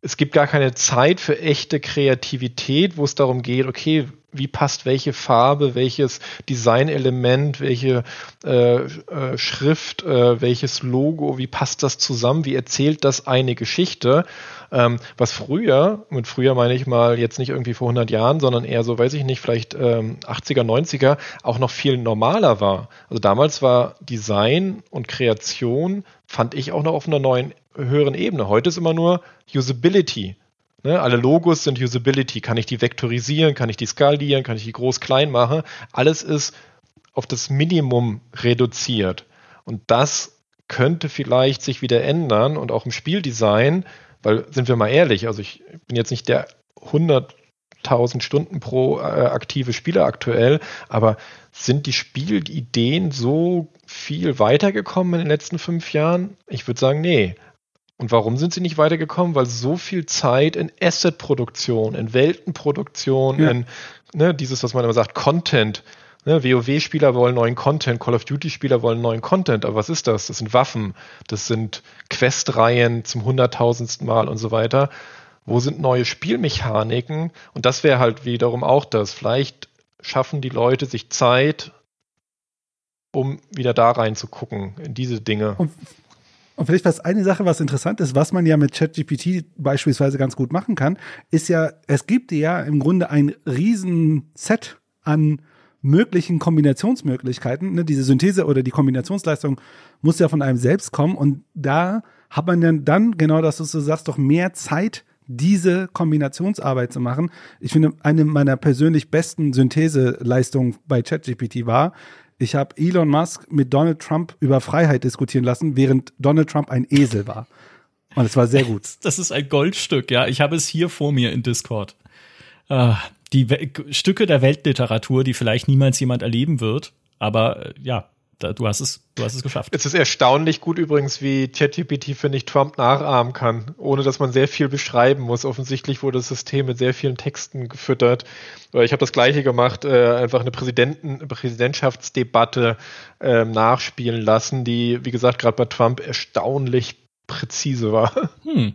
Es gibt gar keine Zeit für echte Kreativität, wo es darum geht, okay, wie passt welche Farbe, welches Designelement, welche äh, äh, Schrift, äh, welches Logo, wie passt das zusammen, wie erzählt das eine Geschichte, ähm, was früher, mit früher meine ich mal jetzt nicht irgendwie vor 100 Jahren, sondern eher so, weiß ich nicht, vielleicht ähm, 80er, 90er, auch noch viel normaler war. Also damals war Design und Kreation, fand ich auch noch auf einer neuen, höheren Ebene. Heute ist immer nur Usability. Ne, alle Logos sind Usability. Kann ich die vektorisieren? Kann ich die skalieren? Kann ich die groß klein machen? Alles ist auf das Minimum reduziert. Und das könnte vielleicht sich wieder ändern und auch im Spieldesign, weil sind wir mal ehrlich, also ich bin jetzt nicht der 100.000 Stunden pro äh, aktive Spieler aktuell, aber sind die Spielideen so viel weitergekommen in den letzten fünf Jahren? Ich würde sagen, nee. Und warum sind sie nicht weitergekommen? Weil so viel Zeit in Asset-Produktion, in Weltenproduktion, ja. in ne, dieses, was man immer sagt, Content. Ne, WoW-Spieler wollen neuen Content, Call of Duty-Spieler wollen neuen Content. Aber was ist das? Das sind Waffen, das sind Questreihen zum hunderttausendsten Mal und so weiter. Wo sind neue Spielmechaniken? Und das wäre halt wiederum auch das. Vielleicht schaffen die Leute sich Zeit, um wieder da reinzugucken, in diese Dinge. Und und vielleicht was eine Sache, was interessant ist, was man ja mit ChatGPT beispielsweise ganz gut machen kann, ist ja, es gibt ja im Grunde ein riesen Set an möglichen Kombinationsmöglichkeiten. Ne? Diese Synthese oder die Kombinationsleistung muss ja von einem selbst kommen und da hat man dann, dann genau das, was du sagst, doch mehr Zeit, diese Kombinationsarbeit zu machen. Ich finde, eine meiner persönlich besten Syntheseleistungen bei ChatGPT war, ich habe Elon Musk mit Donald Trump über Freiheit diskutieren lassen, während Donald Trump ein Esel war. Und es war sehr gut. (laughs) Das ist ein Goldstück, ja. Ich habe es hier vor mir in Discord. Uh, die Stücke der Weltliteratur, die vielleicht niemals jemand erleben wird. Aber äh, ja, du hast es, du hast es geschafft. Es ist erstaunlich gut übrigens, wie ChatGPT, finde ich, Trump nachahmen kann, ohne dass man sehr viel beschreiben muss. Offensichtlich wurde das System mit sehr vielen Texten gefüttert. Ich habe das gleiche gemacht, äh, einfach eine Präsidenten, Präsidentschaftsdebatte äh, nachspielen lassen, die, wie gesagt, gerade bei Trump erstaunlich präzise war. Hm.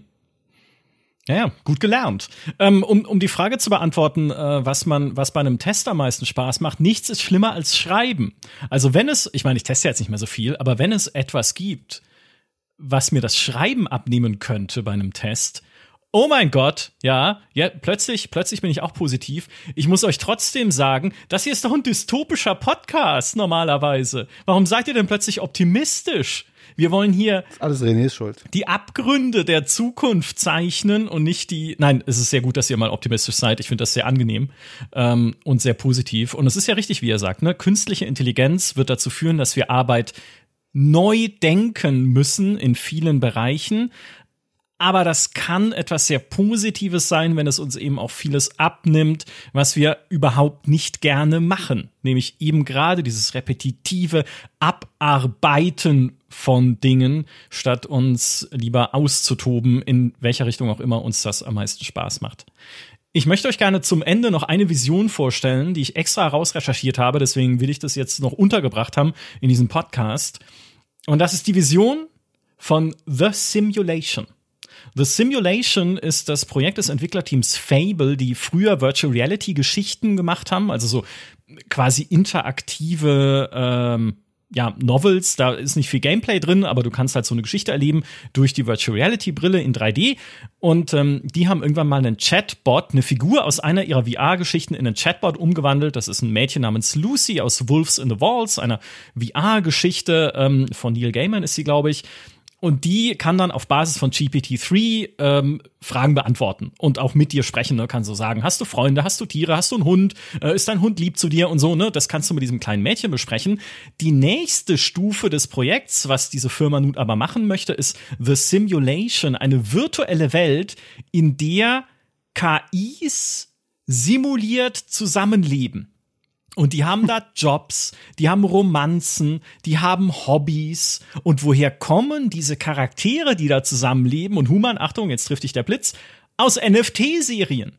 Ja, ja, gut gelernt. Ähm, um, um die Frage zu beantworten, äh, was man, was bei einem Test am meisten Spaß macht, nichts ist schlimmer als Schreiben. Also wenn es, ich meine, ich teste jetzt nicht mehr so viel, aber wenn es etwas gibt, was mir das Schreiben abnehmen könnte bei einem Test, oh mein Gott, ja, ja, plötzlich, plötzlich bin ich auch positiv. Ich muss euch trotzdem sagen, das hier ist doch ein dystopischer Podcast normalerweise. Warum seid ihr denn plötzlich optimistisch? Wir wollen hier alles Renés Schuld. Die Abgründe der Zukunft zeichnen und nicht die. Nein, es ist sehr gut, dass ihr mal optimistisch seid. Ich finde das sehr angenehm ähm, und sehr positiv. Und es ist ja richtig, wie ihr sagt. Ne? Künstliche Intelligenz wird dazu führen, dass wir Arbeit neu denken müssen in vielen Bereichen. Aber das kann etwas sehr Positives sein, wenn es uns eben auch vieles abnimmt, was wir überhaupt nicht gerne machen. Nämlich eben gerade dieses repetitive Abarbeiten von Dingen, statt uns lieber auszutoben, in welcher Richtung auch immer uns das am meisten Spaß macht. Ich möchte euch gerne zum Ende noch eine Vision vorstellen, die ich extra herausrecherchiert habe, deswegen will ich das jetzt noch untergebracht haben in diesem Podcast. Und das ist die Vision von The Simulation. The Simulation ist das Projekt des Entwicklerteams Fable, die früher Virtual Reality Geschichten gemacht haben, also so quasi interaktive ähm, ja, Novels, da ist nicht viel Gameplay drin, aber du kannst halt so eine Geschichte erleben durch die Virtual Reality Brille in 3D. Und ähm, die haben irgendwann mal einen Chatbot, eine Figur aus einer ihrer VR-Geschichten in einen Chatbot umgewandelt. Das ist ein Mädchen namens Lucy aus Wolves in the Walls, einer VR-Geschichte ähm, von Neil Gaiman ist sie, glaube ich. Und die kann dann auf Basis von GPT-3 ähm, Fragen beantworten und auch mit dir sprechen. Ne? Kann so sagen, hast du Freunde, hast du Tiere, hast du einen Hund, äh, ist dein Hund lieb zu dir und so. Ne? Das kannst du mit diesem kleinen Mädchen besprechen. Die nächste Stufe des Projekts, was diese Firma nun aber machen möchte, ist The Simulation, eine virtuelle Welt, in der KIs simuliert zusammenleben. Und die haben da (laughs) Jobs, die haben Romanzen, die haben Hobbys. Und woher kommen diese Charaktere, die da zusammenleben? Und Human, Achtung, jetzt trifft dich der Blitz, aus NFT-Serien.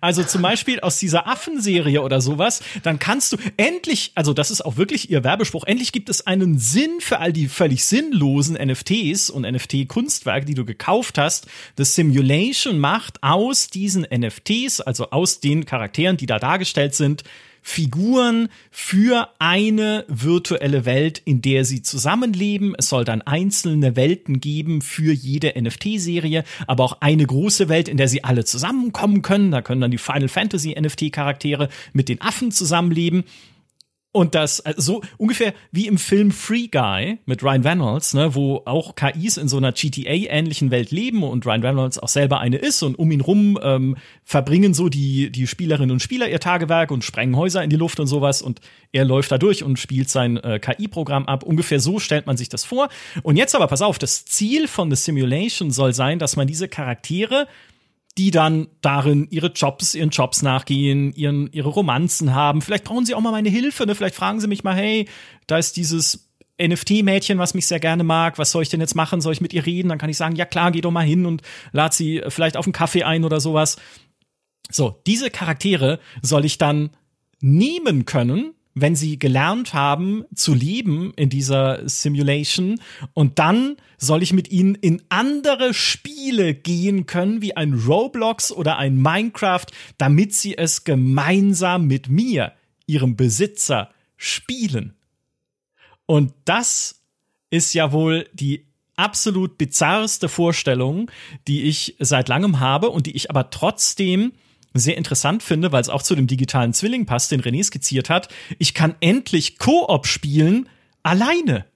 Also zum Beispiel aus dieser Affenserie oder sowas, dann kannst du endlich, also das ist auch wirklich ihr Werbespruch, endlich gibt es einen Sinn für all die völlig sinnlosen NFTs und NFT-Kunstwerke, die du gekauft hast. Das Simulation macht aus diesen NFTs, also aus den Charakteren, die da dargestellt sind, Figuren für eine virtuelle Welt, in der sie zusammenleben. Es soll dann einzelne Welten geben für jede NFT-Serie, aber auch eine große Welt, in der sie alle zusammenkommen können. Da können dann die Final Fantasy NFT-Charaktere mit den Affen zusammenleben. Und das also so ungefähr wie im Film Free Guy mit Ryan Reynolds, ne, wo auch KIs in so einer GTA-ähnlichen Welt leben und Ryan Reynolds auch selber eine ist und um ihn rum ähm, verbringen so die, die Spielerinnen und Spieler ihr Tagewerk und sprengen Häuser in die Luft und sowas und er läuft da durch und spielt sein äh, KI-Programm ab. Ungefähr so stellt man sich das vor. Und jetzt aber, pass auf, das Ziel von The Simulation soll sein, dass man diese Charaktere die dann darin ihre Jobs, ihren Jobs nachgehen, ihren, ihre Romanzen haben. Vielleicht brauchen sie auch mal meine Hilfe, ne? Vielleicht fragen sie mich mal, hey, da ist dieses NFT-Mädchen, was mich sehr gerne mag, was soll ich denn jetzt machen? Soll ich mit ihr reden? Dann kann ich sagen, ja klar, geh doch mal hin und lad sie vielleicht auf einen Kaffee ein oder sowas. So, diese Charaktere soll ich dann nehmen können wenn sie gelernt haben zu leben in dieser Simulation und dann soll ich mit ihnen in andere Spiele gehen können, wie ein Roblox oder ein Minecraft, damit sie es gemeinsam mit mir, ihrem Besitzer, spielen. Und das ist ja wohl die absolut bizarrste Vorstellung, die ich seit langem habe und die ich aber trotzdem sehr interessant finde, weil es auch zu dem digitalen Zwilling passt, den René skizziert hat. Ich kann endlich Koop spielen alleine.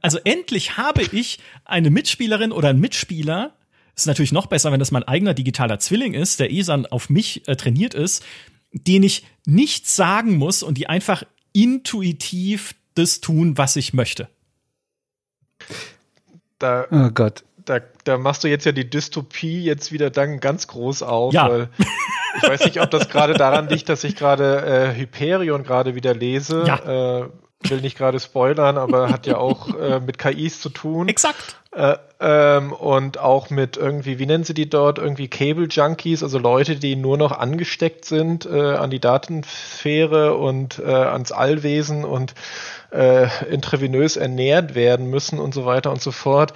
Also endlich habe ich eine Mitspielerin oder einen Mitspieler. Ist natürlich noch besser, wenn das mein eigener digitaler Zwilling ist, der eh dann auf mich äh, trainiert ist, den ich nichts sagen muss und die einfach intuitiv das tun, was ich möchte. Da, oh Gott da, da machst du jetzt ja die Dystopie jetzt wieder dann ganz groß auf. Ja. Weil ich weiß nicht, ob das gerade daran liegt, dass ich gerade äh, Hyperion gerade wieder lese. Ja. Äh, will nicht gerade spoilern, aber hat ja auch äh, mit KIs zu tun. Exakt. Äh, ähm, und auch mit irgendwie, wie nennen sie die dort? Irgendwie Cable Junkies, also Leute, die nur noch angesteckt sind äh, an die Datensphäre und äh, ans Allwesen und äh, intravenös ernährt werden müssen und so weiter und so fort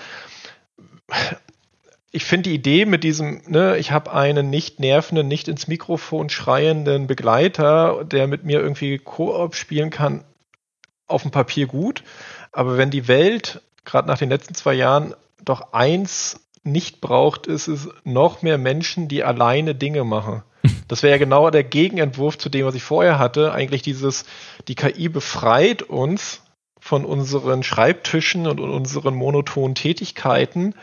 ich finde die Idee mit diesem, ne, ich habe einen nicht nervenden, nicht ins Mikrofon schreienden Begleiter, der mit mir irgendwie Koop spielen kann, auf dem Papier gut. Aber wenn die Welt, gerade nach den letzten zwei Jahren, doch eins nicht braucht, ist es noch mehr Menschen, die alleine Dinge machen. (laughs) Das wäre ja genau der Gegenentwurf zu dem, was ich vorher hatte. Eigentlich dieses, die KI befreit uns von unseren Schreibtischen und unseren monotonen Tätigkeiten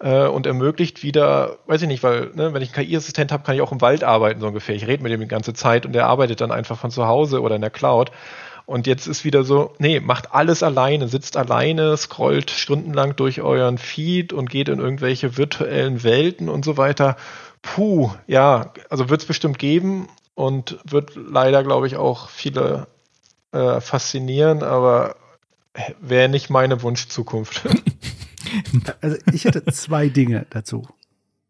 äh, und ermöglicht wieder, weiß ich nicht, weil ne, wenn ich einen KI-Assistent habe, kann ich auch im Wald arbeiten so ungefähr. Ich rede mit dem die ganze Zeit und der arbeitet dann einfach von zu Hause oder in der Cloud. Und jetzt ist wieder so, nee, macht alles alleine, sitzt alleine, scrollt stundenlang durch euren Feed und geht in irgendwelche virtuellen Welten und so weiter. Puh, ja, also wird es bestimmt geben und wird leider, glaube ich, auch viele äh, faszinieren, aber wäre nicht meine Wunschzukunft. (laughs) Also ich hätte zwei Dinge dazu.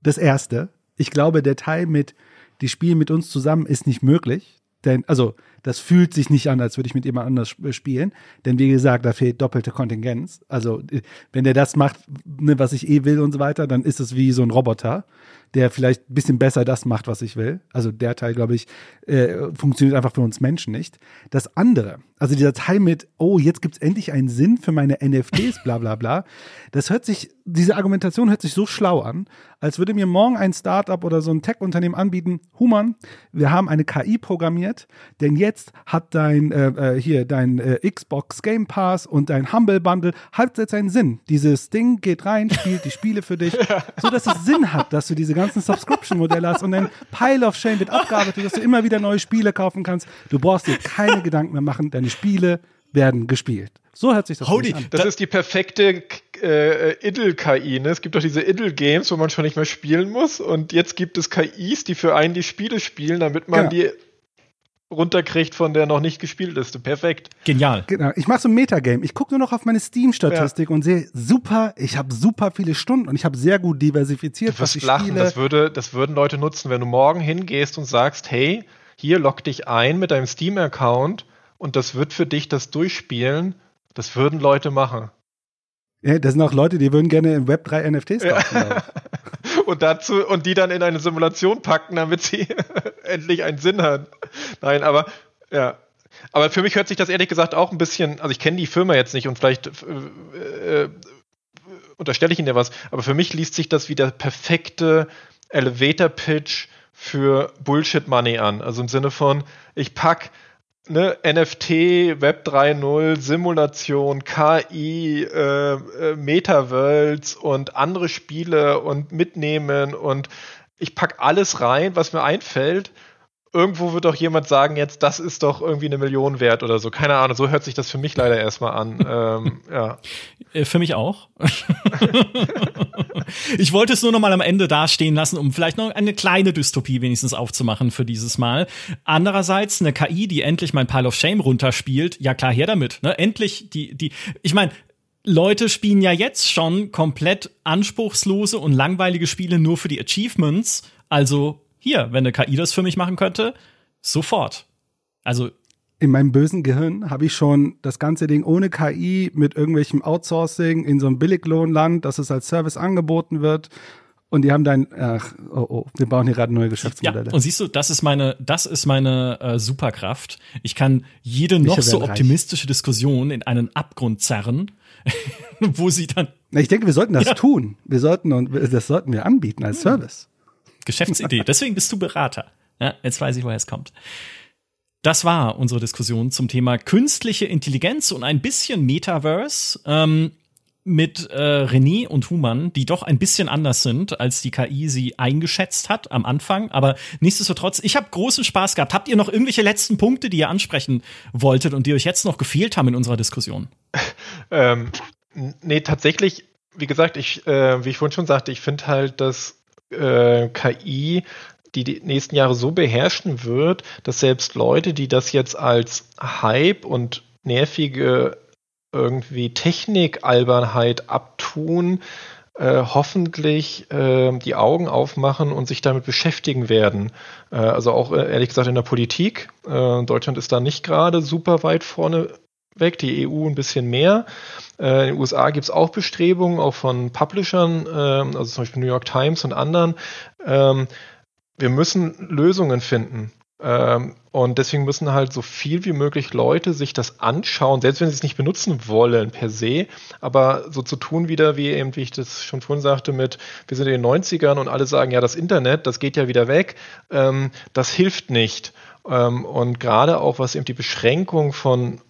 Das erste, ich glaube, der Teil mit, die spielen mit uns zusammen ist nicht möglich. Denn, also, das fühlt sich nicht an, als würde ich mit jemand anders spielen. Denn wie gesagt, da fehlt doppelte Kontingenz. Also, wenn der das macht, ne, was ich eh will und so weiter, dann ist es wie so ein Roboter der vielleicht ein bisschen besser das macht, was ich will. Also der Teil, glaube ich, äh, funktioniert einfach für uns Menschen nicht. Das andere, also dieser Teil mit, oh, jetzt gibt es endlich einen Sinn für meine NFTs, bla bla bla, das hört sich, diese Argumentation hört sich so schlau an, als würde mir morgen ein Startup oder so ein Tech-Unternehmen anbieten, Human, wir haben eine KI programmiert, denn jetzt hat dein, äh, äh, hier, dein äh, Xbox Game Pass und dein Humble Bundle hat jetzt einen Sinn. Dieses Ding geht rein, spielt die Spiele für dich, (laughs) so dass es Sinn hat, dass du diese ganzen Subscription-Modelle hast und ein Pile of Shame wird abgearbeitet, dass du immer wieder neue Spiele kaufen kannst. Du brauchst dir keine Gedanken mehr machen, deine Spiele werden gespielt. So hört sich das Holy, an. Das ist die perfekte äh, Idle-KI. Ne? Es gibt doch diese Idle-Games, wo man schon nicht mehr spielen muss. Und jetzt gibt es KIs, die für einen die Spiele spielen, damit man genau. die runterkriegt von der noch nicht gespielt Liste. Perfekt. Genial. Genau. Ich mache so ein Metagame. Ich gucke nur noch auf meine Steam-Statistik ja. und sehe super, ich habe super viele Stunden und ich habe sehr gut diversifiziert, du was ich lachen. spiele. Das, würde, das würden Leute nutzen, wenn du morgen hingehst und sagst, hey, hier log dich ein mit deinem Steam-Account und das wird für dich das Durchspielen. Das würden Leute machen. Ja, das sind auch Leute, die würden gerne im Web 3 NFTs kaufen. (laughs) Ja. Und dazu und die dann in eine Simulation packen, damit sie (laughs) endlich einen Sinn hat. Nein, aber ja. Aber für mich hört sich das ehrlich gesagt auch ein bisschen, also ich kenne die Firma jetzt nicht und vielleicht äh, äh, unterstelle ich Ihnen ja was, aber für mich liest sich das wie der perfekte Elevator Pitch für Bullshit Money an. Also im Sinne von, ich pack ne, NFT, Web 3.0, Simulation, KI, äh, äh, Metaverse und andere Spiele und mitnehmen und ich pack alles rein, was mir einfällt irgendwo wird doch jemand sagen, jetzt, das ist doch irgendwie eine Million wert oder so. Keine Ahnung, so hört sich das für mich leider erstmal an. (laughs) ähm, ja. Äh, für mich auch. (laughs) ich wollte es nur noch mal am Ende dastehen lassen, um vielleicht noch eine kleine Dystopie wenigstens aufzumachen für dieses Mal. Andererseits eine KI, die endlich mein Pile of Shame runterspielt, ja klar, her damit. Ne? Endlich die, die, ich meine, Leute spielen ja jetzt schon komplett anspruchslose und langweilige Spiele nur für die Achievements. Also hier, wenn eine KI das für mich machen könnte, sofort. Also in meinem bösen Gehirn habe ich schon das ganze Ding ohne KI mit irgendwelchem Outsourcing in so einem Billiglohnland, dass es als Service angeboten wird. Und die haben dann, ach, oh, oh, wir bauen hier gerade neue Geschäftsmodelle. Ja, und siehst du, das ist meine, das ist meine äh, Superkraft. Ich kann jede noch so optimistische reich. Diskussion in einen Abgrund zerren, (laughs) wo sie dann. Ich denke, wir sollten das ja. tun. Wir sollten und das sollten wir anbieten als Service. Geschäftsidee. Deswegen bist du Berater. Ja, jetzt weiß ich, woher es kommt. Das war unsere Diskussion zum Thema künstliche Intelligenz und ein bisschen Metaverse ähm, mit äh, René und Human, die doch ein bisschen anders sind, als die KI sie eingeschätzt hat am Anfang. Aber nichtsdestotrotz, ich habe großen Spaß gehabt. Habt ihr noch irgendwelche letzten Punkte, die ihr ansprechen wolltet und die euch jetzt noch gefehlt haben in unserer Diskussion? ähm, nee, tatsächlich, wie gesagt, ich, äh, wie ich vorhin schon sagte, ich finde halt, dass äh, KI die die nächsten Jahre so beherrschen wird, dass selbst Leute, die das jetzt als Hype und nervige irgendwie Technikalbernheit abtun, äh, hoffentlich äh, die Augen aufmachen und sich damit beschäftigen werden. Äh, also auch äh, ehrlich gesagt in der Politik. Äh, Deutschland ist da nicht gerade super weit vorne weg, die EU ein bisschen mehr. Äh, in den USA gibt es auch Bestrebungen, auch von Publishern, ähm, also zum Beispiel New York Times und anderen. Ähm, wir müssen Lösungen finden. Ähm, und deswegen müssen halt so viel wie möglich Leute sich das anschauen, selbst wenn sie es nicht benutzen wollen per se, aber so zu tun wieder, wie eben, wie ich das schon vorhin sagte, mit, wir sind in den 90ern und alle sagen, ja, das Internet, das geht ja wieder weg, das hilft nicht. Und gerade auch was eben die Beschränkung von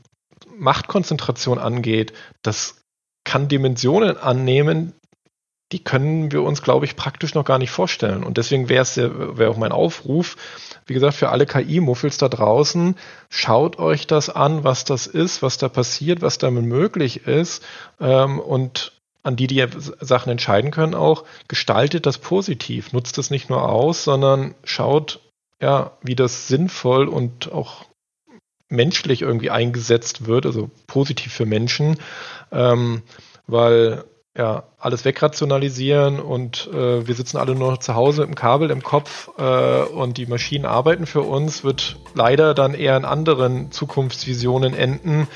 Machtkonzentration angeht, das kann Dimensionen annehmen, die können wir uns, glaube ich, praktisch noch gar nicht vorstellen. Und deswegen wäre es wär auch mein Aufruf, wie gesagt, für alle KI-Muffels da draußen, schaut euch das an, was das ist, was da passiert, was damit möglich ist. Ähm, und an die, die Sachen entscheiden können, auch gestaltet das positiv. Nutzt es nicht nur aus, sondern schaut, ja, wie das sinnvoll und auch menschlich irgendwie eingesetzt wird, also positiv für Menschen, ähm, weil ja, alles wegrationalisieren und äh, wir sitzen alle nur noch zu Hause mit dem Kabel im Kopf äh, und die Maschinen arbeiten für uns, wird leider dann eher in anderen Zukunftsvisionen enden,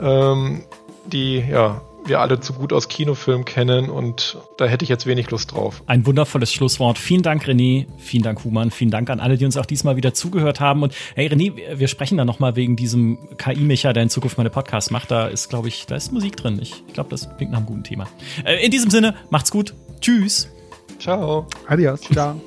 ähm, die ja wir alle zu gut aus Kinofilmen kennen und da hätte ich jetzt wenig Lust drauf. Ein wundervolles Schlusswort. Vielen Dank, René. Vielen Dank, Human. Vielen Dank an alle, die uns auch diesmal wieder zugehört haben. Und hey, René, wir sprechen da nochmal wegen diesem KI-Mecher, der in Zukunft meine Podcast macht. Da ist, glaube ich, da ist Musik drin. Ich, ich glaube, das klingt nach einem guten Thema. Äh, in diesem Sinne, macht's gut. Tschüss. Ciao. Adios. (laughs) Ciao.